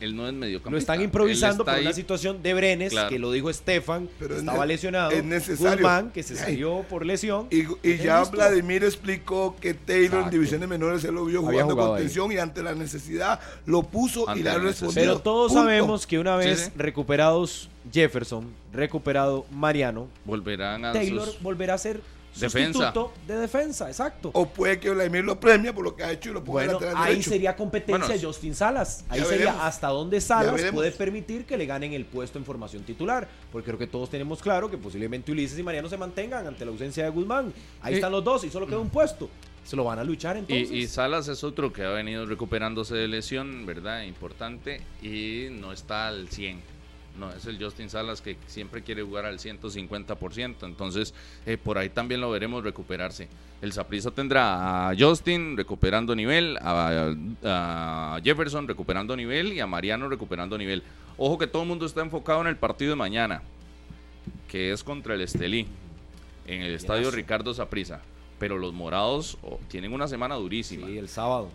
No. Él no es mediocampista. Lo están improvisando está por ahí- una situación de Brenes, Claro. que lo dijo Estefan, Pero que es estaba lesionado. es necesario. Guzmán, que se salió por lesión. Y, y ya Listo. Vladimir explicó que Taylor en divisiones menores él lo vio jugando jugado con ahí. tensión y ante la necesidad lo puso Ante y la respondido. Pero todos Punto. sabemos que una Sí, vez sí. recuperados Jefferson, recuperado Mariano, Volverán a Taylor sus... volverá a ser Defensa. sustituto de defensa, exacto. O puede que Vladimir lo premie por lo que ha hecho y lo ponga Bueno, lateral ahí derecho. sería competencia Bueno, Justin Salas. Ahí sería veremos. hasta dónde Salas puede permitir que le ganen el puesto en formación titular. Porque creo que todos tenemos claro que posiblemente Ulises y Mariano se mantengan ante la ausencia de Guzmán. Ahí están los dos y solo queda un puesto. Se lo van a luchar entonces. Y, y Salas es otro que ha venido recuperándose de lesión, ¿verdad? Importante. Y no está al 100. No, es el Justin Salas que siempre quiere jugar al 150%. Entonces, eh, por ahí también lo veremos recuperarse. El Saprissa tendrá a Justin recuperando nivel, a, a Jefferson recuperando nivel y a Mariano recuperando nivel. Ojo que todo el mundo está enfocado en el partido de mañana, que es contra el Estelí, en el estadio. Ricardo Saprissa. Pero los morados oh, tienen una semana durísima. Sí, el sábado.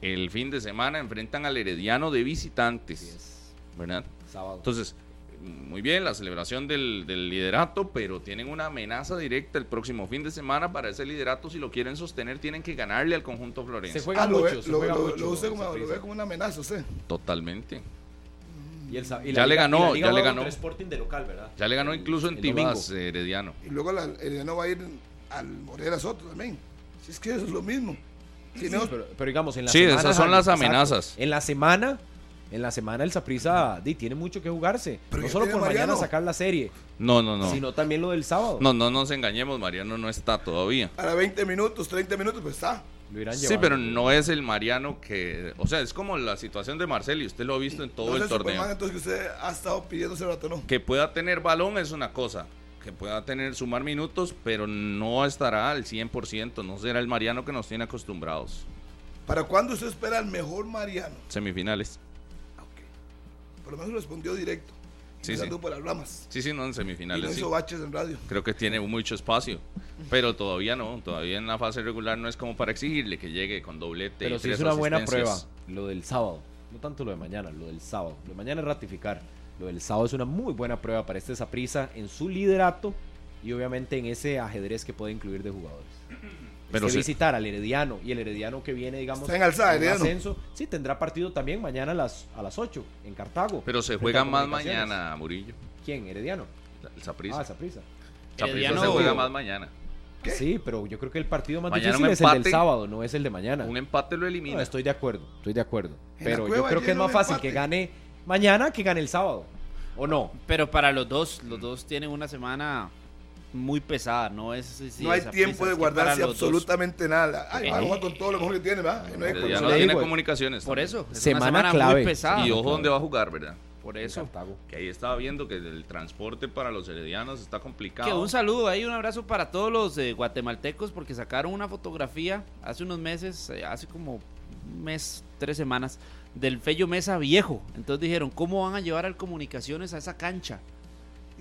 El fin de semana enfrentan al Herediano de visitantes. ¿Verdad? Sábado. Entonces, muy bien, la celebración del, del liderato, pero tienen una amenaza directa el próximo fin de semana para ese liderato. Si lo quieren sostener, tienen que ganarle al conjunto florense. se juega Ah, lo, mucho. ve, se lo, juega lo- mucho, lo usted como, lo Saprissa. ve como una amenaza usted. Totalmente. Y el y Ya le ganó, y ya le ganó. contra Sporting de local, ¿verdad? Ya le ganó El- incluso en. Tibás, eh, Herediano. Y luego la, el no va a ir al Morera Soto también. Si es que eso es lo mismo. Si no, pero, pero digamos, en la Sí, semana, esas son las exacto. amenazas. En la semana, en la semana el Saprissa di, tiene mucho que jugarse. Pero no solo por mañana Mariano. sacar la serie, No, no, no. sino también lo del sábado. No, no nos engañemos, Mariano no está todavía. a 20 minutos, 30 minutos, pues está. Lo irán Sí, pero no es el Mariano que... O sea, es como la situación de Marcel y usted lo ha visto en todo no el torneo. Superman, entonces que usted ha estado pidiéndose rato, ¿no? Que pueda tener balón es una cosa, que pueda tener sumar minutos, pero no estará al 100%, no será el Mariano que nos tiene acostumbrados. ¿Para cuándo usted espera el mejor Mariano? Semifinales. Por lo menos respondió directo. Sí, dupla las ramas. Sí, sí, no, en Y no semifinales. sí. hizo baches en radio. Creo que tiene mucho espacio. Pero todavía no. Todavía en la fase regular no es como para exigirle que llegue con doblete. Pero y sí tres es una buena prueba lo del sábado. No tanto lo de mañana, lo del sábado. Lo de mañana es ratificar. Lo del sábado es una muy buena prueba para este Saprisa en su liderato y obviamente en ese ajedrez que puede incluir de jugadores. Pero visitar al Herediano y el Herediano que viene, digamos, Está en alzada, en Herediano. ascenso, sí tendrá partido también mañana a las, a las 8 en Cartago. Pero se juega más mañana, Murillo. ¿Quién? Herediano. El Saprissa. Ah, Saprisa. Herediano- se juega más mañana. Sí, pero yo creo que el partido más Mañana difícil es el del sábado, no es el de mañana. Un empate lo elimina. No, estoy de acuerdo, estoy de acuerdo. Pero yo creo que es más fácil empate. que gane mañana que gane el sábado. ¿O no? Pero para los dos, los dos tienen una semana muy pesada, no es sí, no hay tiempo de guardarse dos- absolutamente nada. Ay, Eh. va a jugar con todo lo mejor que tiene, ¿va? Y no hay Ya no tiene digo, comunicaciones. Por eso, es Semana una semana clave. muy pesada. Y ojo claro. dónde va a jugar, ¿verdad? Por eso. Que ahí estaba viendo que el transporte para los heredianos está complicado. Que un saludo ahí, un abrazo para todos los eh, guatemaltecos porque sacaron una fotografía hace unos meses, eh, hace como un mes, tres semanas, del Fello Mesa viejo. Entonces dijeron, ¿cómo van a llevar al Comunicaciones a esa cancha?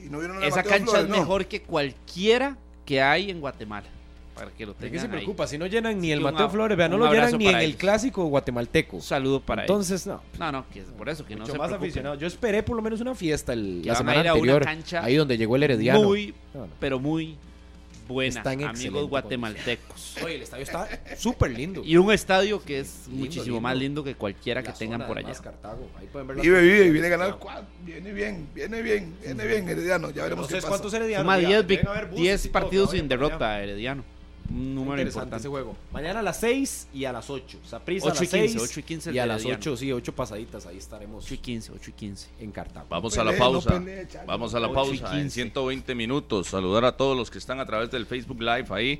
Y no vieron a Esa Mateo cancha Flores, es no. mejor que cualquiera que hay en Guatemala. Para que lo ¿De qué tengan se ahí. preocupa? Si no llenan ni Sí, el Mateo Flores, vea, no lo llenan ni en el clásico guatemalteco. Un saludo para ellos. Entonces, no. No, no, que es por eso que no se más preocupen. aficionado. Yo esperé por lo menos una fiesta el- Que la a semana ir a una anterior, cancha ahí donde llegó el Herediano. Muy, No, no. pero muy buena, Está en excelente amigos guatemaltecos. Oye, el estadio está súper lindo. Y un estadio que es Lindo, muchísimo lindo. más lindo que cualquiera que La tengan zona, por allá. Cartago. Ahí pueden ver Vive, vive, viene a ganar cuatro. Viene bien, viene bien, viene bien, Herediano. Ya veremos qué Entonces, pasa. ¿cuántos heredianos? Suma Mira, 10 deben vic- haber buses 10 y todo, partidos que sin derrota, Herediano. Un número Interesante importante. ese juego. Mañana a las 6 y a las 8. Saprissa a 8 y las 15, 6 8 y 15 y a las Herediano. 8, sí, 8 pasaditas. Ahí estaremos 8 y 15, 8 y 15. en Cartago. Vamos a la pausa. Vamos a la 8 y pausa en 15. 120 minutos. Saludar a todos los que están a través del Facebook Live ahí,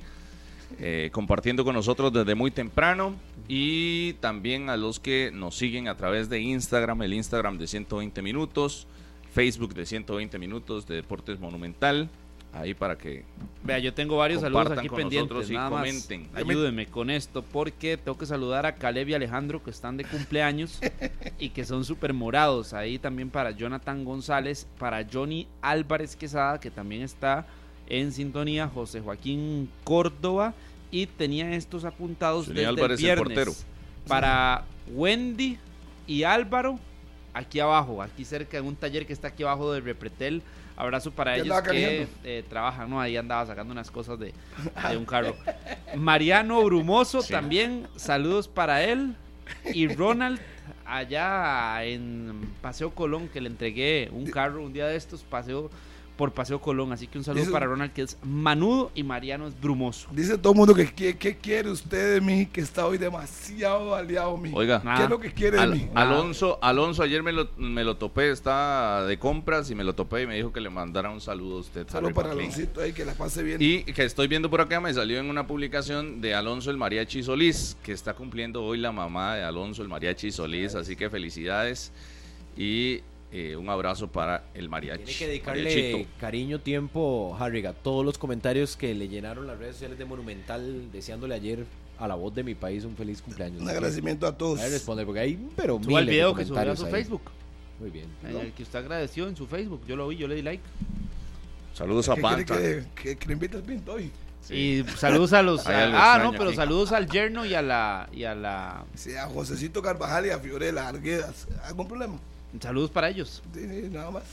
eh, compartiendo con nosotros desde muy temprano. Y también a los que nos siguen a través de Instagram, el Instagram de 120 minutos, Facebook de 120 minutos de Deportes Monumental. Ahí para que Vea, yo tengo varios saludos aquí pendientes. y Nada más comenten. ayúdenme con esto porque tengo que saludar a Caleb y Alejandro que están de cumpleaños y que son súper morados. Ahí también para Jonathan González, para Johnny Álvarez Quesada que también está en sintonía, José Joaquín Córdoba y tenía estos apuntados Johnny desde Álvarez, el el viernes. portero. Para Wendy y Álvaro aquí abajo, aquí cerca en un taller que está aquí abajo del Repretel. Abrazo para ¿Qué ellos que eh, trabajan, ¿no? Ahí andaba sacando unas cosas de, de un carro. Mariano Brumoso Sí. también, saludos para él. Y Ronald, allá en Paseo Colón, que le entregué un carro un día de estos, paseo por Paseo Colón. Así que un saludo Dice- para Ronald, que es manudo, y Mariano es brumoso. Dice todo el mundo que ¿qué, qué quiere usted de mí, que está hoy demasiado baleado, mi. Oiga, Nada. ¿Qué es lo que quiere de Al- mí? Alonso, Alonso ayer me lo, me lo topé, está de compras y me lo topé y me dijo que le mandara un saludo a usted. Solo para. Aloncito ahí, que la pase bien. Y que estoy viendo por acá, me salió en una publicación de Alonso el Mariachi Solís, que está cumpliendo hoy la mamá de Alonso el Mariachi Solís, así que felicidades y eh, un abrazo para el Mariachi. Tiene que dedicarle Mariachito. cariño, tiempo, Harry, a todos los comentarios que le llenaron las redes sociales de Monumental, deseándole ayer a la voz de mi país un feliz cumpleaños. Un agradecimiento a todos. Voy a responder porque hay, pero Suba el video que subió a su ahí. Facebook. Muy bien. En el que usted agradeció en su Facebook. Yo lo vi, yo le di like. Saludos a ¿Qué quiere Panta. que, que, que le invite al pinto hoy? Y saludos a los. Algo ah, no, pero aquí. saludos al yerno y a la. Y a la Sí, a Josecito Carvajal y a Fiorella Arguedas. ¿Algún problema? Saludos para ellos. Sí, sí, nada más.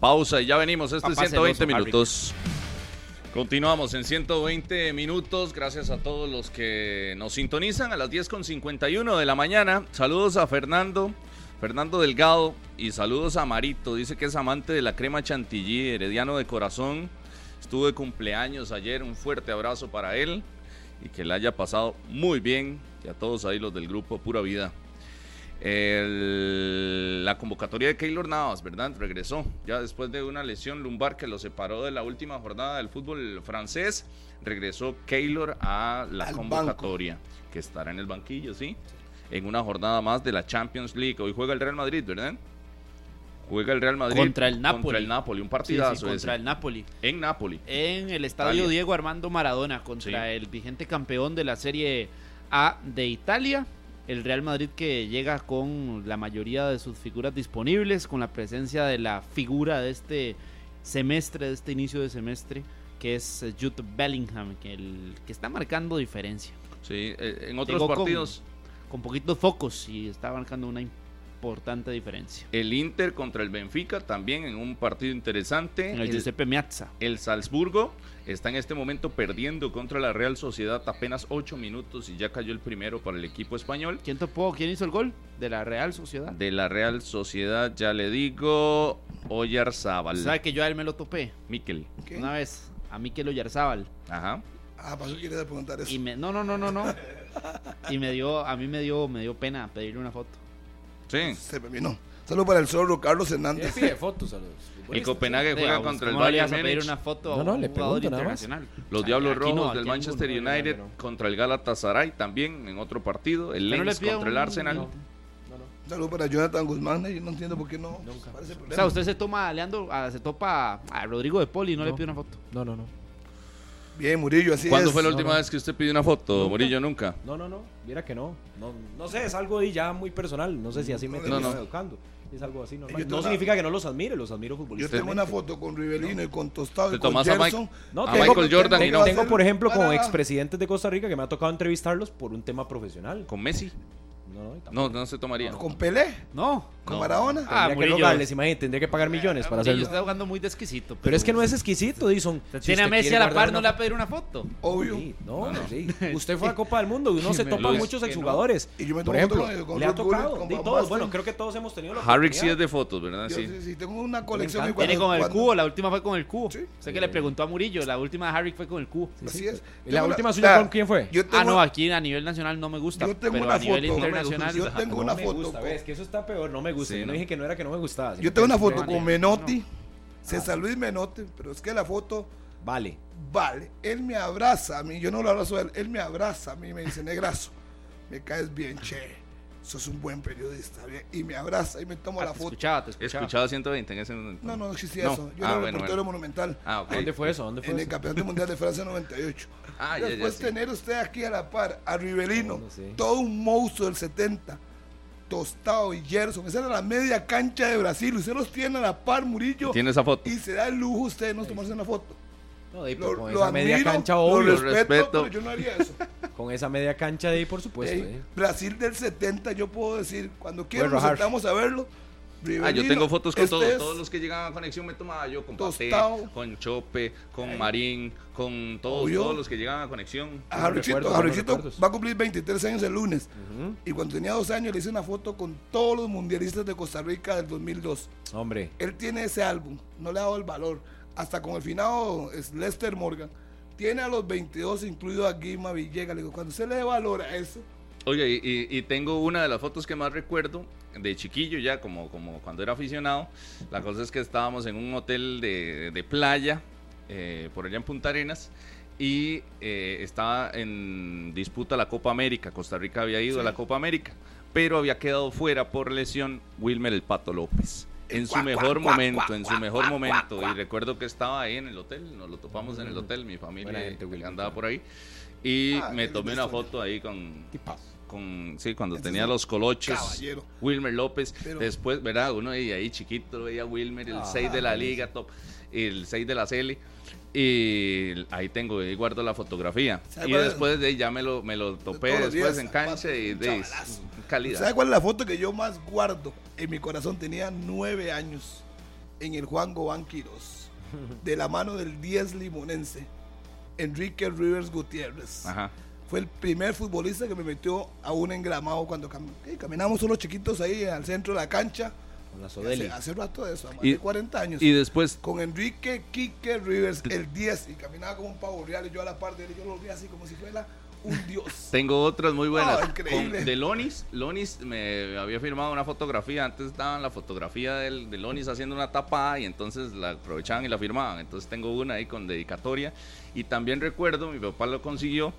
Pausa y ya venimos. Este es Papá 120 celoso, Harry. minutos. Continuamos en 120 minutos. Gracias a todos los que nos sintonizan a las 10.51 de la mañana. Saludos a Fernando, Fernando Delgado y saludos a Marito. Dice que es amante de la crema chantilly, herediano de corazón. Estuvo de cumpleaños ayer. Un fuerte abrazo para él y que le haya pasado muy bien. Y a todos ahí los del grupo Pura Vida. El- la convocatoria de Keylor Navas, ¿verdad? Regresó ya después de una lesión lumbar que lo separó de la última jornada del fútbol francés. Regresó Keylor a la Al convocatoria, que estará en el banquillo, ¿sí? En una jornada más de la Champions League. Hoy juega el Real Madrid, ¿verdad? Juega el Real Madrid Contra el Napoli. Contra el Napoli, un Sí, sí, partidazo contra ese. el Napoli. En Napoli. En el estadio Italia. Diego Armando Maradona contra Sí. el vigente campeón de la Serie A de Italia. El Real Madrid que llega con la mayoría de sus figuras disponibles, con la presencia de la figura de este semestre, de este inicio de semestre, que es Jude Bellingham, que, el, que está marcando diferencia. Sí, eh, en otros Llegó con- partidos, Con poquitos focos y está marcando una importante diferencia. el Inter contra el Benfica también en un partido interesante. En el Giuseppe Meazza. El Salzburgo está en este momento perdiendo contra la Real Sociedad apenas 8 minutos y ya cayó el primero para el equipo español. ¿Quién topó? ¿Quién hizo el gol? De la Real Sociedad. De la Real Sociedad, ya le digo, Oyarzábal. ¿Sabe que yo a él me lo topé? Miquel. ¿Qué? Una vez, a Mikel Oyarzábal. Ajá. Ah, pasó quieres preguntar eso. Y me, no, no, no, no, no. Y me dio, a mí me dio, me dio pena pedirle una foto. Sí. Se me vino. Saludos para el zorro Carlos ¿Quién Hernández. pide fotos futbolistas? Copenhague juega contra el ¿cómo le Bayern pedir Múnich. una foto No, no, un le jugador pregunto nada más. internacional? Los Diablos Rojos del Manchester. United contra el Galatasaray también en otro partido. El ¿Usted no le Lens contra el Arsenal. no? Saludos para Jonathan Guzmán. Yo no entiendo por qué no. Nunca. O sea, usted se toma, Leandro, a- se topa a Rodrigo de Poli y no, le No. pide una foto. No, no, no. Bien, Murillo, así ¿Cuándo es. fue la última no. vez que usted pidió una foto, Nunca. Murillo? Nunca. No, no, no. Mira que no. No, no sé, es algo ahí ya muy personal. No sé si así me No, no. educando. Es algo así normal. Yo No una- significa que no los admire, los admiro Yo futbolísticamente. tengo una foto con Rivelino y con Tostado Te y con tomas a Gerson. No, A tengo- Michael Jordan y Tengo, no. tengo, por ejemplo, con expresidentes de Costa Rica que me ha tocado entrevistarlos por un tema profesional. ¿Con Messi? No, no, se tomaría. Con Pelé, No. con No. Maradona. Ah, Tendría que Murillo. rogarles, imagínate, tendría que pagar millones para Murillo hacerlo. está jugando muy de exquisito. Pero es que no es exquisito, Dison. Si Tiene a Messi a la par, no le va a pedir una foto. Obvio. Sí, no, sí. Usted fue a Copa del Mundo y uno se Me topa a muchos que no. exjugadores. Y yo me Por tomo ejemplo, con le ha Gullit, tocado. con Van todos, Basten. bueno, creo que todos hemos tenido la Harrick sí oportunidad. es de fotos, ¿verdad? Yo Sí. sí, sí, tengo una colección. encanta. igual Tiene con el cuando- cubo, la última fue con el cubo. Sí. Sé que le preguntó a Murillo, la última de Harrick fue con el cubo. Así es. ¿Y la Tengo última suya con quién fue? Yo tengo, Ah, no, aquí a nivel nacional no me gusta. Yo tengo pero una a nivel foto. Internacional. Yo tengo No una me foto. gusta, con- ves, que eso está peor, no me gusta. Sí, yo no no. dije que no era que no me gustaba. Yo tengo una foto peor. con Menotti, César Luis Menotti, pero es que la foto, Vale. vale, él me abraza a mí, yo no lo abrazo a él, él me abraza a mí, me dice, negrazo, me caes bien, che, sos un buen periodista, bien", y me abraza y me tomo Ah, la te foto. escuchaba, te escuchaba. Escuchaba 120 en ese momento. No, no existía No. eso, yo Ah, era bueno, reportero bueno. monumental. Ah, ok. ¿Dónde fue eso? ¿Dónde fue En el eso? Campeonato Mundial de Francia 98. Ah, ya, ya, Después sí. tener usted aquí a la par a Rivelino, No, no sé. todo un monstruo del 70, Tostado y Gerson, esa era la media cancha de Brasil, usted los tiene a la par, Murillo, Tiene esa foto. y se da el lujo usted de no tomarse una foto. No, Lo, pues, con lo esa media cancha, lo obvio. respeto, respeto. pero yo no haría eso. Con esa media cancha de ahí, por supuesto. Eh. Brasil del 70, yo puedo decir, cuando quieran nos sentamos a verlo. Ah, yo tengo fotos con este todos. los que llegaban a conexión me tomaba yo con Paté, Tostado. con Chope, con Marín, con todos, Obvio. todos los que llegaban a conexión. A recuerdos. va a cumplir 23 años el lunes. Y cuando tenía dos años le hice una foto con todos los mundialistas de Costa Rica del 2002. Hombre, Él tiene ese álbum, no le ha dado el valor. Hasta con el finado es Lester Morgan. Tiene a los 22, incluido a Guima Villegas. Le digo, cuando se le dé valor a eso, Oye, y, y- y tengo una de las fotos que más recuerdo de chiquillo ya, como, como cuando era aficionado. La cosa es que estábamos en un hotel de, de playa, eh, por allá en Punta Arenas, y eh, estaba en disputa la Copa América. Costa Rica había ido a la Copa América, pero había quedado fuera por lesión Wilmer el Pato López. En su mejor momento, en su mejor momento. Y recuerdo que estaba ahí en el hotel, nos lo topamos en el hotel, mi familia gente, andaba por ahí. Y Ah, me tomé una foto ahí con, con sí, cuando Ese tenía los coloches. caballero. Wilmer López. Pero- Después, ¿verdad? Uno ahí, ahí chiquito, veía Wilmer, el Ah, 6 de la liga, top, el 6 de la Cele. Y ahí tengo, ahí guardo la fotografía. ¿Sabe Y después de ahí ya me lo, me lo topé los después días, en cancha y de calidad. ¿Sabe cuál es la foto que yo más guardo en mi corazón? Tenía nueve años en el Juan Gobán Quirós, de la mano del 10 limonense, Enrique Rivers Gutiérrez. Ajá. Fue el primer futbolista que me metió a un engramado cuando cam- caminamos unos chiquitos ahí al centro de la cancha. Con la Hace, Sodeli. hace rato de eso, más Y- de 40 años. Y después, con Enrique Quique Rivers, el 10, y caminaba como un pavo real, y yo a la par de él, y yo lo vi así como si fuera un dios. Tengo otras muy buenas. Ah, increíble. Con- de Lonis, Lonis me había firmado una fotografía. Antes daban la fotografía del, de Lonis haciendo una tapada y entonces la aprovechaban y la firmaban. Entonces tengo una ahí con dedicatoria. Y también recuerdo, mi papá lo consiguió.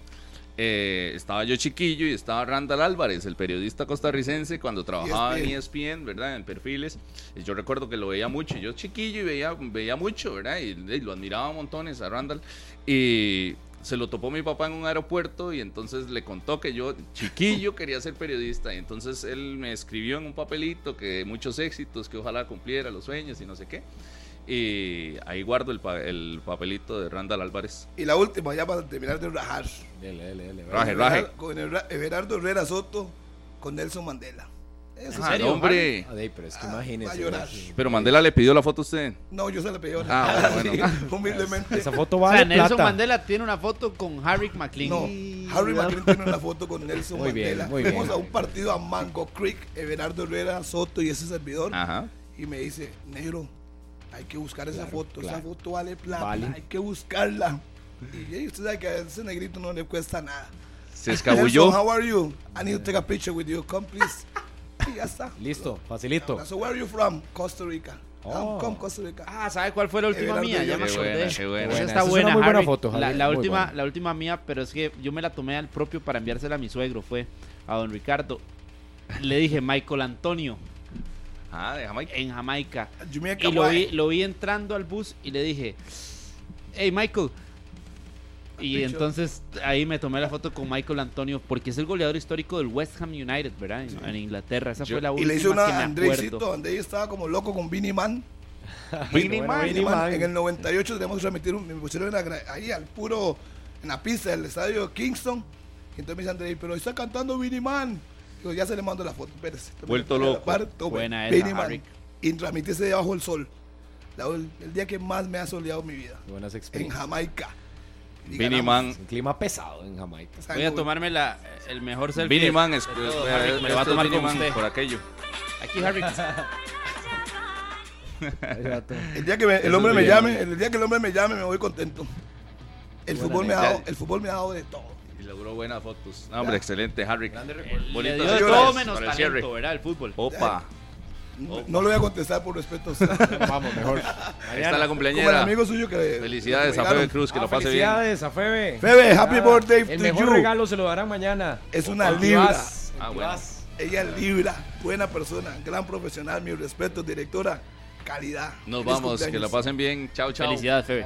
Eh, estaba yo chiquillo y estaba Randall Álvarez, el periodista costarricense, cuando trabajaba en ESPN, ¿verdad? En perfiles. Y yo recuerdo que lo veía mucho. Yo chiquillo y veía, veía mucho, ¿verdad? Y, y lo admiraba montones a Randall. Y se lo topó mi papá en un aeropuerto y entonces le contó que yo, chiquillo, quería ser periodista. Y entonces él me escribió en un papelito que muchos éxitos, que ojalá cumpliera los sueños y no sé qué. Y ahí guardo el, pa- el papelito de Randall Álvarez. Y la última, ya para terminar de rajar. Dele, dele, dele. Raje, raje. Con el Ra- Gerardo Herrera Soto, con Nelson Mandela. Eso Ah, hombre. Ahí, pero es que Ah, imagínese. va a llorar. sí. Pero Mandela le pidió la foto a usted. No, yo se la pedí. Ah, bueno. Humildemente. Esa foto O vale sea, Nelson plata. Mandela tiene una foto con Harry McLean. No, Harry McLean tiene una foto con Nelson Muy bien, Mandela. muy Fuimos bien. a un partido a Mango Creek, Everardo Herrera, Soto y ese servidor. Ajá. Y me dice, negro, hay que buscar esa foto. claro. Esa foto vale plata. Vale. Hay que buscarla. Y usted sabe que a ese negrito no le cuesta nada. Se escabulló. Nelson, how are you? I need to take a picture with you. Come, please. Y ya está. Listo, facilito. So where are you from? Costa Rica. Oh. Come, Costa Rica. Ah, ¿sabe cuál fue la última Everardo mía? Ya me acordé. buena, qué buena. Esa Buena, está es buena, una muy buena Harry. foto, la, la muy última, buena. la última mía, pero es que yo me la tomé al propio para enviársela a mi suegro. Fue a don Ricardo. Le dije Michael Antonio Ah, de Jamaica. en Jamaica. Jamaica Y lo vi, lo vi entrando al bus y le dije, hey Michael. Y entonces ahí me tomé la foto con Michael Antonio porque es el goleador histórico del West Ham United, ¿verdad? En, en Inglaterra. Esa Yo- fue la Y última le hice que me una. Andresito, donde ella estaba como loco con Vinnie Man. Vinnie Bueno, Man. Vinnie Man. Man. En el 98 teníamos que transmitir, un- me pusieron en la gra- ahí al puro, en la pista del estadio Kingston. Y entonces me dice André, pero está cantando Vinnie Man. Ya se le mando la foto, espérese. Vuelto loco. par, Buena esa. Y transmitirse debajo del sol. La- el día que más me ha soleado mi vida. Buenas En experiencias. Jamaica. Y Vinnie ganamos. Man. Un clima pesado en Jamaica. Voy a tomarme la, el mejor selfie. Vinnie de- Man es, de todo, es- Harry, me lo va a tomar Vinnie con Man usted. por aquello. Aquí, Harry. El día que me- el hombre me llame, el día que el hombre me llame, me voy contento. El Buena fútbol, me ha dado, el fútbol me ha dado de todo. Y logró buenas fotos. No, hombre, excelente, Harry. Bonito. todo menos para el cierre. talento, ¿verdad? El fútbol. Opa. No lo voy a contestar por respeto a usted. Vamos, mejor. Ahí está la Como el cumpleañera. amigo suyo que. Felicidades a Febe. Cruz, que Ah, lo pase bien. felicidades a Febe. Febe, happy Ah, birthday El to mejor you. regalo se lo darán mañana. Es una El libra. El Ah, bueno. Ella es libra, buena persona, gran profesional, mi respeto, directora, calidad. Nos Feliz vamos, que la pasen bien. Chao, chao. Felicidades, Febe.